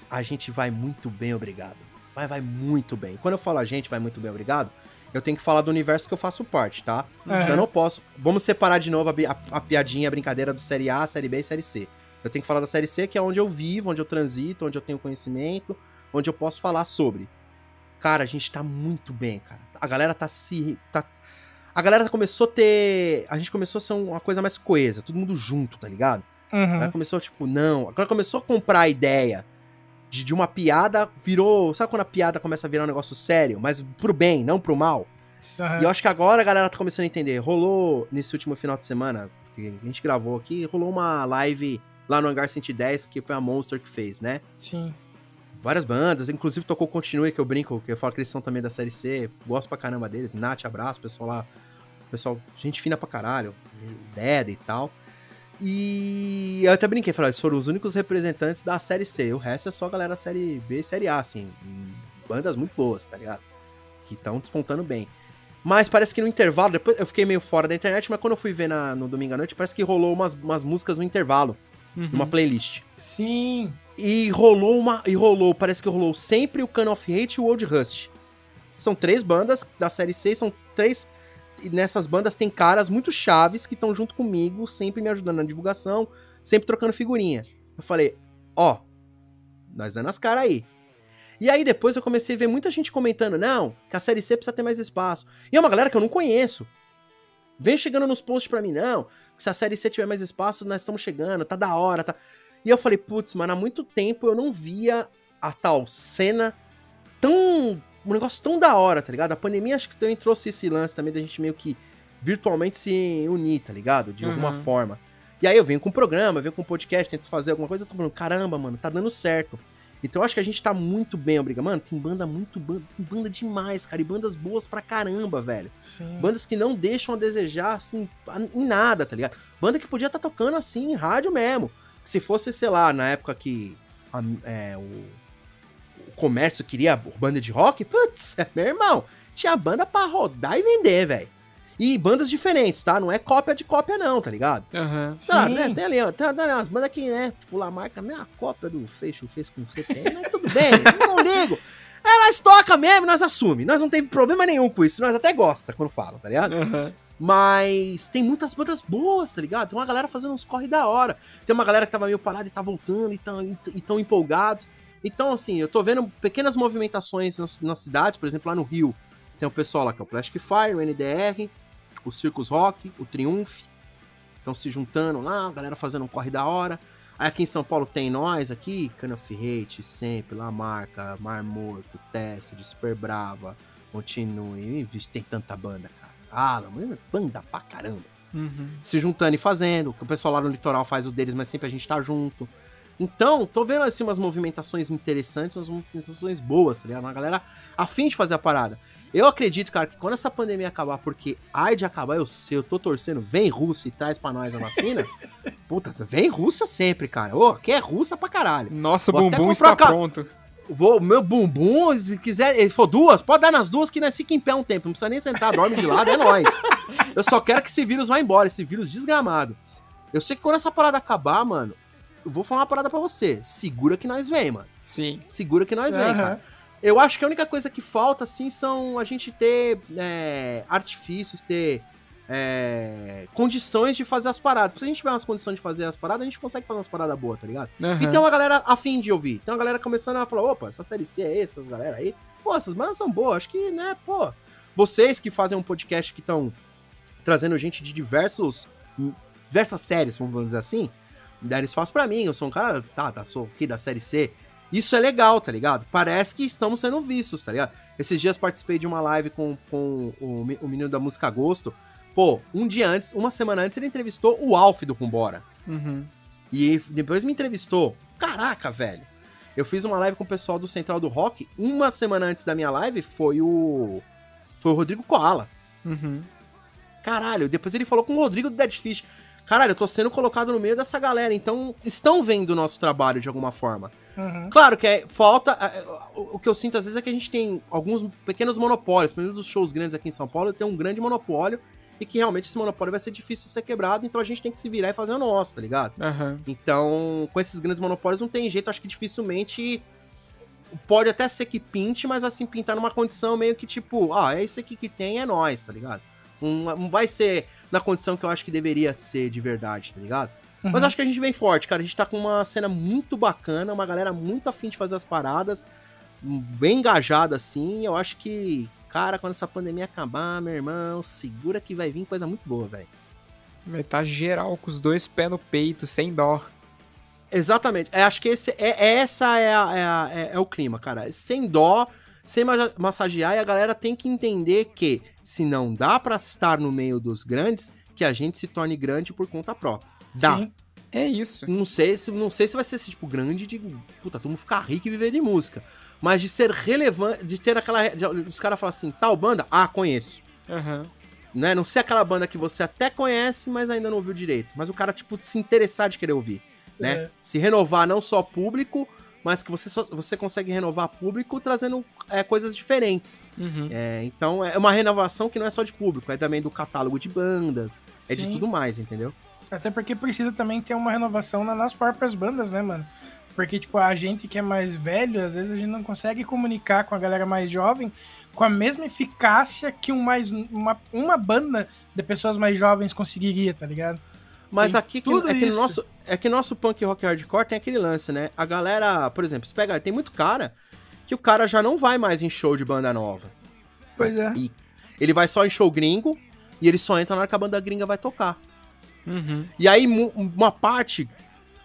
a gente vai muito bem, obrigado. Vai, vai muito bem. Quando eu falo a gente vai muito bem, obrigado, eu tenho que falar do universo que eu faço parte, tá? Aham. Eu não posso. Vamos separar de novo a, a- a piadinha, a brincadeira do Série A, Série B e Série C. Eu tenho que falar da Série C, que é onde eu vivo, onde eu transito, onde eu tenho conhecimento, onde eu posso falar sobre. Cara, a gente tá muito bem, cara. A galera tá se. Tá... A galera começou a ter. A gente começou a ser uma coisa mais coesa, todo mundo junto, tá ligado? Uhum. galera começou, tipo, não. Agora começou a comprar a ideia de, de uma piada, virou. Sabe quando a piada começa a virar um negócio sério, mas pro bem, não pro mal? Aham. E eu acho que agora a galera tá começando a entender. Rolou nesse último final de semana, que a gente gravou aqui, rolou uma live lá no Hangar 110, que foi a Monster que fez, né? Sim. Várias bandas, inclusive tocou Continue, que eu brinco, que eu falo que eles são também da série C. Gosto pra caramba deles. Nath, abraço, pessoal lá. Pessoal, gente fina pra caralho. Deda e tal. E eu até brinquei, falei, eles foram os únicos representantes da série C. O resto é só galera série B e série A, assim. Bandas muito boas, tá ligado? Que estão despontando bem. Mas parece que no intervalo, depois eu fiquei meio fora da internet, mas quando eu fui ver na- no domingo à noite, parece que rolou umas, umas músicas no intervalo, Uhum. numa playlist. Sim. E rolou uma. E rolou, parece que rolou sempre o Can of Hate e o Old Rust. São três bandas da série C, são três. Nessas bandas tem caras muito chaves que estão junto comigo, sempre me ajudando na divulgação, sempre trocando figurinha. Eu falei, ó, nós dando as caras aí. E aí depois eu comecei a ver muita gente comentando, não, que a série C precisa ter mais espaço. E é uma galera que eu não conheço. Vem chegando nos posts pra mim, não, que se a série C tiver mais espaço, nós estamos chegando, tá da hora, tá. E eu falei, putz, mano, há muito tempo eu não via a tal cena tão. Um negócio tão da hora, tá ligado? A pandemia acho que também trouxe esse lance também da gente meio que virtualmente se unir, tá ligado? De alguma Uhum. forma. E aí eu venho com um programa, venho com um podcast, tento fazer alguma coisa, eu tô falando, caramba, mano, tá dando certo. Então eu acho que a gente tá muito bem, obrigado. Mano, tem banda muito banda, tem banda demais, cara, e bandas boas pra caramba, velho. Sim. Bandas que não deixam a desejar, assim, em nada, tá ligado? Banda que podia estar tocando, assim, em rádio mesmo. Se fosse, sei lá, na época que a- é, o comércio queria banda de rock, putz, meu irmão, tinha banda pra rodar e vender, velho. E bandas diferentes, tá? Não é cópia de cópia, não, tá ligado? Aham. Tá, Sim. né? Tem ali, ó, tem, tem umas bandas que, né? Tipo, La Marca, não é a cópia do Fecho fez com tem, mas tudo bem, não ligo. É, nós toca mesmo, nós assume. Nós não tem problema nenhum com isso. Nós até gosta quando fala, tá ligado? Aham. Mas tem muitas bandas boas, tá ligado? Tem uma galera fazendo uns corre da hora. Tem uma galera que tava meio parada e tá voltando e tão, e, e tão empolgados. Então, assim, eu tô vendo pequenas movimentações nas, nas cidades, por exemplo, lá no Rio. Tem o pessoal lá que é o Plastic Fire, o NDR, o Circus Rock, o Triumph. Estão se juntando lá, a galera fazendo um corre da hora. Aí aqui em São Paulo tem nós aqui, Can of Hate, sempre, La Marca, Mar Morto, Tessed, Super Brava, Continue. Tem tanta banda, cara. Ah, mano, banda pra caramba. Uhum. Se juntando e fazendo, o pessoal lá no litoral faz o deles, mas sempre a gente tá junto. Então, tô vendo assim umas movimentações interessantes, umas movimentações boas, tá ligado? Uma galera afim de fazer a parada. Eu acredito, cara, que quando essa pandemia acabar, porque ai de acabar, eu sei, eu tô torcendo, vem Rússia e traz pra nós a vacina. Puta, vem Rússia sempre, cara. Ô, aqui é Rússia pra caralho. Nosso Vou bumbum está ca- pronto. Vou, meu bumbum, se quiser, ele for duas, pode dar nas duas que nós fica em pé um tempo. Não precisa nem sentar, dorme de lado, é nóis. Eu só quero que esse vírus vá embora, esse vírus desgramado. Eu sei que quando essa parada acabar, mano, vou falar uma parada pra você. Segura que nós vem, mano. Sim. Segura que nós vem, Aham. cara. Eu acho que a única coisa que falta, assim, são a gente ter é, artifícios, ter é, condições de fazer as paradas. Se a gente tiver umas condições de fazer as paradas, a gente consegue fazer umas paradas boas, tá ligado? Aham. E tem uma galera afim de ouvir. Tem uma galera começando a falar, opa, essa série C é essas galera aí. Pô, essas bandas são boas. Acho que, né, pô. Vocês que fazem um podcast que estão trazendo gente de diversos. diversas séries, vamos dizer assim, deram espaço pra mim. Eu sou um cara, tá, tá, sou aqui da série C. Isso é legal, tá ligado? Parece que estamos sendo vistos, tá ligado? Esses dias participei de uma live com, com o, o menino da música Agosto. Pô, um dia antes, uma semana antes, ele entrevistou o Alf do Rumbora. Uhum. E depois me entrevistou. Caraca, velho. Eu fiz uma live com o pessoal do Central do Rock. Uma semana antes da minha live foi o. Foi o Rodrigo Koala. Uhum. Caralho, depois ele falou com o Rodrigo do Dead Fish. Caralho, eu tô sendo colocado no meio dessa galera, então estão vendo o nosso trabalho de alguma forma. Uhum. Claro que é, falta. é, O que eu sinto às vezes é que a gente tem alguns pequenos monopólios. Pelo menos dos shows grandes aqui em São Paulo, tem um grande monopólio. E que realmente esse monopólio vai ser difícil de ser quebrado, então a gente tem que se virar e fazer o nosso, tá ligado? Aham. Então, com esses grandes monopólios não tem jeito, acho que dificilmente pode até ser que pinte, mas vai se pintar numa condição meio que tipo, ah, é isso aqui que tem, é nós, tá ligado? Não, não vai ser na condição que eu acho que deveria ser de verdade, tá ligado? Mas Uhum. acho que a gente vem forte, cara. A gente tá com uma cena muito bacana, uma galera muito afim de fazer as paradas, bem engajada assim. Eu acho que, cara, quando essa pandemia acabar, meu irmão, segura que vai vir coisa muito boa, velho. Vai estar geral com os dois pés no peito, sem dó. Exatamente. É, acho que esse, é, essa é, a- é, a- é- é o clima, cara. Sem dó, sem ma- massagear, e a galera tem que entender que se não dá pra estar no meio dos grandes, que a gente se torne grande por conta própria. Dá. Sim. É isso. Não sei, se, não sei se vai ser esse tipo grande de. Puta, todo mundo ficar rico e viver de música. Mas de ser relevante, de ter aquela. de- os caras falam assim, tal banda? Ah, conheço. Aham. né? Não ser aquela banda que você até conhece, mas ainda não ouviu direito. Mas o cara, tipo, se interessar de querer ouvir, né? É. Se renovar não só público, mas que você, só- você consegue renovar público trazendo é, coisas diferentes. Uhum. É, então é uma renovação que não é só de público, é também do catálogo de bandas, é de Sim. tudo mais, entendeu? Até porque precisa também ter uma renovação na- nas próprias bandas, né, mano? Porque, tipo, a gente que é mais velho, às vezes a gente não consegue comunicar com a galera mais jovem com a mesma eficácia que um mais, uma, uma banda de pessoas mais jovens conseguiria, tá ligado? Mas Tem aqui que, tudo é que no nosso é que nosso punk rock hardcore tem aquele lance, né? A galera, por exemplo, você pega, tem muito cara que o cara já não vai mais em show de banda nova. Pois é. E ele vai só em show gringo e ele só entra na hora que a banda gringa vai tocar. Uhum. E aí uma parte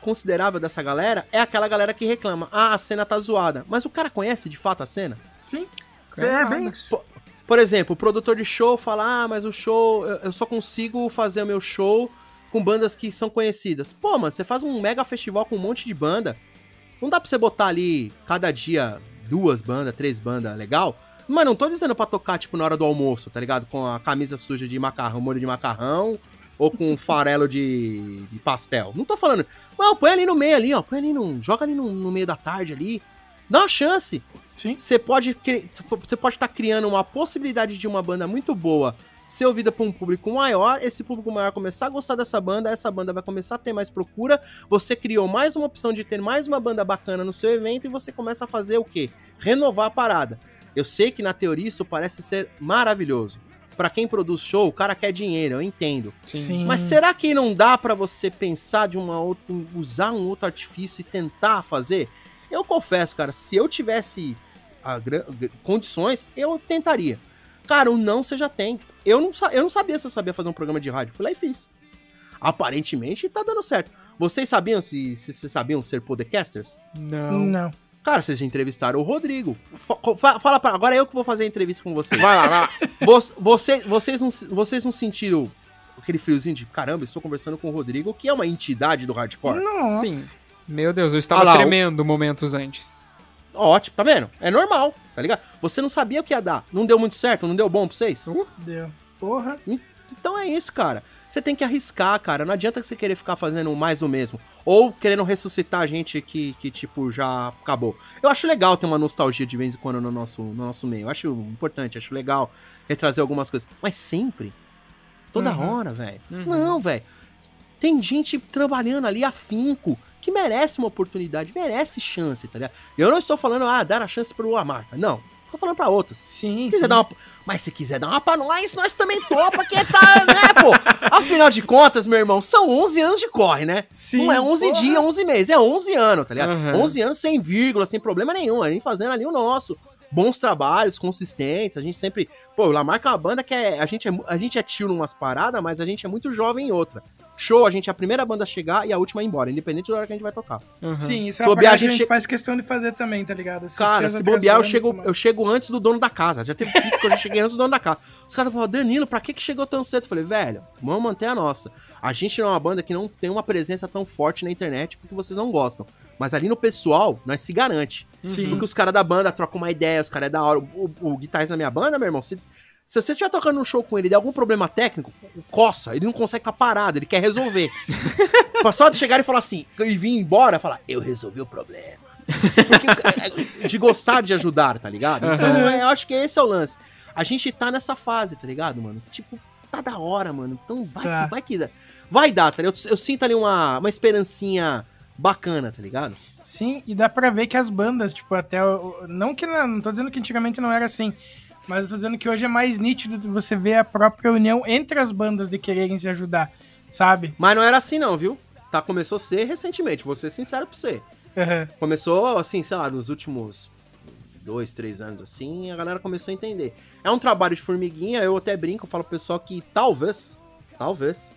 considerável dessa galera é aquela galera que reclama: "Ah, a cena tá zoada". Mas o cara conhece de fato a cena? Sim. Conhece É, nada. bem isso. Por, por exemplo, o produtor de show fala: Ah, mas o show, eu só consigo fazer o meu show com bandas que são conhecidas. Pô, mano, você faz um mega festival com um monte de banda. Não dá pra você botar ali cada dia duas bandas, três bandas, legal? Mas não tô dizendo pra tocar, tipo, na hora do almoço, tá ligado? Com a camisa suja de macarrão, molho de macarrão, ou com um farelo de, de pastel. Não tô falando. Não, põe ali no meio ali, ó. Põe ali no. Joga ali no, no meio da tarde ali. Dá uma chance Sim. você pode você pode estar criando uma possibilidade de uma banda muito boa ser ouvida por um público maior, esse público maior começar a gostar dessa banda, essa banda vai começar a ter mais procura, você criou mais uma opção de ter mais uma banda bacana no seu evento e você começa a fazer o quê? Renovar a parada. Eu sei que na teoria isso parece ser maravilhoso. Pra quem produz show, o cara quer dinheiro, eu entendo. Sim. Mas será que não dá pra você pensar de uma outra, usar um outro artifício e tentar fazer? Eu confesso, cara, se eu tivesse a g- condições, eu tentaria. Cara, o não você já tem. Eu não, eu não sabia se eu sabia fazer um programa de rádio. Fui lá e fiz. Aparentemente tá dando certo. Vocês sabiam se, se sabiam ser podcasters? Não. Não. Cara, vocês já entrevistaram o Rodrigo. Fa- fa- Fala pra. Agora é eu que vou fazer a entrevista com vocês. Vai lá, vai lá. Você, você- vocês, não, vocês não sentiram aquele friozinho de caramba, estou conversando com o Rodrigo, que é uma entidade do hardcore? Nossa. Sim. Meu Deus, eu estava Ah lá, o- tremendo momentos antes. Ótimo, tá vendo? É normal, tá ligado? Você não sabia o que ia dar. Não deu muito certo, não deu bom pra vocês? Uh, Deu. Porra. Então é isso, cara. Você tem que arriscar, cara. Não adianta você querer ficar fazendo mais do mesmo. Ou querendo ressuscitar a gente que, que, tipo, já acabou. Eu acho legal ter uma nostalgia de vez em quando no nosso, no nosso meio. Eu acho importante, acho legal retrazer algumas coisas. Mas sempre. Toda Uhum. hora, velho. Uhum. Não, velho. Tem gente trabalhando ali afinco que merece uma oportunidade, merece chance, tá ligado? Eu não estou falando, ah, dar a chance pro Lamarca. Não. Tô falando pra outras. Sim, Se quiser sim. dar uma... Mas se quiser dar uma pra nós, nós também topa, porque tá, né, pô? Afinal de contas, meu irmão, são 11 anos de corre, né? Sim, Não é 11 porra. dias, 11 meses, é 11 anos, tá ligado? Aham. 11 anos sem vírgula, sem problema nenhum. A gente fazendo ali o nosso. Bons trabalhos, consistentes. A gente sempre. Pô, o Lamarca é uma banda que é. A gente é, a gente é tio numas paradas, mas a gente é muito jovem em outra. Show, a gente é a primeira banda a chegar e a última a ir embora, independente da hora que a gente vai tocar. uhum. Sim, isso Se é uma bobear, a que a gente gente faz questão de fazer também, tá ligado? Assistir Cara, se bobear, eu chego, eu chego antes do dono da casa. Já teve pico que eu já cheguei antes do dono da casa. Os caras falaram, Danilo, pra que, que chegou tão cedo? Eu falei, velho, vamos manter a nossa. A gente não é uma banda que não tem uma presença tão forte na internet porque vocês não gostam. Mas ali no pessoal, nós se garante. Sim. Porque os caras da banda trocam uma ideia, os caras é da hora. O, o, o guitarrista da minha banda, meu irmão, se, se você estiver tocando um show com ele e der algum problema técnico, coça, ele não consegue ficar parado, ele quer resolver. Só de chegar e falar assim, e vir embora, falar, eu resolvi o problema. Porque, é, de gostar de ajudar, tá ligado? Então, é, eu acho que esse é o lance. A gente tá nessa fase, tá ligado, mano? Tipo, tá da hora, mano. Então vai Tá. que vai que dá. Vai dar, tá ligado? Eu, eu sinto ali uma, uma esperancinha bacana, tá ligado? Sim, e dá pra ver que as bandas, tipo, até. Não que não, não tô dizendo que antigamente não era assim. Mas eu tô dizendo que hoje é mais nítido você ver a própria união entre as bandas de quererem se ajudar, sabe? Mas não era assim não, viu? Tá, começou a ser recentemente, vou ser sincero pra você. Aham. Começou, assim, sei lá, nos últimos dois, três anos, assim, a galera começou a entender. É um trabalho de formiguinha, eu até brinco, eu falo pro pessoal que talvez, talvez,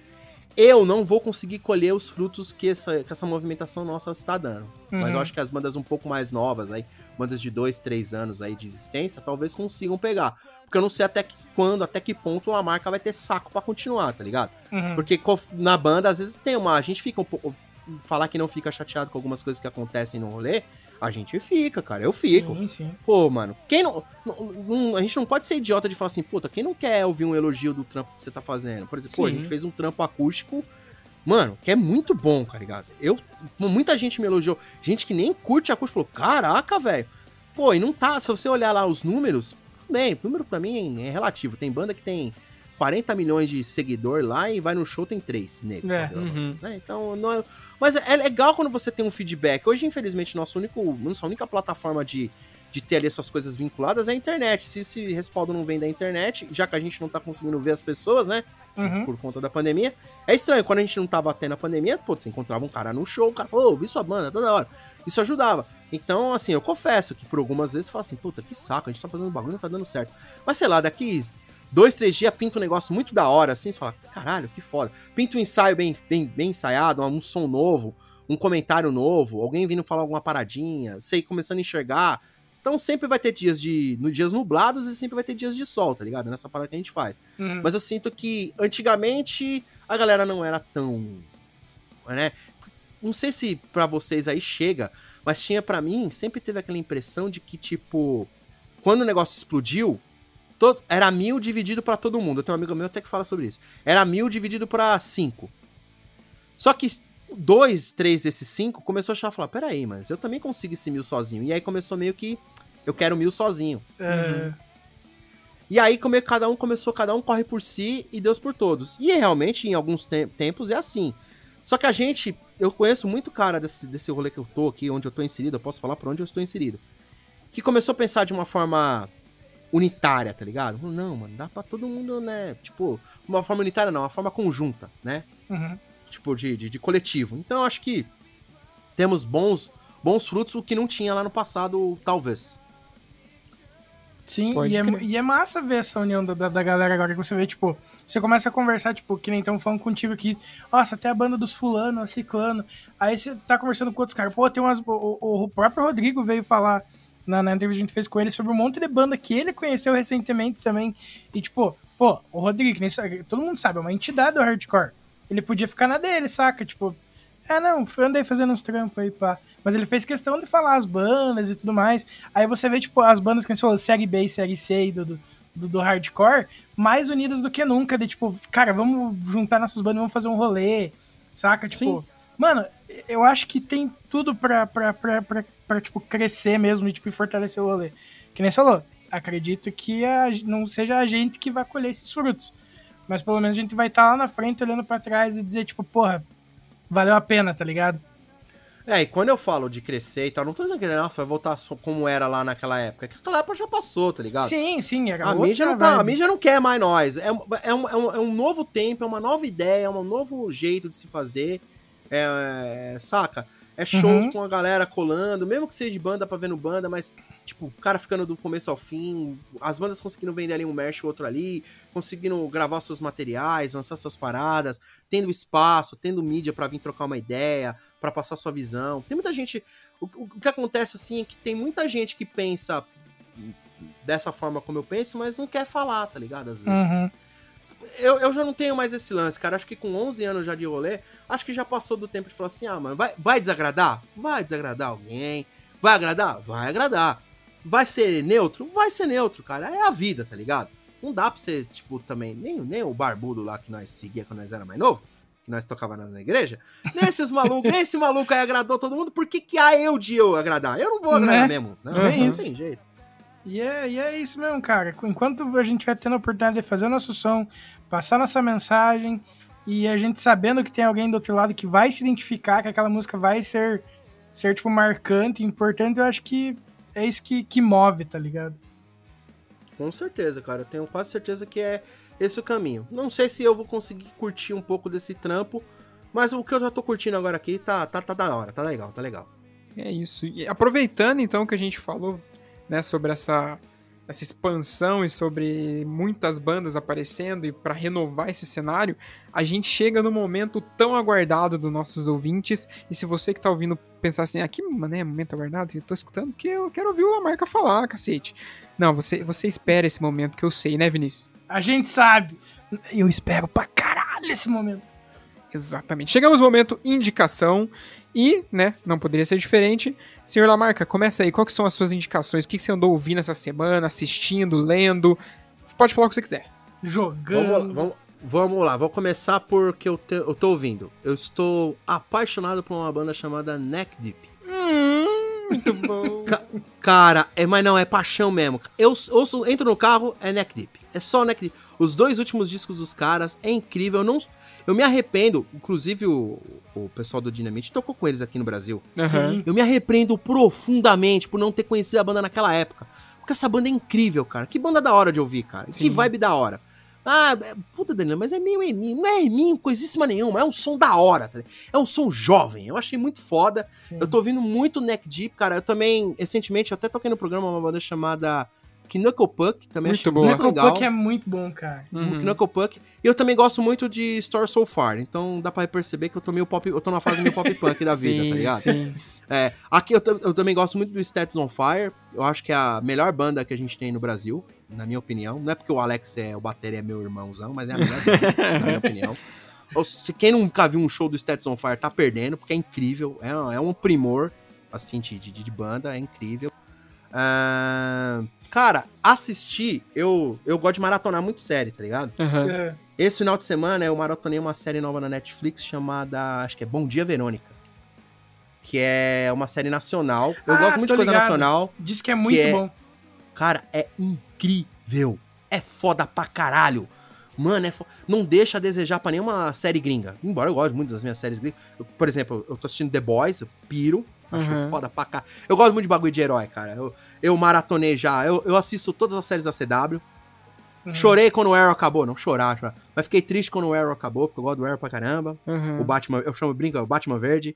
eu não vou conseguir colher os frutos que essa, que essa movimentação nossa está dando. Mas Uhum. eu acho que as bandas um pouco mais novas, aí, bandas de dois, três anos aí de existência, talvez consigam pegar. Porque eu não sei até que, quando, até que ponto a marca vai ter saco pra continuar, tá ligado? Uhum. Porque na banda, às vezes tem uma. A gente fica um pouco. Falar que não fica chateado com algumas coisas que acontecem no rolê, a gente fica, cara. Eu fico. Sim, sim. Pô, mano, quem não, não- não- A gente não pode ser idiota de falar assim, puta, quem não quer ouvir um elogio do trampo que você tá fazendo? Por exemplo, pô, a Sim. gente fez um trampo acústico, mano, que é muito bom, tá ligado? Eu. Muita gente me elogiou. Gente que nem curte acústico falou, caraca, velho. Pô, e não tá. Se você olhar lá os números, bem, número pra mim é relativo. Tem banda que tem 40 milhões de seguidor lá e vai no show tem 3 negros. É. entendeu? Uhum. né? Então, não é... Mas é legal quando você tem um feedback. Hoje, infelizmente, nosso único, nossa única plataforma de, de ter ali essas coisas vinculadas é a internet. Se esse respaldo não vem da internet, já que a gente não tá conseguindo ver as pessoas, né? Uhum. Por conta da pandemia. É estranho, quando a gente não tava tendo a pandemia, pô, você encontrava um cara no show, o cara falou, vi sua banda toda hora. Isso ajudava. Então, assim, eu confesso que por algumas vezes você fala assim, puta, que saco, a gente tá fazendo bagulho, não tá dando certo. Mas sei lá, daqui dois, três dias pinta um negócio muito da hora, assim, você fala, caralho, que foda. Pinta um ensaio bem, bem, bem ensaiado, um som novo, um comentário novo, alguém vindo falar alguma paradinha, sei, começando a enxergar. Então sempre vai ter dias de. No dias nublados e sempre vai ter dias de sol, tá ligado? Nessa parada que a gente faz. Uhum. Mas eu sinto que antigamente a galera não era tão. né? Não sei se pra vocês aí chega, mas tinha pra mim, sempre teve aquela impressão de que, tipo, quando o negócio explodiu, todo, era mil dividido pra todo mundo. Eu tenho um amigo meu até que fala sobre isso. Era mil dividido pra cinco. Só que dois, três desses cinco começou a achar, falar, peraí, mas eu também consigo esse mil sozinho. E aí começou meio que, eu quero mil sozinho. É, E aí, como cada um começou, cada um corre por si e Deus por todos. E realmente, em alguns te- tempos, é assim. Só que a gente, eu conheço muito cara desse, desse rolê que eu tô aqui, onde eu tô inserido, eu posso falar por onde eu estou inserido. Que começou a pensar de uma forma unitária, tá ligado? Não, mano, dá pra todo mundo, né? Tipo, uma forma unitária não, uma forma conjunta, né? uhum. Tipo, de, de, de coletivo. Então, eu acho que temos bons, bons frutos, o que não tinha lá no passado, talvez. Sim, Pode e é, e é massa ver essa união da, da, galera agora que você vê, tipo, você começa a conversar, tipo, que nem estão falando contigo aqui, nossa, até a banda dos fulano, a ciclano, aí você tá conversando com outros caras, pô, tem umas, o- o próprio Rodrigo veio falar na, na entrevista que a gente fez com ele sobre um monte de banda que ele conheceu recentemente também, e tipo, pô, o Rodrigo, todo mundo sabe, é uma entidade do hardcore, ele podia ficar na dele, saca, tipo, é, não, andei fazendo uns trampos aí, pá. Mas ele fez questão de falar as bandas e tudo mais. Aí você vê, tipo, as bandas que a gente falou, Série B e Série C do, do, do, do hardcore, mais unidas do que nunca. De tipo, cara, vamos juntar nossas bandas, vamos fazer um rolê, saca? Tipo, Sim. mano, eu acho que tem tudo pra, pra, pra, pra, pra, tipo, crescer mesmo e, tipo, fortalecer o rolê. Que nem você falou, acredito que a, não seja a gente que vai colher esses frutos. Mas pelo menos a gente vai estar lá na frente olhando pra trás e dizer, tipo, porra, valeu a pena, tá ligado? É, e quando eu falo de crescer e tal, não tô dizendo que nossa, vai voltar como era lá naquela época. Que aquela época já passou, tá ligado? Sim, sim, era A mídia, não tá, a mídia não quer mais nós. É, um- é, um, é, um, é um novo tempo, é uma nova ideia, é um novo jeito de se fazer. É, é, saca? É shows Uhum. com a galera colando, mesmo que seja de banda pra ver no banda, mas, tipo, o cara ficando do começo ao fim, as bandas conseguindo vender ali um merch, o outro ali, conseguindo gravar seus materiais, lançar suas paradas, tendo espaço, tendo mídia pra vir trocar uma ideia, pra passar sua visão. Tem muita gente. O, o- o que acontece, assim, é que tem muita gente que pensa dessa forma como eu penso, mas não quer falar, tá ligado? Às vezes. Uhum. Eu, eu já não tenho mais esse lance, cara. Acho que com 11 anos já de rolê, acho que já passou do tempo de falar assim: ah, mano, vai, vai desagradar? Vai desagradar alguém. Vai agradar? Vai agradar. Vai ser neutro? Vai ser neutro, cara. É a vida, tá ligado? Não dá pra ser, tipo, também. Nem, nem o barbudo lá que nós seguia quando nós era mais novo, que nós tocava na, na igreja. Nem esses malucos, nem esse maluco aí agradou todo mundo. Por que, que há eu de eu agradar? Eu não vou agradar Né? mesmo. Não, É não isso. tem jeito. E é, e é isso mesmo, cara. Enquanto a gente vai tendo a oportunidade de fazer o nosso som, passar nossa mensagem e a gente sabendo que tem alguém do outro lado que vai se identificar, que aquela música vai ser, ser tipo, marcante, importante, eu acho que é isso que, que move, tá ligado? Com certeza, cara. Eu tenho quase certeza que é esse o caminho. Não sei se eu vou conseguir curtir um pouco desse trampo, mas o que eu já tô curtindo agora aqui tá, tá, tá da hora, tá legal, tá legal. É isso. E aproveitando então que a gente falou, né, sobre essa essa expansão e sobre muitas bandas aparecendo e para renovar esse cenário, a gente chega no momento tão aguardado dos nossos ouvintes. E se você que tá ouvindo pensar assim, ah, que né, momento aguardado, eu tô escutando porque eu quero ouvir o Marca falar, cacete. Não, você, você espera esse momento que eu sei, né, Vinícius? A gente sabe. Eu espero pra caralho esse momento. Exatamente. Chegamos ao momento indicação e, né, não poderia ser diferente. Senhor Lamarca, começa aí. Quais são as suas indicações? O que você andou ouvindo essa semana, assistindo, lendo? Pode falar o que você quiser. Jogando. Vamos, vamos, vamos lá, vou começar porque eu, te, eu tô ouvindo. Eu estou apaixonado por uma banda chamada Neck Deep. Hum, muito bom. Ca- cara, é, mas não, é paixão mesmo. Eu ouço, entro no carro, é Neck Deep. É só Neck Deep. Os dois últimos discos dos caras é incrível. Eu, não, eu me arrependo, inclusive o, o pessoal do Dynamite tocou com eles aqui no Brasil. Sim. Eu me arrependo profundamente por não ter conhecido a banda naquela época. Porque essa banda é incrível, cara. Que banda da hora de ouvir, cara. Que Sim. vibe da hora. Ah, é- puta, Danilo, mas é meio eminho. Não é eminho, coisíssima nenhuma. É um som da hora, tá? É um som jovem. Eu achei muito foda. Sim. Eu tô ouvindo muito Neck Deep, cara. Eu também, recentemente, eu até toquei no programa uma banda chamada Knuckle Puck. Também Muito achei boa. muito Knuckle legal. Puck é muito bom, cara. Uhum. Knuckle Puck. E eu também gosto muito de Store So Far. Então dá pra perceber que eu tô meio pop. Eu tô na fase meio pop punk da vida, sim, tá ligado? Sim. É, aqui eu, eu também gosto muito do Stats on Fire. Eu acho que é a melhor banda que a gente tem no Brasil, na minha opinião. Não é porque o Alex é o bateria é meu irmãozão, mas é a melhor banda, na minha opinião. Se quem nunca viu um show do Stats on Fire tá perdendo, porque é incrível. É, um- é um primor, assim, de, de, de banda, é incrível. Ah, cara, assistir, eu, eu gosto de maratonar muito série, tá ligado? Aham. É. Esse final de semana eu maratonei uma série nova na Netflix chamada, acho que é Bom Dia Verônica. Que é uma série nacional. Eu Ah, gosto muito de coisa ligado. nacional. Diz que é muito é- bom. Cara, é incrível. É foda pra caralho. Mano, é fo... não deixa a desejar pra nenhuma série gringa. Embora eu goste muito das minhas séries gringas. Eu, por exemplo, eu tô assistindo The Boys, eu piro. Acho Uhum. foda pra caralho. Eu gosto muito de bagulho de herói, cara. Eu, eu maratonei já. Eu, eu assisto todas as séries da CW. Uhum. Chorei quando o Arrow acabou. Não chorar, chorar. Mas fiquei triste quando o Arrow acabou, porque eu gosto do Arrow pra caramba. aham. O Batman, eu chamo, brinca, o Batman Verde.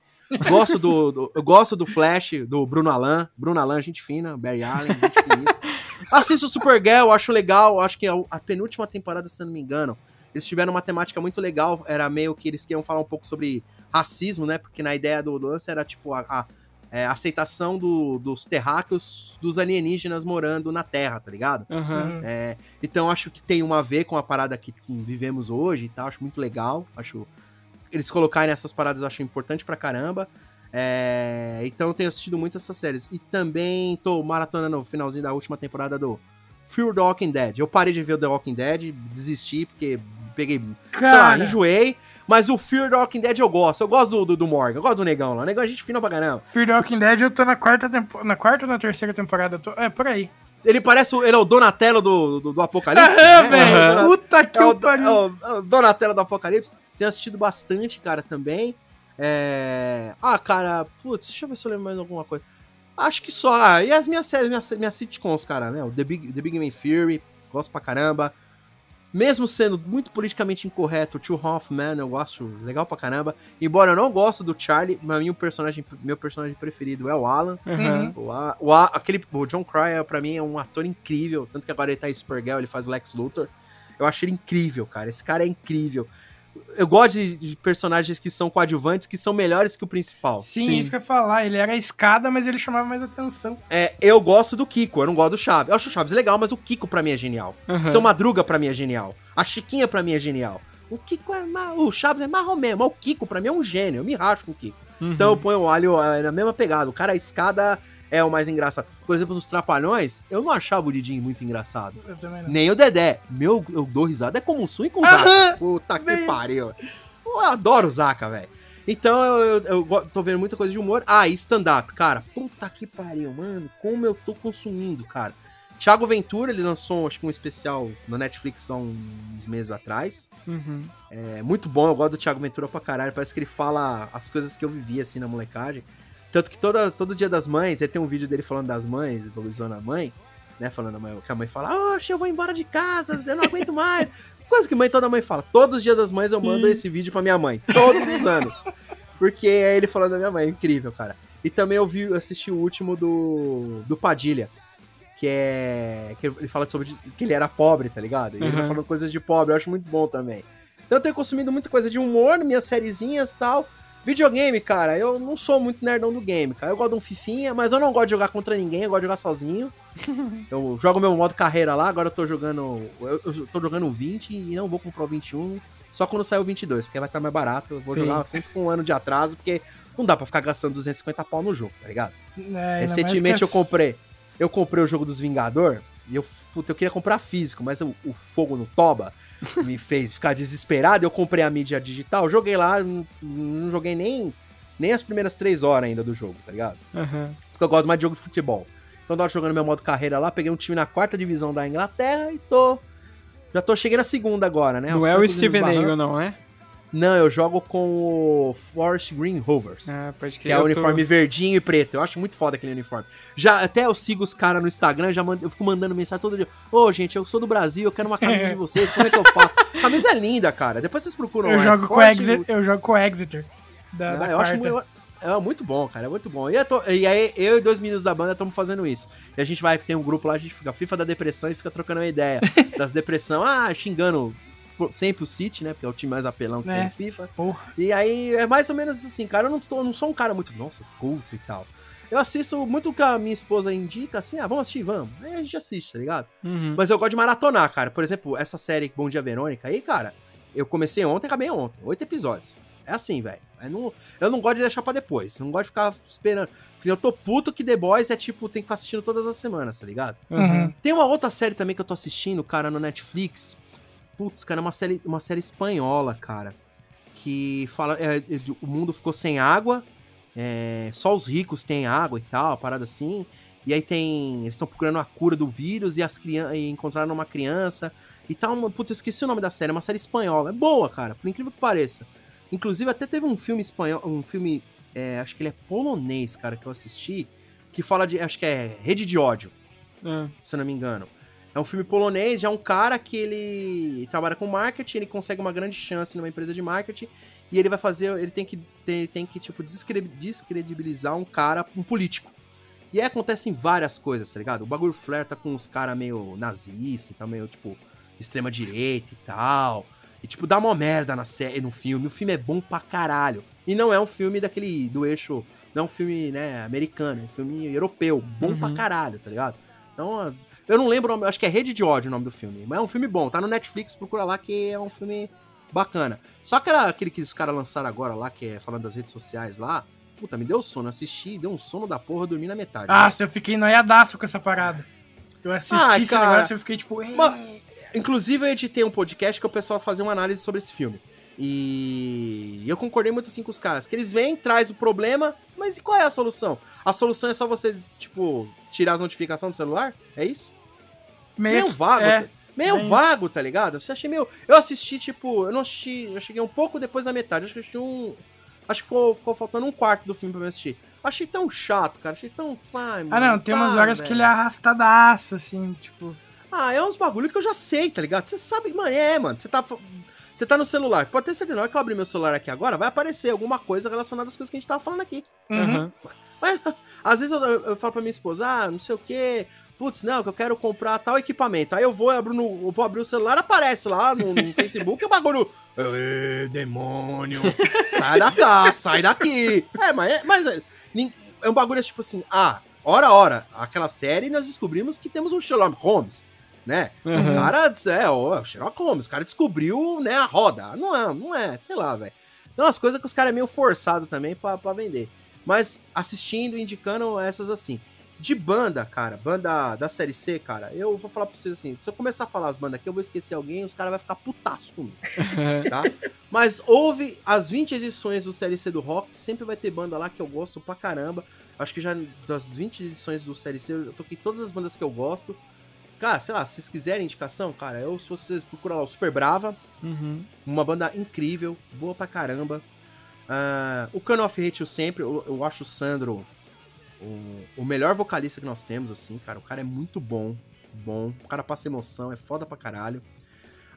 Gosto do, do- eu gosto do Flash, do Bruno Alan. Bruno Alan, gente fina. Barry Allen, gente finíssima. Assisto o Supergirl, acho legal. Acho que a, a penúltima temporada, se eu não me engano, eles tiveram uma temática muito legal. Era meio que eles queriam falar um pouco sobre racismo, né? Porque na ideia do lance era tipo a, a- é, aceitação do- dos terráqueos dos alienígenas morando na Terra, tá ligado? Uhum. É, então acho que tem uma a ver com a parada que vivemos hoje e tal, acho muito legal. Acho eles colocarem essas paradas eu acho importante pra caramba. É, então eu tenho assistido muito essas séries e também tô maratonando no finalzinho da última temporada do Fear the Walking Dead. Eu parei de ver o The Walking Dead, desisti porque peguei, sei lá, Cara, enjoei, mas o Fear the Walking Dead eu gosto. Eu gosto do, do, do Morgan, eu gosto do Negão lá. O Negão é gente fina pra caramba. Fear the Walking Dead eu tô na quarta temporada. Na quarta ou na terceira temporada? Tô- É, por aí. Ele parece, o- ele é o Donatello do, do, do Apocalipse. É, né? velho. Aham. Puta que É o, eu pariu. é o- é o Donatello do Apocalipse. Tenho assistido bastante, cara, também. É... Ah, cara, putz, deixa eu ver se eu lembro mais alguma coisa. Acho que só. Ah, e as minhas séries, minhas, minhas sitcoms, cara, né? O The Big, The Big Man Theory, gosto pra caramba. Mesmo sendo muito politicamente incorreto, o Two Hoffman eu gosto legal pra caramba. Embora eu não gosto do Charlie, pra mim o personagem, meu personagem preferido é o Alan. O, A- o, A- aquele, o John Cryer, pra mim, é um ator incrível. Tanto que agora ele tá em Supergirl, ele faz o Lex Luthor. Eu acho ele incrível, cara. Esse cara é incrível. Eu gosto de, de personagens que são coadjuvantes, que são melhores que o principal. Sim, Sim. isso que eu ia falar. Ele era a escada, mas ele chamava mais atenção. É, eu gosto do Kiko, eu não gosto do Chaves. Eu acho o Chaves legal, mas o Kiko pra mim é genial. Aham. Seu Madruga pra mim é genial. A Chiquinha pra mim é genial. O Kiko é ma... O Chaves é marrom mesmo, mas o Kiko pra mim é um gênio. Eu me racho com o Kiko. Uhum. Então eu ponho o alho é, na mesma pegada. O cara, a escada é o mais engraçado. Por exemplo, nos Trapalhões, eu não achava o Didinho muito engraçado. Eu também não. Nem o Dedé. Meu, eu dou risada. É como o Sun e com o Zaca. Puta que bem pariu. Eu adoro o Zaca, velho. Então eu, eu- eu tô vendo muita coisa de humor. Ah, e stand-up, cara. Puta que pariu, mano. Como eu tô consumindo, cara. Thiago Ventura, ele lançou, acho que um especial na Netflix há uns meses atrás. Uhum. É muito bom, eu gosto do Thiago Ventura pra caralho. Parece que ele fala as coisas que eu vivi, assim, na molecagem. Tanto que toda, todo dia das mães, ele tem um vídeo dele falando das mães, valorizando a mãe, né? Falando a mãe, que a mãe fala, oxe, eu vou embora de casa, eu não aguento mais. Coisa que mãe toda mãe fala. Todos os dias das mães eu mando esse vídeo pra minha mãe. Todos os anos. Porque é ele falando da minha mãe, é incrível, cara. E também eu vi, eu assisti o último do, do Padilha. Que é. Que ele fala sobre que ele era pobre, tá ligado? E ele vai Uhum. falando coisas de pobre, eu acho muito bom também. Então eu tenho consumido muita coisa de humor, minhas sériezinhas e tal. Videogame, cara, eu não sou muito nerdão do game, cara. Eu gosto de um fifinha, mas eu não gosto de jogar contra ninguém, eu gosto de jogar sozinho. eu jogo meu modo carreira lá, agora eu tô jogando. Eu, eu tô jogando o 20 e não vou comprar o 21. só quando sair o 22, porque vai estar mais barato. Eu vou Sim. jogar sempre com um ano de atraso, porque não dá pra ficar gastando 250 pau no jogo, tá ligado? É, Recentemente eu comprei. Eu comprei o jogo dos Vingador e eu, puta, eu queria comprar físico, mas o, o fogo no Toba me fez ficar desesperado. Eu comprei a mídia digital, joguei lá, não, não joguei nem, nem as primeiras três horas ainda do jogo, tá ligado? Aham. Porque eu gosto mais de jogo de futebol. Então eu tava jogando meu modo carreira lá, peguei um time na quarta divisão da Inglaterra e tô. Já tô chegando na segunda agora, né? Não é o Steven. Eagle, não é? Não, eu jogo com o Forest Green Rovers. Ah, pode Que é o uniforme verdinho e preto. Eu acho muito foda aquele uniforme. Já até eu sigo os caras no Instagram, já mando, eu fico mandando mensagem todo dia. Ô, gente, eu sou do Brasil, eu quero uma camisa de vocês. Como é que eu faço? camisa é linda, cara. Depois vocês procuram Eu lá. é jogo, com Exeter, eu jogo com Exeter. Da, Ah, da eu acho muito, é muito bom, cara. É muito bom. E, tô- e aí, eu e dois meninos da banda estamos fazendo isso. E a gente vai, tem um grupo lá, a gente fica FIFA da depressão e fica trocando uma ideia das depressão. Ah, xingando sempre o City, né? Porque é o time mais apelão que É. tem no FIFA. Porra. E aí é mais ou menos assim, cara. Eu não, tô- não sou um cara muito, nossa, culto e tal. Eu assisto muito o que a minha esposa indica, assim, ah, vamos assistir, vamos. Aí a gente assiste, tá ligado? Uhum. Mas eu gosto de maratonar, cara. Por exemplo, essa série Bom Dia Verônica aí, cara, eu comecei ontem e acabei ontem. Oito episódios. É assim, velho. Eu não, eu não gosto de deixar pra depois. Eu não gosto de ficar esperando. Porque eu tô puto que The Boys é tipo, tem que ficar assistindo todas as semanas, tá ligado? Uhum. Tem uma outra série também que eu tô assistindo, cara, no Netflix. Putz, cara, é uma série, uma série espanhola, cara. Que fala. é, é, o mundo ficou sem água. é, só os ricos têm água e tal, parada assim. E aí tem. Eles estão procurando a cura do vírus e as crianças. Encontraram uma criança. E tal. Uma, putz, eu esqueci o nome da série. É uma série espanhola. É boa, cara, por incrível que pareça. Inclusive, até teve um filme espanhol. Um filme. é, acho que ele é polonês, cara, que eu assisti. Que fala de. Acho que é Rede de Ódio Ah, se eu não me engano. É um filme polonês, já é um cara que ele trabalha com marketing, ele consegue uma grande chance numa empresa de marketing e ele vai fazer, ele tem que tem, tem que tipo descre- descredibilizar um cara, um político. E aí acontecem várias coisas, tá ligado? O bagulho flerta com os caras meio nazistas, tá meio tipo extrema direita e tal. E tipo dá uma merda na série, no filme. O filme é bom pra caralho. E não é um filme daquele do eixo, não é um filme, né, americano, é um filme europeu, bom Uhum. pra caralho, tá ligado? Então, eu não lembro, o nome, acho que é Rede de Ódio o nome do filme. Mas é um filme bom, tá no Netflix, procura lá que é um filme bacana. Só aquela, aquele que os caras lançaram agora lá, que é falando das redes sociais lá, puta, me deu sono. Assisti, deu um sono da porra, dormi na metade. Nossa, eu fiquei noiadaço com essa parada. Eu assisti Ah, esse cara. negócio e eu fiquei tipo. Mas- Inclusive, eu editei um podcast que o pessoal fazia uma análise sobre esse filme. E eu concordei muito assim com os caras. Que eles vêm, traz o problema, mas e qual é a solução? A solução é só você, tipo, tirar as notificações do celular? É isso? meio que- vago. é. tá- meio bem- vago, tá ligado? Você achei meio. Eu assisti, tipo, eu não assisti. Eu cheguei um pouco depois da metade. Acho que eu assisti um. Acho que ficou, ficou faltando um quarto do filme pra me assistir. Achei tão chato, cara. Achei tão. Ai, Ah, mano, não, tem umas tá, horas que velho. ele é arrastadaço, assim, tipo. Ah, é uns bagulho que eu já sei, tá ligado? Você sabe, mano, é, mano. Você tá. Você tá no celular. Pode ter certeza, na hora que eu abrir meu celular aqui agora, vai aparecer alguma coisa relacionada às coisas que a gente tava falando aqui. Uhum. Mas, às vezes eu, eu falo pra minha esposa, ah, não sei o quê. Putz, não, que eu quero comprar tal equipamento. Aí eu vou, abro no, eu vou abrir o celular, aparece lá no, no Facebook, o bagulho. Ê, demônio! Sai da cá, sai daqui! É, mas, é, mas é, é um bagulho tipo assim, ah, hora hora, aquela série nós descobrimos que temos um Sherlock Holmes, né? O Uhum. cara, é, o Sherlock Holmes, o cara descobriu, né, a roda. Não é, não é, sei lá, velho. Tem umas coisas que os caras é meio forçado também pra vender. Mas assistindo, indicando essas assim. De banda, cara, banda da série C, cara, eu vou falar pra vocês assim: se eu começar a falar as bandas aqui, eu vou esquecer alguém, os caras vão ficar putaço comigo, tá? Mas houve as 20 edições do Série C do Rock, sempre vai ter banda lá que eu gosto pra caramba. Acho que já das 20 edições do Série C, eu toquei todas as bandas que eu gosto. Cara, sei lá, se vocês quiserem indicação, cara, eu, se vocês procuram lá o Super Brava, Uhum. uma banda incrível, boa pra caramba. Ah, o Can of Hate eu sempre, eu, eu acho o Sandro o, o melhor vocalista que nós temos, assim, cara. O cara é muito bom, bom. O cara passa emoção, é foda pra caralho.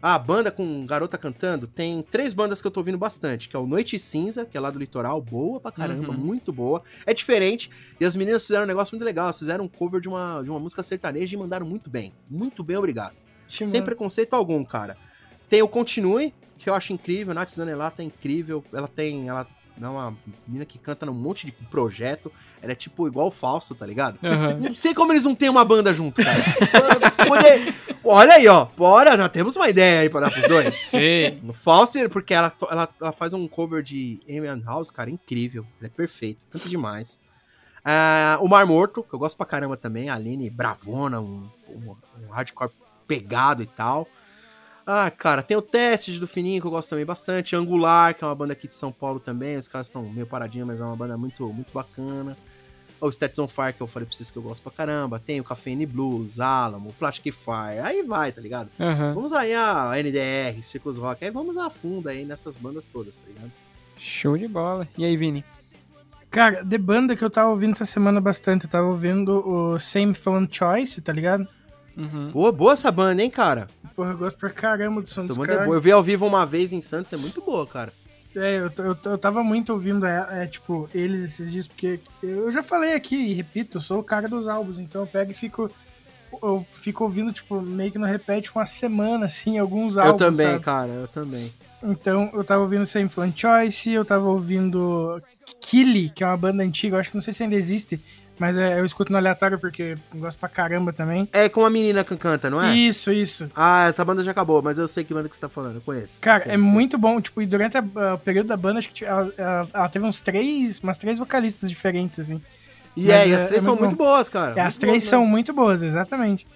A banda com garota cantando, tem três bandas que eu tô ouvindo bastante, que é o Noite Cinza, que é lá do litoral, boa pra caramba, Uhum. muito boa. É diferente, e as meninas fizeram um negócio muito legal, elas fizeram um cover de uma, de uma música sertaneja e mandaram muito bem. Muito bem, obrigado. Sem preconceito algum, cara. Tem o Continue, que eu acho incrível. A Nath Zanella tá incrível. Ela tem. Ela é uma menina que canta num monte de projeto. Ela é tipo igual o Fausto, tá ligado? Aham. Não sei como eles não têm uma banda junto, cara. Poder- Olha aí, ó. Bora, já temos uma ideia aí pra dar pros dois. Sim. No Foster, porque ela, ela, ela faz um cover de Amy House, cara, incrível. Ele é perfeito, canta demais. Ah, o Mar Morto, que eu gosto pra caramba também. A Aline bravona, um, um- um hardcore pegado e tal. Ah, cara, tem o Teste do Fininho, que eu gosto também bastante. Angular, que é uma banda aqui de São Paulo também. Os caras estão meio paradinhos, mas é uma banda muito, muito bacana. O Stats on Fire, que eu falei pra vocês que eu gosto pra caramba. Tem o Cafeine Blues, Alamo, Plastic Fire. Aí vai, tá ligado? Aham. Vamos aí a NDR, Circus Rock, aí vamos a fundo aí nessas bandas todas, tá ligado? Show de bola. E aí, Vini? Cara, de banda que eu tava ouvindo essa semana bastante, eu tava ouvindo o Same Fun Choice, tá ligado? Uhum. Boa, boa essa banda, hein, cara? Porra, eu gosto pra caramba do som Essa dos banda é caras. boa. Eu vi ao vivo uma vez em Santos, é muito boa, cara. É, eu, eu, eu tava muito ouvindo, é, é, tipo, eles esses dias, porque eu já falei aqui e repito, eu sou o cara dos álbuns, então eu pego e fico. Eu fico ouvindo, tipo, meio que não repete uma semana, assim, alguns álbuns. eu também, sabe? cara, eu também. Então, eu tava ouvindo Same Fun Choice, eu tava ouvindo Killy, que é uma banda antiga, eu acho que não sei se ainda existe, mas é, eu escuto no aleatório porque gosto pra caramba também. É com a menina que canta, não é? Isso, isso. Ah, essa banda já acabou, mas eu sei que banda que você tá falando, eu conheço. Cara, Sei, é sei. muito bom. Tipo, e durante o período da banda, acho que ela, ela- ela teve uns três, umas três vocalistas diferentes, assim. E é, mas e é- as três é são muito muito boas, cara. É, as três são mesmo. muito boas, exatamente.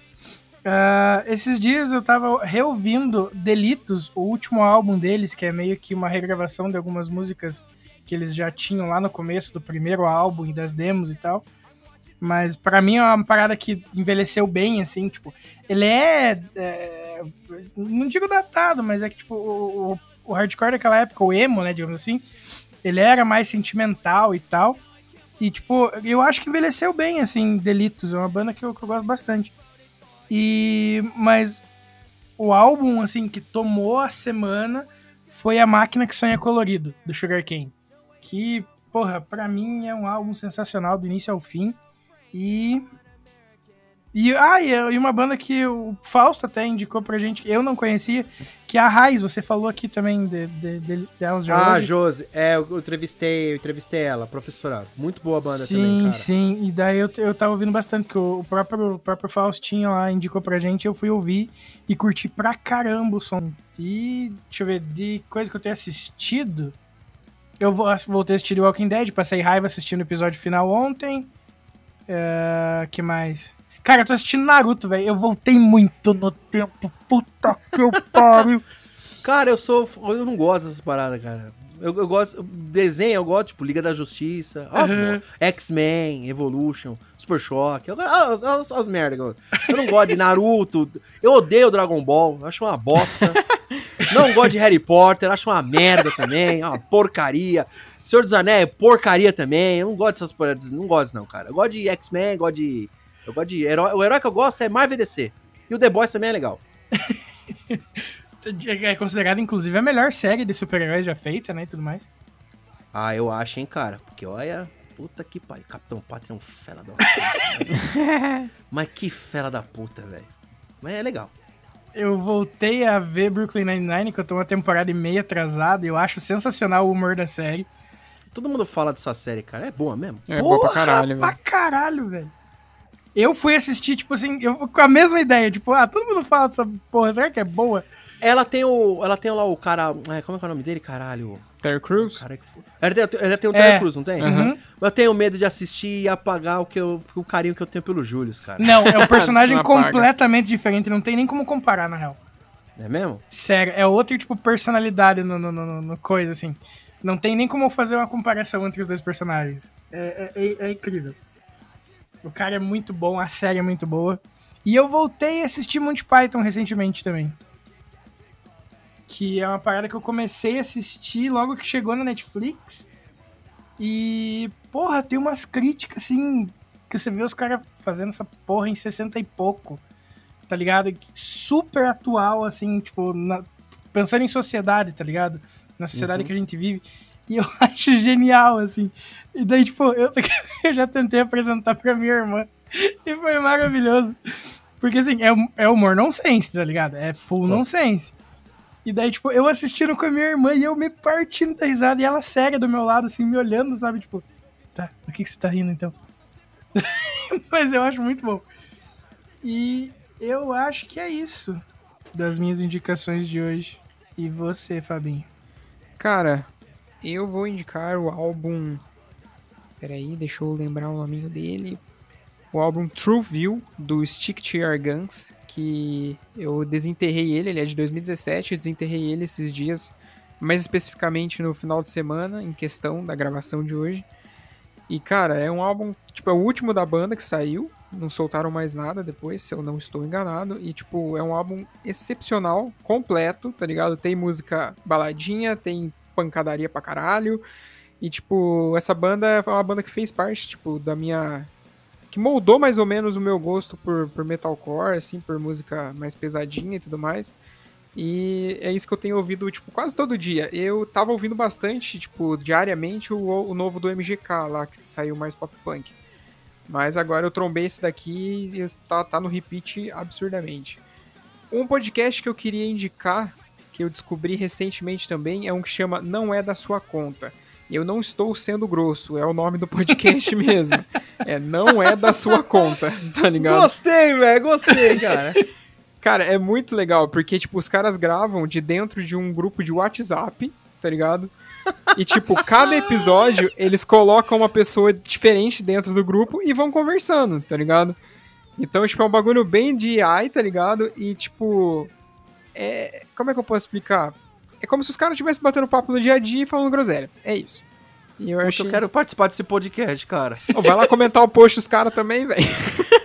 Ah, esses dias eu tava reouvindo Delitos, o último álbum deles, que é meio que uma regravação de algumas músicas que eles já tinham lá no começo do primeiro álbum e das demos e tal. Mas pra mim é uma parada que envelheceu bem, assim, tipo, ele é, é, não digo datado, mas é que tipo o, o- o hardcore daquela época, o emo, né, digamos assim, ele era mais sentimental e tal. E, tipo, eu acho que envelheceu bem, assim, Delitos. É uma banda que eu, que eu gosto bastante. E... Mas o álbum, assim, que tomou a semana foi A Máquina que Sonha Colorido, do Sugar Cane. Que, porra, pra mim é um álbum sensacional do início ao fim. E... E, ah, e uma banda que o Fausto até indicou pra gente, que eu não conhecia, que é a Raiz. Você falou aqui também de, de, de, delas já Ah, hoje. Josi, é, eu entrevistei, eu entrevistei ela, professora. Muito boa banda sim, também, cara. Sim, E daí eu, eu tava ouvindo bastante, que o próprio, o próprio Faustinho lá indicou pra gente, eu fui ouvir e curti pra caramba o som. E, deixa eu ver, de coisa que eu tenho assistido, eu voltei a assistir Walking Dead, passei raiva assistindo o episódio final ontem. É, que mais? Cara, eu tô assistindo Naruto, velho. Eu voltei muito no tempo. Puta que eu pariu. Cara, eu sou. Eu não gosto dessas paradas, cara. Eu, eu gosto. Desenho, eu gosto, tipo, Liga da Justiça, Uhum. X-Men, Evolution, Super Choque. Eu, as, as, as merda. que Eu, eu não gosto de Naruto. Eu odeio Dragon Ball. Acho uma bosta. não gosto de Harry Potter. Acho uma merda também. Uma porcaria. Senhor dos Anéis, porcaria também. Eu não gosto dessas paradas. Não gosto, não, cara. Eu gosto de X-Men, gosto de. Eu gosto de. Herói, o herói que eu gosto é Marvel DC. E o The Boys também é legal. É considerada, inclusive, a melhor série de super-heróis já feita, né? E tudo mais. Ah, eu acho, hein, cara. Porque olha, puta que pariu. Capitão Pátria é um fela da puta. Mas que fela da puta, velho. Mas é legal. Eu voltei a ver Brooklyn Nine-Nine, que eu tô uma temporada e meia atrasada. e Eu acho sensacional o humor da série. Todo mundo fala dessa série, cara. É boa mesmo. É boa pra caralho, Pra velho. caralho, velho. Eu fui assistir, tipo assim, eu, com a mesma ideia. Tipo, ah, todo mundo fala dessa porra, será que é boa? Ela tem o. Ela tem lá o cara. é, como é que é o nome dele, caralho? Terry O Crews? cara que foi- Ela tem, ela tem o É. Terry Crews, não tem? Uhum. Eu tenho medo de assistir e apagar o, que eu, o carinho que eu tenho pelo Július, cara. Não, é um personagem completamente diferente, não tem nem como comparar, na real. Não é mesmo? Sério, é outra, tipo, personalidade no, no, no- no coisa, assim. Não tem nem como fazer uma comparação entre os dois personagens. É, é- é- é incrível. O cara é muito bom, a série é muito boa. E eu voltei a assistir Monty Python recentemente também. Que é uma parada que eu comecei a assistir logo que chegou na Netflix. E, porra, tem umas críticas, assim, que você vê os caras fazendo essa porra em 60 e pouco tá ligado? Super atual, assim, tipo, na- pensando em sociedade, tá ligado? Na sociedade que a gente vive. E eu acho genial, assim. E daí, tipo, eu, eu já tentei apresentar pra minha irmã. E foi maravilhoso. Porque, assim, é, é humor nonsense, tá ligado? É full Só. nonsense. E daí, tipo, eu assistindo com a minha irmã e eu me partindo da risada e ela séria do meu lado, assim, me olhando, sabe? Tipo, tá, do que, que você tá rindo então? Mas eu acho muito bom. E eu acho que é isso das minhas indicações de hoje. E você, Fabinho? Cara, eu vou indicar o álbum. Peraí, deixa eu lembrar o nominho dele. O álbum True View, do Stick to Your Guns, que eu desenterrei ele, ele é de 2017, eu desenterrei ele esses dias, mais especificamente no final de semana, em questão da gravação de hoje. E, cara, é um álbum, tipo, é o último da banda que saiu, não soltaram mais nada depois, se eu não estou enganado. E, tipo, é um álbum excepcional, completo, tá ligado? Tem música baladinha, tem pancadaria pra caralho. E, tipo, essa banda é uma banda que fez parte, tipo, da minha. que moldou mais ou menos o meu gosto por, por metalcore, assim, por música mais pesadinha e tudo mais. E é isso que eu tenho ouvido, tipo, quase todo dia. Eu tava ouvindo bastante, tipo, diariamente o, o novo do MGK lá, que saiu mais pop punk. Mas agora eu trombei esse daqui e tá, tá no repeat absurdamente. Um podcast que eu queria indicar, que eu descobri recentemente também, é um que chama Não É Da Sua Conta. Eu não estou sendo grosso, é o nome do podcast mesmo. É Não É Da Sua Conta, tá ligado? Gostei, velho, gostei, cara. Cara, é muito legal, porque, tipo, os caras gravam de dentro de um grupo de WhatsApp, tá ligado? E, tipo, cada episódio eles colocam uma pessoa diferente dentro do grupo e vão conversando, tá ligado? Então, tipo, é um bagulho bem de AI, tá ligado? E, tipo. É. Como é que eu posso explicar? É como se os caras estivessem batendo papo no dia a dia e falando groselha. É isso. E eu Puta, achei. Eu quero participar desse podcast, cara. Ô, vai lá comentar o post dos caras também, velho.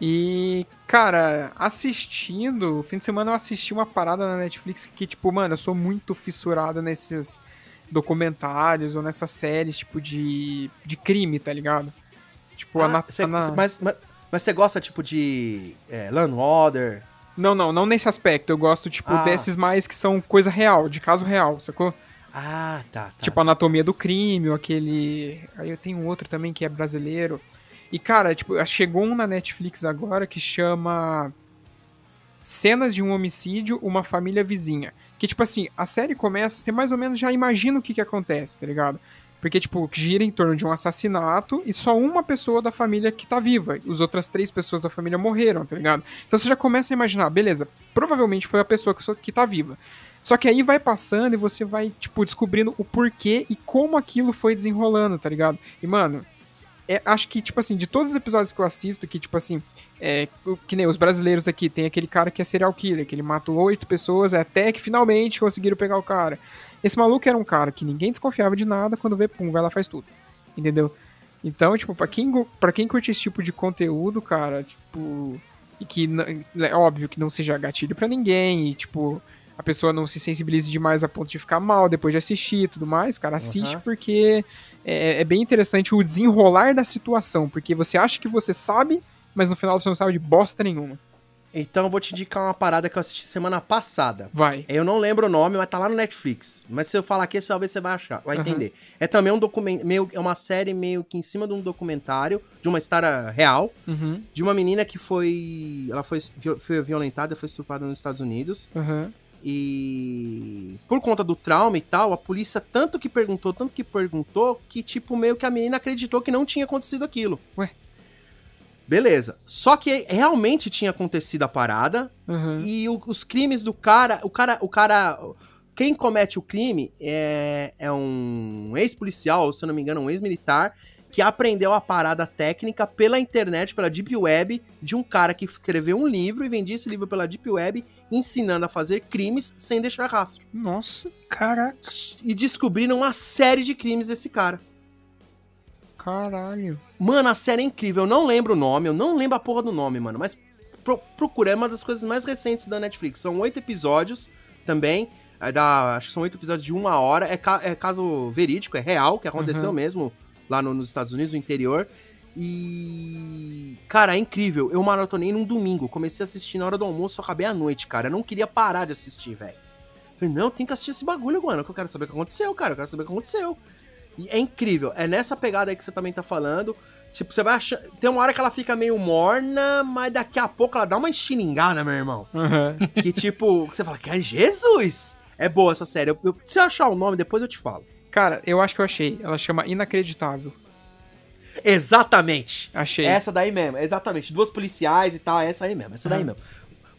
E, cara, assistindo, fim de semana eu assisti uma parada na Netflix que, tipo, mano, eu sou muito fissurado nesses documentários ou nessas séries, tipo, de, de crime, tá ligado? Tipo, a, Ah, na- cê- a na- mas, mas, mas você gosta, tipo, de é, Land Order? Não, não, não nesse aspecto. Eu gosto, tipo, Ah. desses mais que são coisa real, de caso real, sacou? Ah, tá, tá. Tipo, Anatomia do Crime, ou aquele. Aí eu tenho outro também que é brasileiro. E, cara, tipo, chegou um na Netflix agora que chama. Cenas de um homicídio, uma família vizinha. Que, tipo assim, a série começa, você mais ou menos já imagina o que que acontece, tá ligado? Porque, tipo, gira em torno de um assassinato e só uma pessoa da família que tá viva. Os outras três pessoas da família morreram, tá ligado? Então você já começa a imaginar, beleza, provavelmente foi a pessoa que, tá viva. Só que aí vai passando e você vai, tipo, descobrindo o porquê e como aquilo foi desenrolando, tá ligado? E, mano, é, acho que, tipo assim, de todos os episódios que eu assisto, que, tipo assim, é, que nem os brasileiros aqui, tem aquele cara que é serial killer, que ele matou oito pessoas até que finalmente conseguiram pegar o cara. Esse maluco era um cara que ninguém desconfiava de nada, quando vê, pum, vai lá faz tudo. Entendeu? Então, tipo, pra quem, pra quem curte esse tipo de conteúdo, cara, tipo. E que é óbvio que não seja gatilho pra ninguém, e, tipo, a pessoa não se sensibilize demais a ponto de ficar mal depois de assistir e tudo mais, cara, assiste Aham. porque é, é bem interessante o desenrolar da situação, porque você acha que você sabe, mas no final você não sabe de bosta nenhuma. Então eu vou te indicar uma parada que eu assisti semana passada. Vai. Eu não lembro o nome, mas tá lá no Netflix. Mas se eu falar aqui, talvez você vai achar, vai Aham. entender. É também um documento, meio, é uma série meio que em cima de um documentário, de uma história real, Uhum, de uma menina que foi, ela foi, foi violentada, foi estuprada nos Estados Unidos. uhum. E por conta do trauma e tal, a polícia tanto que perguntou, tanto que perguntou, que tipo, meio que a menina acreditou que não tinha acontecido aquilo. Ué. Beleza. Só que realmente tinha acontecido a parada Uhum. e o- os crimes do cara, o cara, o cara, quem comete o crime é, é um ex-policial, se eu não me engano, um ex-militar que aprendeu a parada técnica pela internet, pela deep web, de um cara que escreveu um livro e vendia esse livro pela deep web, ensinando a fazer crimes sem deixar rastro. Nossa, Caraca. E descobriram uma série de crimes desse cara. caralho. Mano, a série é incrível. Eu não lembro o nome, eu não lembro a porra do nome, mano. Mas pro, procura, é uma das coisas mais recentes da Netflix. São oito episódios também. É da, acho que são oito episódios de uma hora. É, ca- é caso verídico, é real, que aconteceu Uhum. mesmo lá no- nos Estados Unidos, no interior. E. Cara, é incrível. Eu maratonei num domingo. Comecei a assistir na hora do almoço, acabei à noite, cara. Eu não queria parar de assistir, velho. Falei, não, tem que assistir esse bagulho, mano. Que eu quero saber o que aconteceu, cara. Eu quero saber o que aconteceu. E é incrível. É nessa pegada aí que você também tá falando. Tipo, você vai achar. Tem uma hora que ela fica meio morna, mas daqui a pouco ela dá uma estilingada, meu irmão. Aham. Que tipo, você fala, que é Jesus! É boa essa série. Eu, eu- se eu achar o nome, depois eu te falo. Cara, eu acho que eu achei. Ela chama Inacreditável. Exatamente. Achei. Essa daí mesmo, exatamente. Duas policiais e tal, é essa aí mesmo, essa daí mesmo.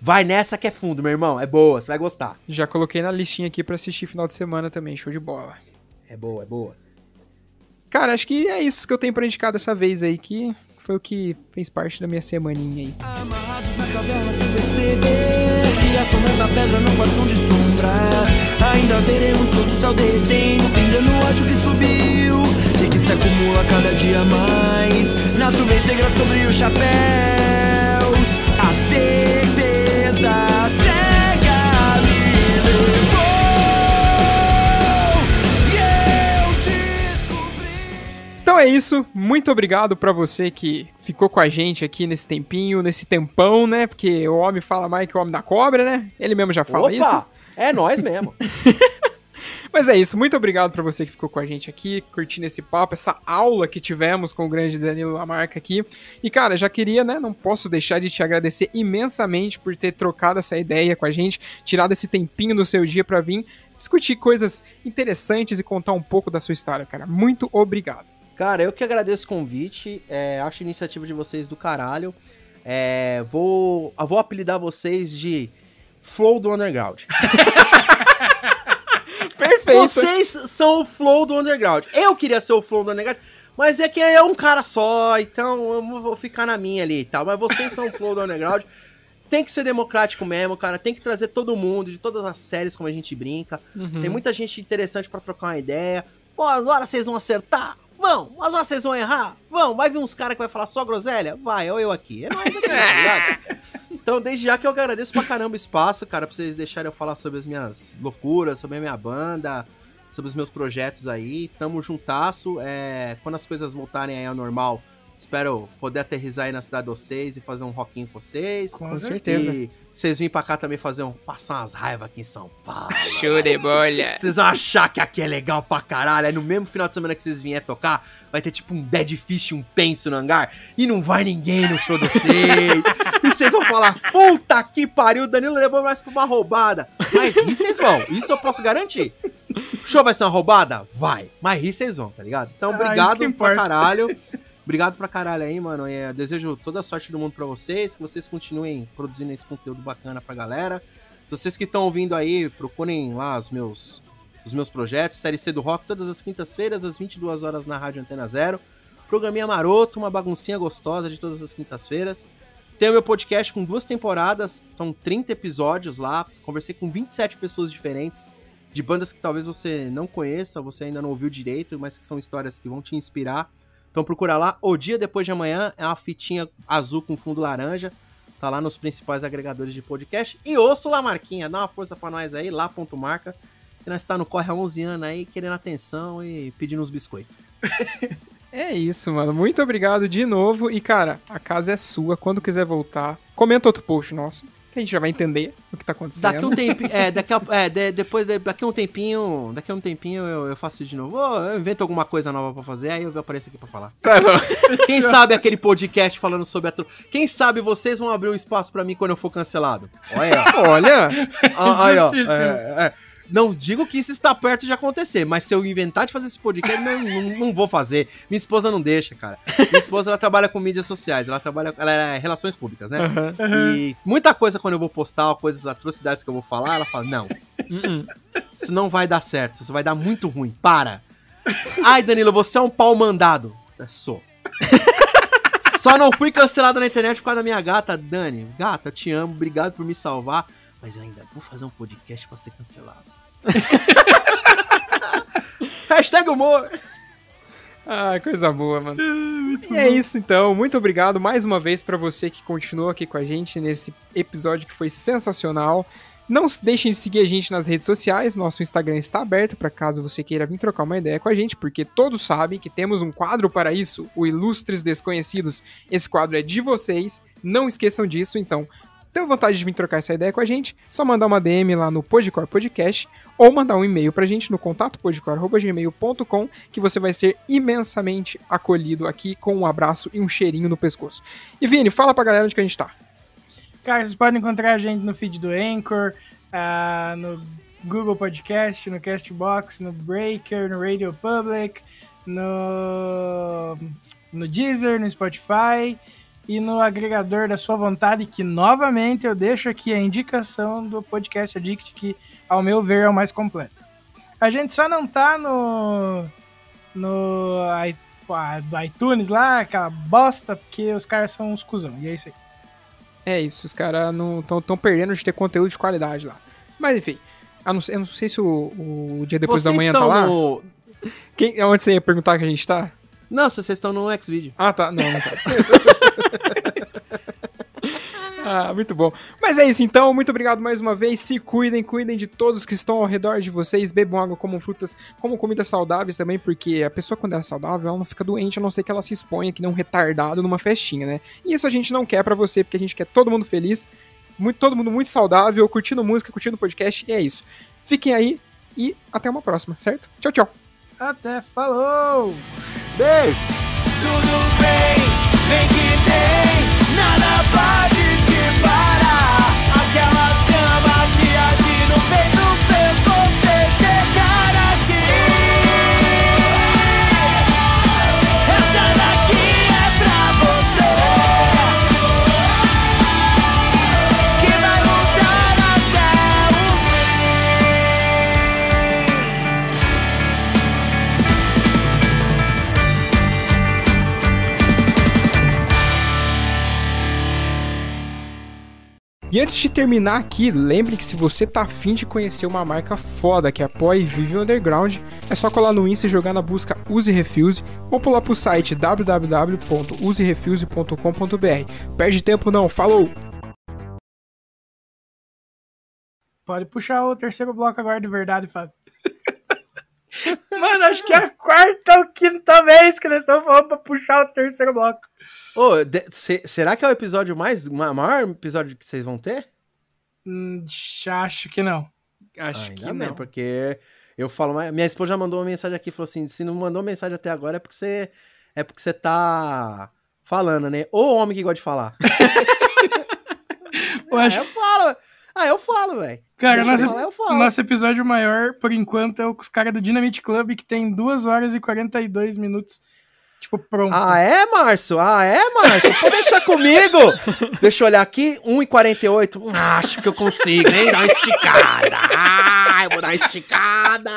Vai nessa que é fundo, meu irmão. É boa, você vai gostar. Já coloquei na listinha aqui pra assistir final de semana também. Show de bola. É boa, é boa. Cara, acho que é isso que eu tenho pra indicar dessa vez aí, que foi o que fez parte da minha semaninha aí. Amarrados na caverna sem perceber Criações na pedra não passam de sombras. Ainda veremos todo o céu derretendo Ainda no ódio que subiu. E que se acumula cada dia mais. Nas nuvens negras sobre os chapéus. A certeza cega Então é isso. Muito obrigado pra você que ficou com a gente aqui nesse tempinho, nesse tempão, né? Porque o homem fala mais que o homem da cobra, né? Ele mesmo já fala Opa! isso. É nós mesmo. Mas é isso, muito obrigado pra você que ficou com a gente aqui, curtindo esse papo, essa aula que tivemos com o grande Danilo Lamarca aqui. E cara, já queria, né, não posso deixar de te agradecer imensamente por ter trocado essa ideia com a gente, tirado esse tempinho do seu dia pra vir discutir coisas interessantes e contar um pouco da sua história, cara. Muito obrigado. Cara, eu que agradeço o convite. é, acho a iniciativa de vocês do caralho. É, vou, eu vou apelidar vocês de Flow do Underground. Perfeito. Vocês são o Flow do Underground. Eu queria ser o Flow do Underground, mas é que é um cara só, então eu vou ficar na minha ali e tal. Mas vocês são o Flow do Underground. Tem que ser democrático mesmo, cara. Tem que trazer todo mundo, de todas as séries, como a gente brinca. Tem muita gente interessante pra trocar uma ideia. Pô, agora vocês vão acertar? Vão. Agora vocês vão errar? Vão. Vai vir uns caras que vai falar só groselha? Vai, ou eu aqui. É nóis aqui, tá ligado? Então, desde já que eu agradeço pra caramba o espaço, cara, pra vocês deixarem eu falar sobre as minhas loucuras, sobre a minha banda, sobre os meus projetos aí. Tamo juntasso. É, quando as coisas voltarem aí ao normal, espero poder aterrizar aí na cidade de vocês e fazer um rockinho com vocês. Com certeza. E vocês virem pra cá também fazer um. passar umas raivas aqui em São Paulo. Show de bola. Vocês vão achar que aqui é legal pra caralho. Aí no mesmo final de semana que vocês vierem tocar, vai ter tipo um Dead Fish, um penso no hangar. E não vai ninguém no show de vocês. e vocês vão falar, puta que pariu, o Danilo levou nós pra uma roubada. Mas rir vocês vão, isso eu posso garantir. O show vai ser uma roubada? Vai. Mas rir vocês vão, tá ligado? Então, Ah, obrigado pra caralho. Obrigado pra caralho aí, mano. É, desejo toda a sorte do mundo pra vocês. Que vocês continuem produzindo esse conteúdo bacana pra galera. Vocês que estão ouvindo aí, procurem lá os meus, os meus projetos. Série C do Rock, todas as quintas-feiras, às 22 horas na Rádio Antena Zero. Programinha maroto, uma baguncinha gostosa de todas as quintas-feiras. Tem o meu podcast com duas temporadas, são 30 episódios lá. Conversei com 27 pessoas diferentes, de bandas que talvez você não conheça, você ainda não ouviu direito, mas que são histórias que vão te inspirar. Então procura lá, O Dia Depois de Amanhã, é uma fitinha azul com fundo laranja. Tá lá nos principais agregadores de podcast. E ouço lá, Marquinha, dá uma força pra nós aí, lá ponto marca. Que nós tá no corre há 11 anos aí, querendo atenção e pedindo uns biscoitos. É isso, mano. Muito obrigado de novo. E, cara, a casa é sua. Quando quiser voltar, comenta outro post nosso. A gente já vai entender o que tá acontecendo. Daqui um tempinho, é, daqui a, é, de- depois, de- daqui um tempinho, daqui a um tempinho eu, eu faço isso de novo. Eu invento alguma coisa nova pra fazer, aí eu apareço aqui pra falar. Tá bom. Quem sabe aquele podcast falando sobre a... Quem sabe vocês vão abrir um espaço pra mim quando eu for cancelado. Olha. Olha, Ah, aí, ó. É, é. Não digo que isso está perto de acontecer, mas se eu inventar de fazer esse podcast, não, não, não vou fazer. Minha esposa não deixa, cara. Minha esposa, ela trabalha com mídias sociais, ela trabalha, ela é relações públicas, né? Aham. E muita coisa quando eu vou postar, coisas, atrocidades que eu vou falar, ela fala, não, Uh-uh. isso não vai dar certo, isso vai dar muito ruim, para. Ai, Danilo, você é um pau mandado. É, Sou. Só não fui cancelado na internet por causa da minha gata, Dani. Gata, eu te amo, obrigado por me salvar. Mas eu ainda vou fazer um podcast pra ser cancelado. Hashtag humor. Ah, coisa boa, mano. E é isso então. Muito obrigado mais uma vez pra você que continuou aqui com a gente nesse episódio que foi sensacional. Não se deixem de seguir a gente nas redes sociais. Nosso Instagram está aberto para caso você queira vir trocar uma ideia com a gente, porque todos sabem que temos um quadro para isso, o Ilustres Desconhecidos. Esse quadro é de vocês. Não esqueçam disso, então Tem vontade de vir trocar essa ideia com a gente? Só mandar uma DM lá no Podcore Podcast ou mandar um e-mail pra gente no contato podcore.gmail.com que você vai ser imensamente acolhido aqui com um abraço e um cheirinho no pescoço. E Vini, fala pra galera onde que a gente tá. Cara, vocês podem encontrar a gente no feed do Anchor, ah, no Google Podcast, no Castbox, no Breaker, no Radio Public, no, no Deezer, no Spotify e no agregador da sua vontade, que novamente eu deixo aqui a indicação do Podcast Addict, que ao meu ver é o mais completo. A gente só não tá no, no i- do iTunes lá, aquela bosta, porque os caras são uns cuzão, e é isso aí. É isso, os caras não estão perdendo de ter conteúdo de qualidade lá. Mas enfim, eu não sei, eu não sei se o, o dia depois da Vocês manhã tá lá. no... Quem, onde você ia perguntar que a gente tá? Não, se vocês estão no Xvideo. Ah, tá. Não, não tá. ah, muito bom. Mas é isso então. Muito obrigado mais uma vez. Se cuidem, cuidem de todos que estão ao redor de vocês. Bebam água, comam frutas, comam comidas saudáveis também, porque a pessoa, quando é saudável, ela não fica doente, a não ser que ela se exponha que nem um retardado numa festinha, né? E isso a gente não quer pra você, porque a gente quer todo mundo feliz, muito, todo mundo muito saudável, curtindo música, curtindo podcast. E é isso. Fiquem aí e até uma próxima, certo? Tchau, tchau. Até falou! Beijo! Tudo bem, vem que tem, nada pode te parar. Aquela E antes de terminar aqui, lembre que se você tá afim de conhecer uma marca foda que apoia e vive o underground, é só colar no Insta e jogar na busca Use Refuse ou pular pro site www.userefuse.com.br. Perde tempo não, falou! Pode puxar o terceiro bloco agora de verdade, Fábio. Mano, acho que é a quarta ou quinta vez que eles estão falando pra puxar o terceiro bloco. Ô, de- se- será que é o episódio mais. ma- maior episódio que vocês vão ter? Hum, acho que não. Acho Ainda bem, porque eu falo, minha esposa já mandou uma mensagem aqui, falou assim, se não mandou mensagem até agora é porque você é porque você tá falando, né? Ô homem que gosta de falar. Eu Ah, acho, eu falo. Ah, eu falo, velho. cara, nosso, eu falar, nosso episódio maior, por enquanto, é com os caras do Dynamite Club, que tem 2 horas e 42 minutos, tipo, pronto. Ah, é, Márcio? Ah, é, Márcio? Pode deixar comigo. Deixa eu olhar aqui, 1h48. Hum, Acho que eu consigo, hein? Dar uma esticada. Ah, eu vou dar uma esticada.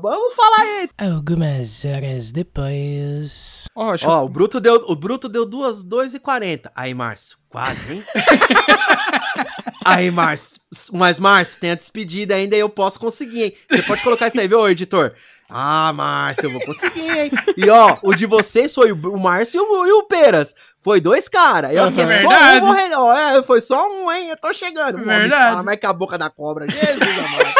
Vamos falar aí. Algumas horas depois... Ó, acho Ó, o Bruto deu, o Bruto deu 2, 2h40. Aí, Márcio, quase, hein? aí, Márcio, mas, Márcio, tem a despedida ainda e eu posso conseguir, hein? Você pode colocar isso aí, viu, editor? Ah, Márcio, eu vou conseguir, hein? E ó, o de vocês foi o, Márcio e o, e o Peras. Foi dois caras. Eu aqui é só um, vou re- ó, é, foi só um, hein? Eu tô chegando. Verdade. Fala mais que a boca da cobra. Jesus, amado.